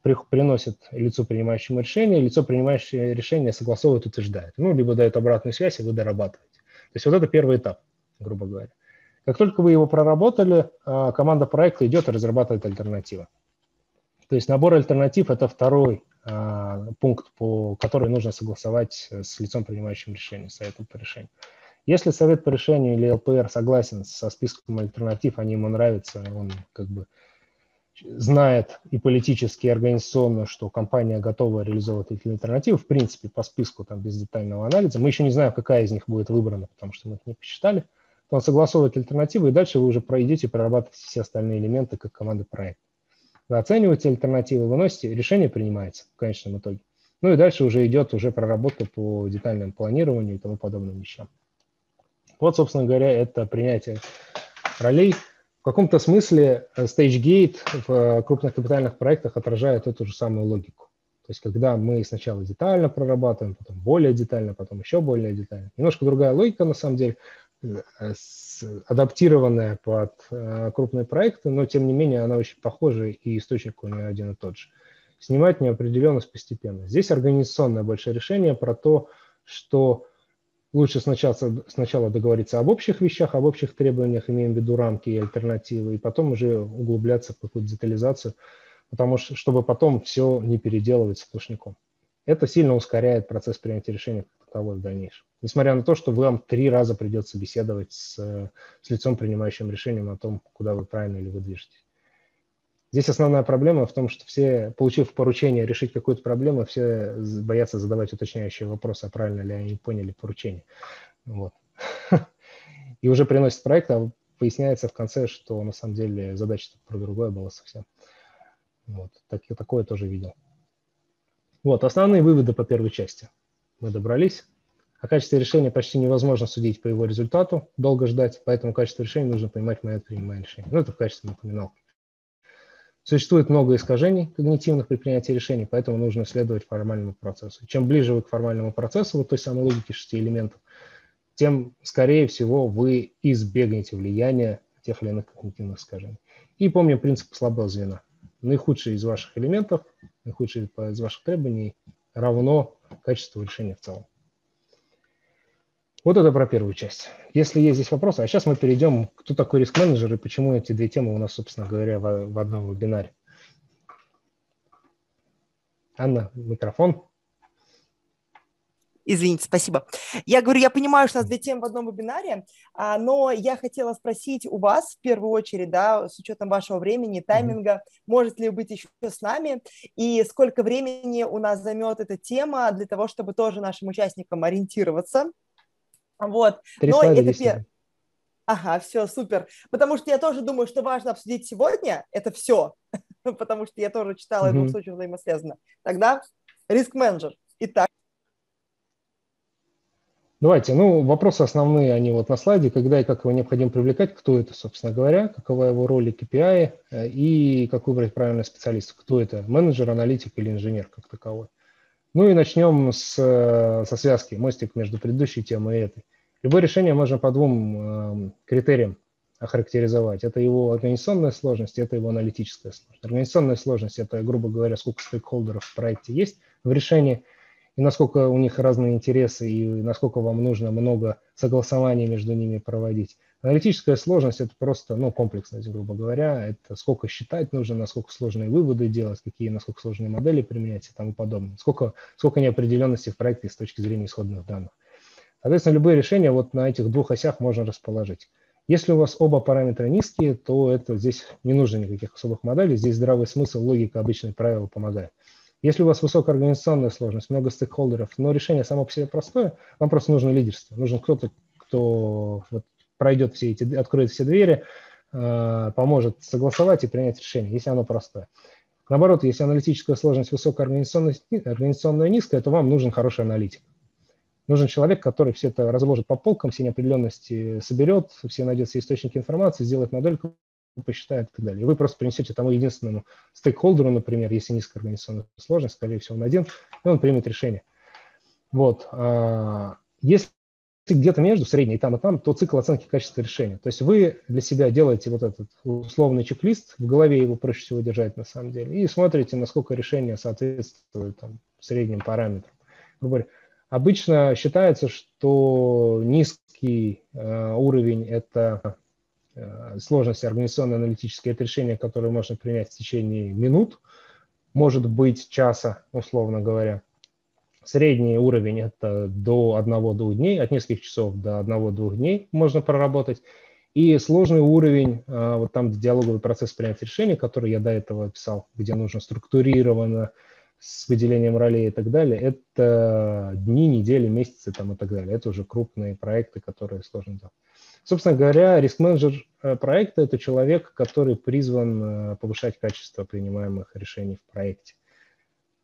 Приносит лицу, принимающему решение, лицо, принимающее решение, согласовывает, утверждает. Ну, либо дает обратную связь, и вы дорабатываете. То есть вот это первый этап, грубо говоря. Как только вы его проработали, а, команда проекта идет и разрабатывает альтернативы. То есть набор альтернатив – это второй а, пункт, по который нужно согласовать с лицом, принимающим решение, советом по решению. Если совет по решению или ЛПР согласен со списком альтернатив, они ему нравятся, он как бы знает и политически, и организационно, что компания готова реализовывать эти альтернативы, в принципе, по списку, там, без детального анализа. Мы еще не знаем, какая из них будет выбрана, потому что мы их не посчитали. То он согласовывает альтернативы, и дальше вы уже пройдете и прорабатываете все остальные элементы, как команда проекта. Вы оцениваете альтернативы, выносите, решение принимается в конечном итоге. Ну и дальше уже идет уже проработка по детальному планированию и тому подобным вещам. Вот, собственно говоря, это принятие ролей – в каком-то смысле э, StageGate в э, крупных капитальных проектах отражает эту же самую логику. То есть когда мы сначала детально прорабатываем, потом более детально, потом еще более детально. Немножко другая логика, на самом деле, э, адаптированная под крупные проекты, но тем не менее она очень похожа и источник у нее один и тот же. Снимать неопределенность постепенно. Здесь организационное большое решение про то, что лучше сначала, сначала договориться об общих вещах, об общих требованиях, имеем в виду рамки и альтернативы, и потом уже углубляться в какую-то детализацию, потому что, чтобы потом все не переделывать сплошняком. Это сильно ускоряет процесс принятия решения как таковой в дальнейшем. Несмотря на то, что вам три раза придется беседовать с, с лицом, принимающим решением о том, куда вы правильно или вы движетесь. Здесь основная проблема в том, что все, получив поручение решить какую-то проблему, все боятся задавать уточняющие вопросы, а правильно ли они поняли поручение. Вот. И уже приносит проект, а выясняется в конце, что на самом деле задача про другое была совсем. Вот. Так, я такое тоже видел. Вот, основные выводы по первой части. Мы добрались. О качестве решения почти невозможно судить по его результату, долго ждать, поэтому качество решения нужно понимать в момент принимания решения. Ну, это в качестве напоминал. Существует много искажений когнитивных при принятии решений, поэтому нужно следовать формальному процессу. Чем ближе вы к формальному процессу, вот той самой логике шести элементов, тем, скорее всего, вы избегнете влияния тех или иных когнитивных искажений. И помним принцип слабого звена. Наихудший из ваших элементов, наихудший из ваших требований равно качеству решения в целом. Вот это про первую часть. Если есть здесь вопросы, а сейчас мы перейдем, кто такой риск-менеджер и почему эти две темы у нас, собственно говоря, в, в одном вебинаре. Анна, микрофон. Извините, спасибо. Я говорю, я понимаю, что у нас две темы в одном вебинаре, а, но я хотела спросить у вас в первую очередь, да, с учетом вашего времени, тайминга, mm-hmm. может ли быть еще с нами, и сколько времени у нас займет эта тема для того, чтобы тоже нашим участникам ориентироваться вот. Но это первое. Ага, все, супер. Потому что я тоже думаю, что важно обсудить сегодня это все, потому что я тоже читала, mm-hmm. это очень взаимосвязано. Тогда риск-менеджер. Итак. Давайте, ну, вопросы основные, они вот на слайде, когда и как его необходимо привлекать, кто это, собственно говоря, какова его роль и KPI, э, и как выбрать правильного специалиста, кто это, менеджер, аналитик или инженер как таковой. Ну и начнем с, э, со связки, мостик между предыдущей темой и этой. Любое решение можно по двум э, критериям охарактеризовать. Это его организационная сложность, это его аналитическая сложность. Организационная сложность – это, грубо говоря, сколько стейкхолдеров в проекте есть в решении, и насколько у них разные интересы, и насколько вам нужно много согласований между ними проводить. Аналитическая сложность – это просто ну, комплексность, грубо говоря. Это сколько считать нужно, насколько сложные выводы делать, какие, насколько сложные модели применять и тому подобное. Сколько, сколько неопределенности в проекте с точки зрения исходных данных. Соответственно, любые решения вот на этих двух осях можно расположить. Если у вас оба параметра низкие, то это здесь не нужно никаких особых моделей, здесь здравый смысл, логика, обычные правила помогают. Если у вас высокая организационная сложность, много стейкхолдеров, но решение само по себе простое, вам просто нужно лидерство. Нужен кто-то, кто вот пройдет все эти, откроет все двери, э, поможет согласовать и принять решение, если оно простое. Наоборот, если аналитическая сложность высокая, организационная, организационная низкая, то вам нужен хороший аналитик. Нужен человек, который все это разложит по полкам, все неопределенности соберет, все найдет все источники информации, сделает модельку, посчитает и так далее. И вы просто принесете тому единственному стейкхолдеру, например, если низкая организационная сложность, скорее всего, он один, и он примет решение. Вот. А, если где-то между средней и там, и там, то цикл оценки качества решения. То есть вы для себя делаете вот этот условный чек-лист, в голове его проще всего держать на самом деле, и смотрите, насколько решение соответствует там, средним параметрам. Обычно считается, что низкий э, уровень – это э, сложности организационно-аналитические, это решение, которое можно принять в течение минут, может быть часа, условно говоря. Средний уровень – это до 1-2 дней, от нескольких часов до 1-2 дней можно проработать. И сложный уровень, э, вот там диалоговый процесс принятия решений, который я до этого описал, где нужно структурированно, с выделением ролей и так далее, это дни, недели, месяцы там и так далее. Это уже крупные проекты, которые сложно делать. Собственно говоря, риск-менеджер э, проекта – это человек, который призван э, повышать качество принимаемых решений в проекте,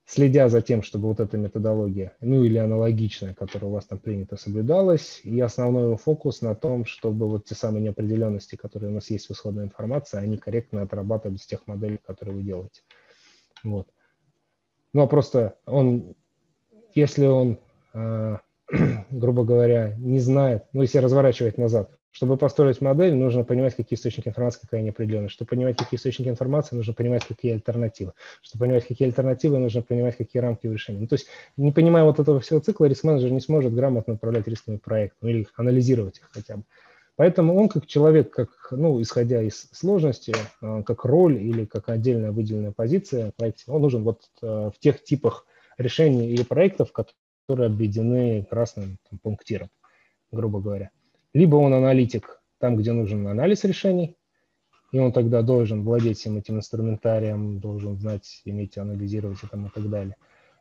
следя за тем, чтобы вот эта методология, ну или аналогичная, которая у вас там принята, соблюдалась, и основной фокус на том, чтобы вот те самые неопределенности, которые у нас есть в исходной информации, они корректно отрабатывались в тех моделях, которые вы делаете. Вот. Ну, а просто он, если он, э, грубо говоря, не знает, ну, если разворачивать назад, чтобы построить модель, нужно понимать, какие источники информации, какая неопределенность. Чтобы понимать, какие источники информации, нужно понимать, какие альтернативы. Чтобы понимать, какие альтернативы, нужно понимать, какие рамки в решении. Ну, то есть, не понимая вот этого всего цикла, риск-менеджер не сможет грамотно управлять рисками проекта ну, или анализировать их хотя бы. Поэтому он как человек, как, ну, исходя из сложности, э, как роль или как отдельная выделенная позиция в проекте, он нужен вот э, в тех типах решений или проектов, которые обведены красным там, пунктиром, грубо говоря. Либо он аналитик там, где нужен анализ решений, и он тогда должен владеть всем этим инструментарием, должен знать, иметь, анализировать и, там, и так далее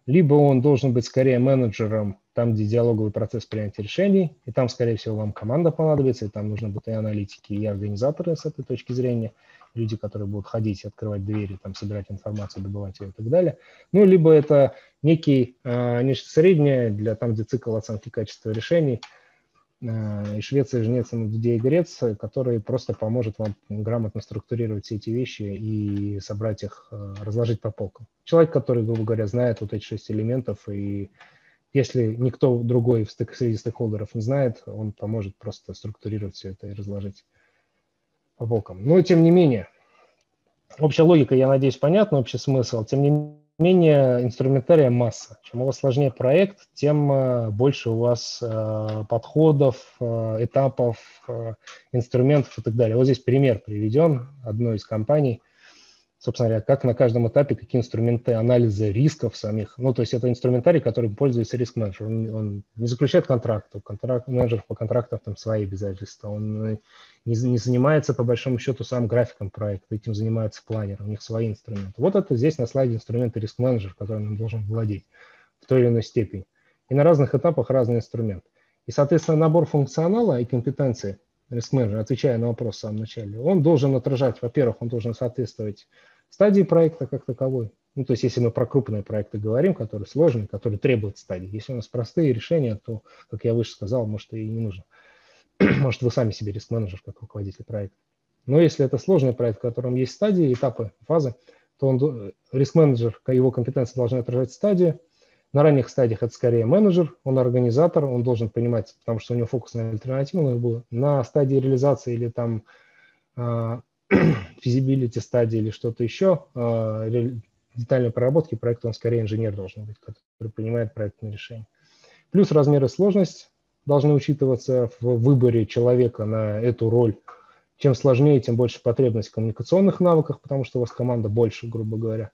либо он должен быть скорее менеджером там, где диалоговый процесс принятия решений, и там, скорее всего, вам команда понадобится, и там нужно быть и аналитики, и организаторы с этой точки зрения, люди, которые будут ходить, открывать двери, там, собирать информацию, добывать ее и так далее. Ну, либо это некий, э, нечто среднее для там, где цикл оценки качества решений – и Швеция, жнец, Дуде и Грец, который просто поможет вам грамотно структурировать все эти вещи и собрать их, э, разложить по полкам. Человек, который, грубо говоря, знает вот эти шесть элементов, и если никто другой в стык, среди стейкхолдеров не знает, он поможет просто структурировать все это и разложить по полкам. Но, тем не менее, общая логика, я надеюсь, понятна, общий смысл. Тем не менее, менее инструментария масса. Чем у вас сложнее проект, тем э, больше у вас э, подходов, э, этапов, инструментов и так далее. Вот здесь пример приведен одной из компаний – собственно говоря, как на каждом этапе, какие инструменты анализа рисков самих. Ну, то есть это инструментарий, который пользуется риск-менеджер. Он, он не заключает контракт, контракт менеджер по контрактам там свои обязательства. Он не, не занимается, по большому счету, сам графиком проекта, этим занимается планер, у них свои инструменты. Вот это здесь на слайде инструменты риск-менеджер, которым он должен владеть в той или иной степени. И на разных этапах разный инструмент. И, соответственно, набор функционала и компетенции риск-менеджера, отвечая на вопрос в самом начале, он должен отражать, во-первых, он должен соответствовать стадии проекта как таковой. Ну, то есть если мы про крупные проекты говорим, которые сложные, которые требуют стадий. Если у нас простые решения, то, как я выше сказал, может, и не нужно. может, вы сами себе риск-менеджер, как руководитель проекта. Но если это сложный проект, в котором есть стадии, этапы, фазы, то он, риск-менеджер, его компетенции должны отражать стадии. На ранних стадиях это скорее менеджер, он организатор, он должен понимать, потому что у него фокус на альтернативную было. На стадии реализации или там а, физибилити стадии или что-то еще, а, детальной проработки проекта он скорее инженер должен быть, который принимает проектные решения. Плюс размер и сложность должны учитываться в выборе человека на эту роль. Чем сложнее, тем больше потребность в коммуникационных навыках, потому что у вас команда больше, грубо говоря.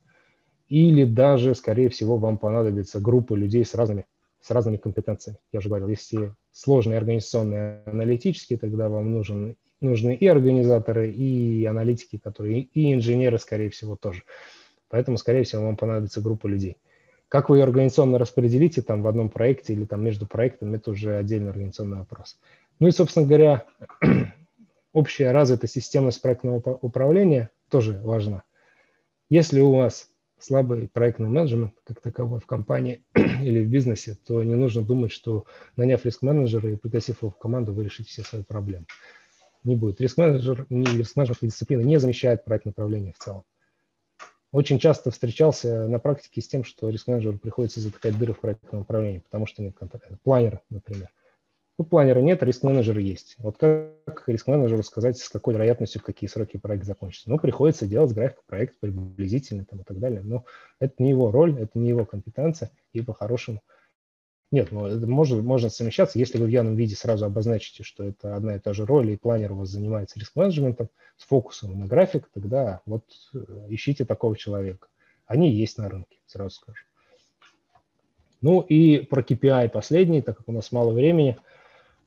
Или даже, скорее всего, вам понадобится группа людей с разными, с разными компетенциями. Я уже говорил, если сложные организационные, аналитические, тогда вам нужен нужны и организаторы, и аналитики, которые, и инженеры, скорее всего, тоже. Поэтому, скорее всего, вам понадобится группа людей. Как вы ее организационно распределите там в одном проекте или там между проектами, это уже отдельный организационный вопрос. Ну и, собственно говоря, общая развитая системность проектного управления тоже важна. Если у вас слабый проектный менеджмент как таковой в компании или в бизнесе, то не нужно думать, что наняв риск-менеджера и пригласив его в команду, вы решите все свои проблемы не будет. Риск-менеджер, риск-менеджерская дисциплина не замещает проект направления в целом. Очень часто встречался на практике с тем, что риск-менеджеру приходится затыкать дыры в проектном направлении, потому что нет контакта. Планера, например. Тут планера нет, риск-менеджер есть. Вот как риск-менеджеру сказать, с какой вероятностью, в какие сроки проект закончится? Ну, приходится делать график проекта приблизительно там, и так далее. Но это не его роль, это не его компетенция, и по-хорошему Нет, ну, это может, можно совмещаться, если вы в явном виде сразу обозначите, что это одна и та же роль, и планер у вас занимается риск-менеджментом с фокусом на график, тогда вот э, ищите такого человека. Они есть на рынке, сразу скажу. Ну и про KPI последний, так как у нас мало времени,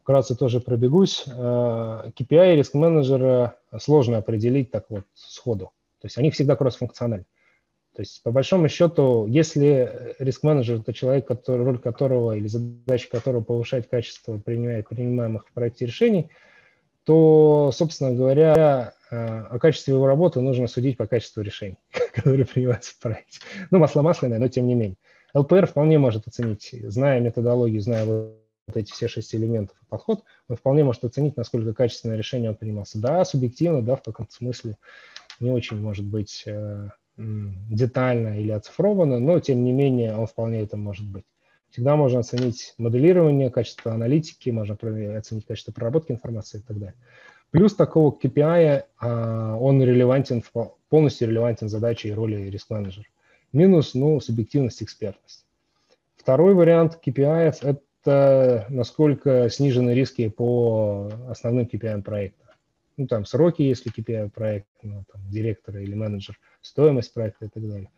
вкратце тоже пробегусь. Э, KPI риск-менеджера сложно определить так вот сходу. То есть они всегда кросс-функциональны. То есть, по большому счету, если риск-менеджер – это человек, который, роль которого или задача которого повышать качество принимаемых в проекте решений, то, собственно говоря, э, о качестве его работы нужно судить по качеству решений, которые принимаются в проекте. Ну, масло масляное, но тем не менее. ЛПР вполне может оценить, зная методологию, зная вот эти все шесть элементов и подход, он вполне может оценить, насколько качественное решение он принимался. Да, субъективно, да, в каком-то смысле не очень может быть э, детально или оцифровано, но тем не менее он вполне это может быть. Всегда можно оценить моделирование, качество аналитики, можно оценить качество проработки информации и так далее. Плюс такого KPI, а, он релевантен, полностью релевантен задаче и роли риск-менеджера. Минус, ну, субъективность, экспертность. Второй вариант KPI – это насколько снижены риски по основным KPI проекта ну, там, сроки, если KPI проект, ну, там, директора или менеджер, стоимость проекта и так далее.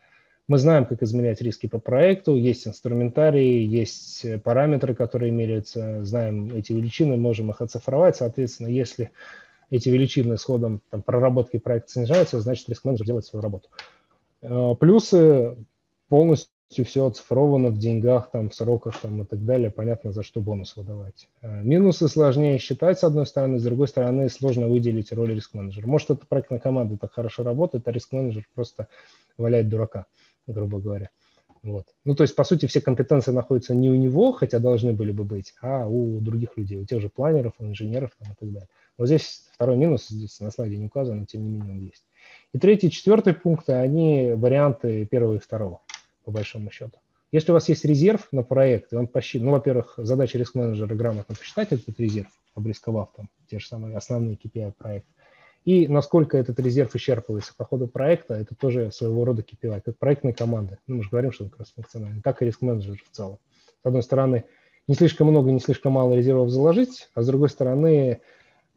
Мы знаем, как изменять риски по проекту, есть инструментарии, есть параметры, которые меряются, знаем эти величины, можем их оцифровать. Соответственно, если эти величины с ходом там, проработки проекта снижаются, значит риск-менеджер делает свою работу. Э, плюсы полностью все оцифровано в деньгах, там, в сроках там, и так далее, понятно, за что бонус выдавать. Э, минусы сложнее считать, с одной стороны, с другой стороны, сложно выделить роль риск-менеджера. Может, эта проектная команда так хорошо работает, а риск-менеджер просто валяет дурака, грубо говоря. Вот. Ну, то есть, по сути, все компетенции находятся не у него, хотя должны были бы быть, а у других людей, у тех же планеров, инженеров там, и так далее. Вот здесь второй минус, здесь на слайде не указан, но тем не менее он есть. И третий, четвертый пункты, они варианты первого и второго по большому счету. Если у вас есть резерв на проект, и он посчитан, ну, во-первых, задача риск-менеджера грамотно посчитать этот резерв, обрисковав там те же самые основные KPI проекта, и насколько этот резерв исчерпывается по ходу проекта, это тоже своего рода KPI, как проектной команды. Ну, мы же говорим, что он кросс-функциональный, так и риск-менеджер в целом. С одной стороны, не слишком много, не слишком мало резервов заложить, а с другой стороны,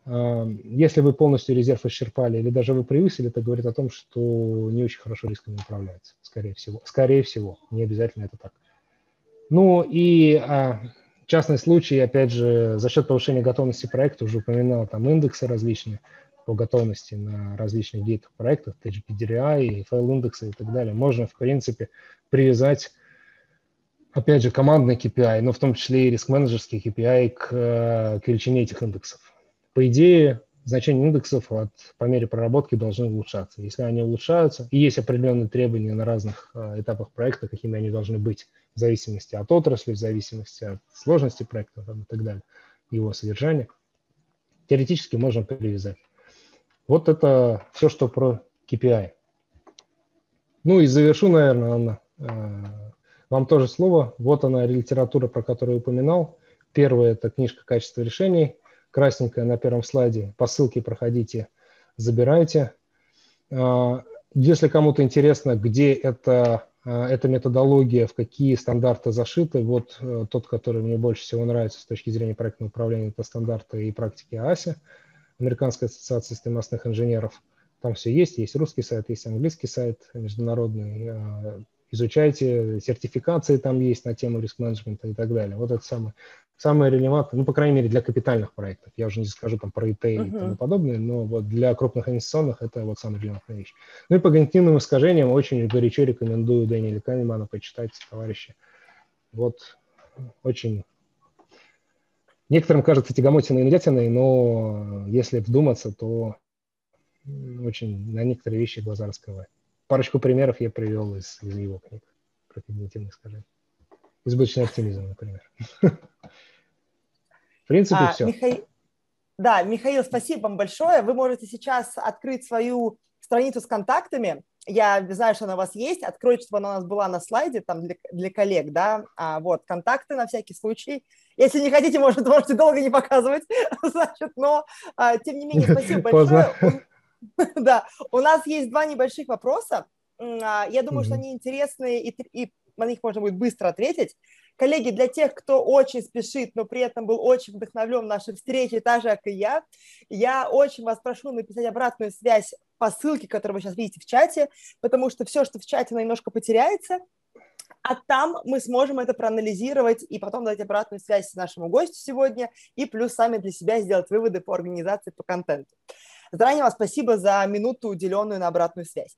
если вы полностью резерв исчерпали или даже вы превысили, это говорит о том, что не очень хорошо рисками управляется, скорее всего. Скорее всего, не обязательно это так. Ну и а, частный случай, опять же, за счет повышения готовности проекта, уже упоминал там индексы различные по готовности на различных гейтах проектов, TGPDRI, файл-индексы и так далее. Можно, в принципе, привязать опять же, командный KPI, но в том числе и риск-менеджерский KPI к, к величине этих индексов по идее, значения индексов от, по мере проработки должны улучшаться. Если они улучшаются, и есть определенные требования на разных э, этапах проекта, какими они должны быть, в зависимости от отрасли, в зависимости от сложности проекта там, и так далее, его содержания, теоретически можно привязать. Вот это все, что про KPI. Ну и завершу, наверное, Анна. Э, вам тоже слово. Вот она, литература, про которую упоминал. Первая – это книжка «Качество решений», красненькая на первом слайде. По ссылке проходите, забирайте. А, если кому-то интересно, где это, а, эта методология, в какие стандарты зашиты, вот э, тот, который мне больше всего нравится с точки зрения проектного управления, это стандарты и практики АСИ, Американская ассоциация системных инженеров. Там все есть, есть русский сайт, есть английский сайт международный. А, изучайте, сертификации там есть на тему риск-менеджмента и так далее. Вот это самое самое релевантное, ну, по крайней мере, для капитальных проектов. Я уже не скажу там про ИТ uh-huh. и тому подобное, но вот для крупных инвестиционных это вот самая релевантная вещь. Ну и по когнитивным искажениям очень горячо рекомендую Дэниеля Канемана почитать, товарищи. Вот очень... Некоторым кажется тягомотиной и нудятиной, но если вдуматься, то очень на некоторые вещи глаза раскрывает. Парочку примеров я привел из, из его книг про когнитивные искажения. Избыточный оптимизм, например. В принципе, а, все. Миха... Да, Михаил, спасибо вам большое. Вы можете сейчас открыть свою страницу с контактами. Я знаю, что она у вас есть. Откройте, чтобы она у нас была на слайде там для, для коллег, да. А, вот, контакты на всякий случай. Если не хотите, может, можете долго не показывать, значит, но а, тем не менее, спасибо большое. Да, у нас есть два небольших вопроса. А, я думаю, что они интересные и, и на них можно будет быстро ответить. Коллеги, для тех, кто очень спешит, но при этом был очень вдохновлен нашей встречей, так же, как и я, я очень вас прошу написать обратную связь по ссылке, которую вы сейчас видите в чате, потому что все, что в чате, немножко потеряется, а там мы сможем это проанализировать и потом дать обратную связь нашему гостю сегодня и плюс сами для себя сделать выводы по организации, по контенту. Заранее вам спасибо за минуту, уделенную на обратную связь.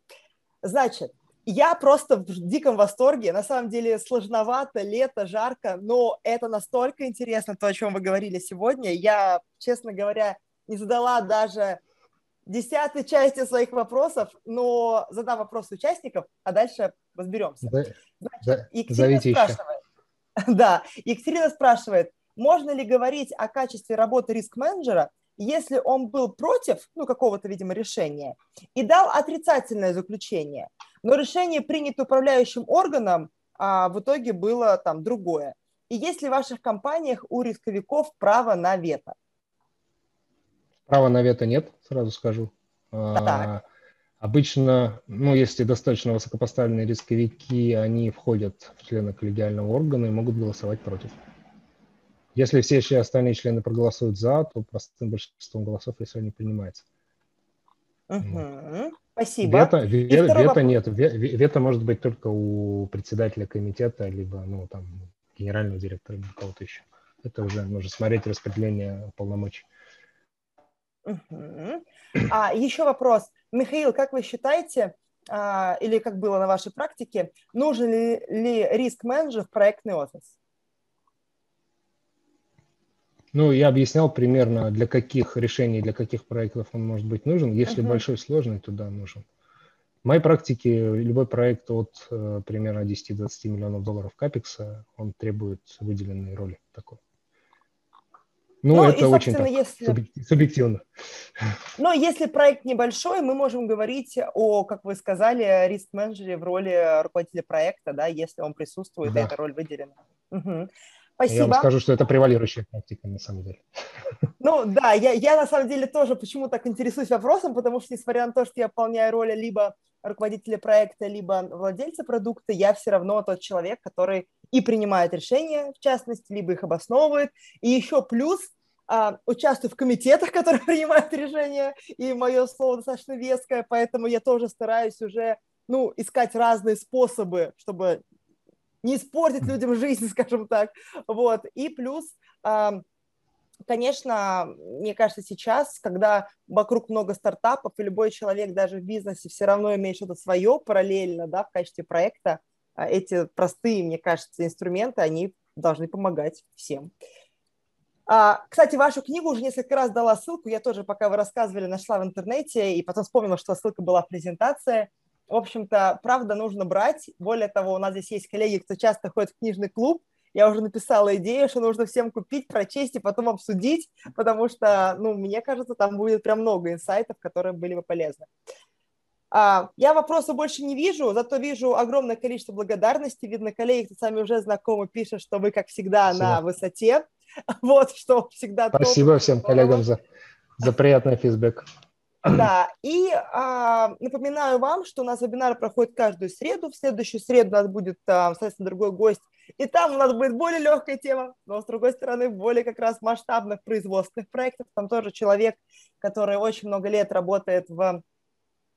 Значит, я просто в диком восторге. На самом деле сложновато, лето, жарко, но это настолько интересно, то, о чем вы говорили сегодня. Я, честно говоря, не задала даже десятой части своих вопросов, но задам вопросы участников, а дальше разберемся. Да, Значит, Екатерина спрашивает. Да, Екатерина спрашивает, можно ли говорить о качестве работы риск-менеджера, если он был против ну, какого-то, видимо, решения и дал отрицательное заключение, но решение, принято управляющим органом, а в итоге было там другое. И есть ли в ваших компаниях у рисковиков право на вето? Права на вето нет, сразу скажу. Так. А, обычно, ну, если достаточно высокопоставленные рисковики, они входят в члены коллегиального органа и могут голосовать против. Если все остальные члены проголосуют за, то простым большинством голосов решение принимается. Угу. Спасибо. Вето, ве, вето вопрос. нет. Вето может быть только у председателя комитета, либо ну, там, генерального директора, или кого-то еще. Это уже нужно смотреть распределение полномочий. Угу. А, еще вопрос. Михаил, как вы считаете, а, или как было на вашей практике, нужен ли, ли риск-менеджер в проектный офис? Ну, я объяснял примерно, для каких решений, для каких проектов он может быть нужен. Если uh-huh. большой, сложный, то да, нужен. В моей практике любой проект от э, примерно 10-20 миллионов долларов капекса, он требует выделенной роли такой. Ну, ну это и, очень так, если... субъективно. Но если проект небольшой, мы можем говорить о, как вы сказали, риск-менеджере в роли руководителя проекта, да, если он присутствует, да. эта роль выделена. Угу. Спасибо. Я вам скажу, что это превалирующая практика на самом деле. Ну да, я, я на самом деле тоже почему так интересуюсь вопросом, потому что несмотря на то, что я выполняю роль либо руководителя проекта, либо владельца продукта, я все равно тот человек, который и принимает решения, в частности, либо их обосновывает. И еще плюс а, участвую в комитетах, которые принимают решения, и мое слово достаточно веское, поэтому я тоже стараюсь уже ну, искать разные способы, чтобы не испортить людям жизнь, скажем так. Вот. И плюс, конечно, мне кажется, сейчас, когда вокруг много стартапов, и любой человек даже в бизнесе все равно имеет что-то свое параллельно, да, в качестве проекта, а, эти простые, мне кажется, инструменты, они должны помогать всем. А, кстати, вашу книгу уже несколько раз дала ссылку, я тоже, пока вы рассказывали, нашла в интернете, и потом вспомнила, что ссылка была в презентации – в общем-то, правда нужно брать. Более того, у нас здесь есть коллеги, кто часто ходит в книжный клуб. Я уже написала идею, что нужно всем купить, прочесть и потом обсудить, потому что, ну, мне кажется, там будет прям много инсайтов, которые были бы полезны. А, я вопроса больше не вижу, зато вижу огромное количество благодарности. Видно, коллеги, кто сами уже знакомы, пишут, что вы, как всегда, Спасибо. на высоте. Вот, что всегда... Спасибо топ. всем коллегам за, за приятный фидбэк. Да, и а, напоминаю вам, что у нас вебинар проходит каждую среду. В следующую среду у нас будет, а, соответственно, другой гость. И там у нас будет более легкая тема, но, с другой стороны, более как раз масштабных производственных проектов. Там тоже человек, который очень много лет работает в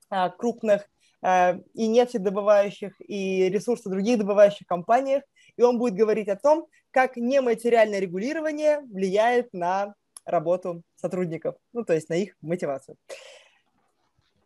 а, крупных а, и нефтедобывающих, и ресурсы других добывающих компаниях. И он будет говорить о том, как нематериальное регулирование влияет на работу сотрудников, ну, то есть на их мотивацию.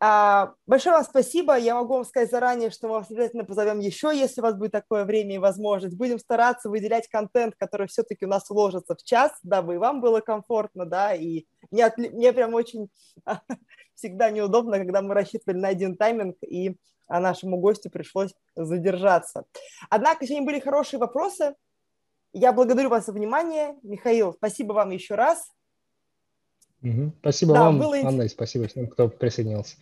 А, большое вам спасибо. Я могу вам сказать заранее, что мы вас обязательно позовем еще, если у вас будет такое время и возможность. Будем стараться выделять контент, который все-таки у нас уложится в час, дабы и вам было комфортно, да, и мне, мне прям очень всегда неудобно, когда мы рассчитывали на один тайминг, и а нашему гостю пришлось задержаться. Однако сегодня были хорошие вопросы. Я благодарю вас за внимание. Михаил, спасибо вам еще раз. Угу. Спасибо да, вам, было... Анна, и спасибо всем, кто присоединился.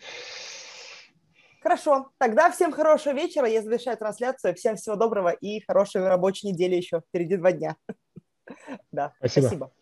Хорошо. Тогда всем хорошего вечера. Я завершаю трансляцию. Всем всего доброго и хорошей рабочей недели еще. Впереди два дня. Да, спасибо. спасибо.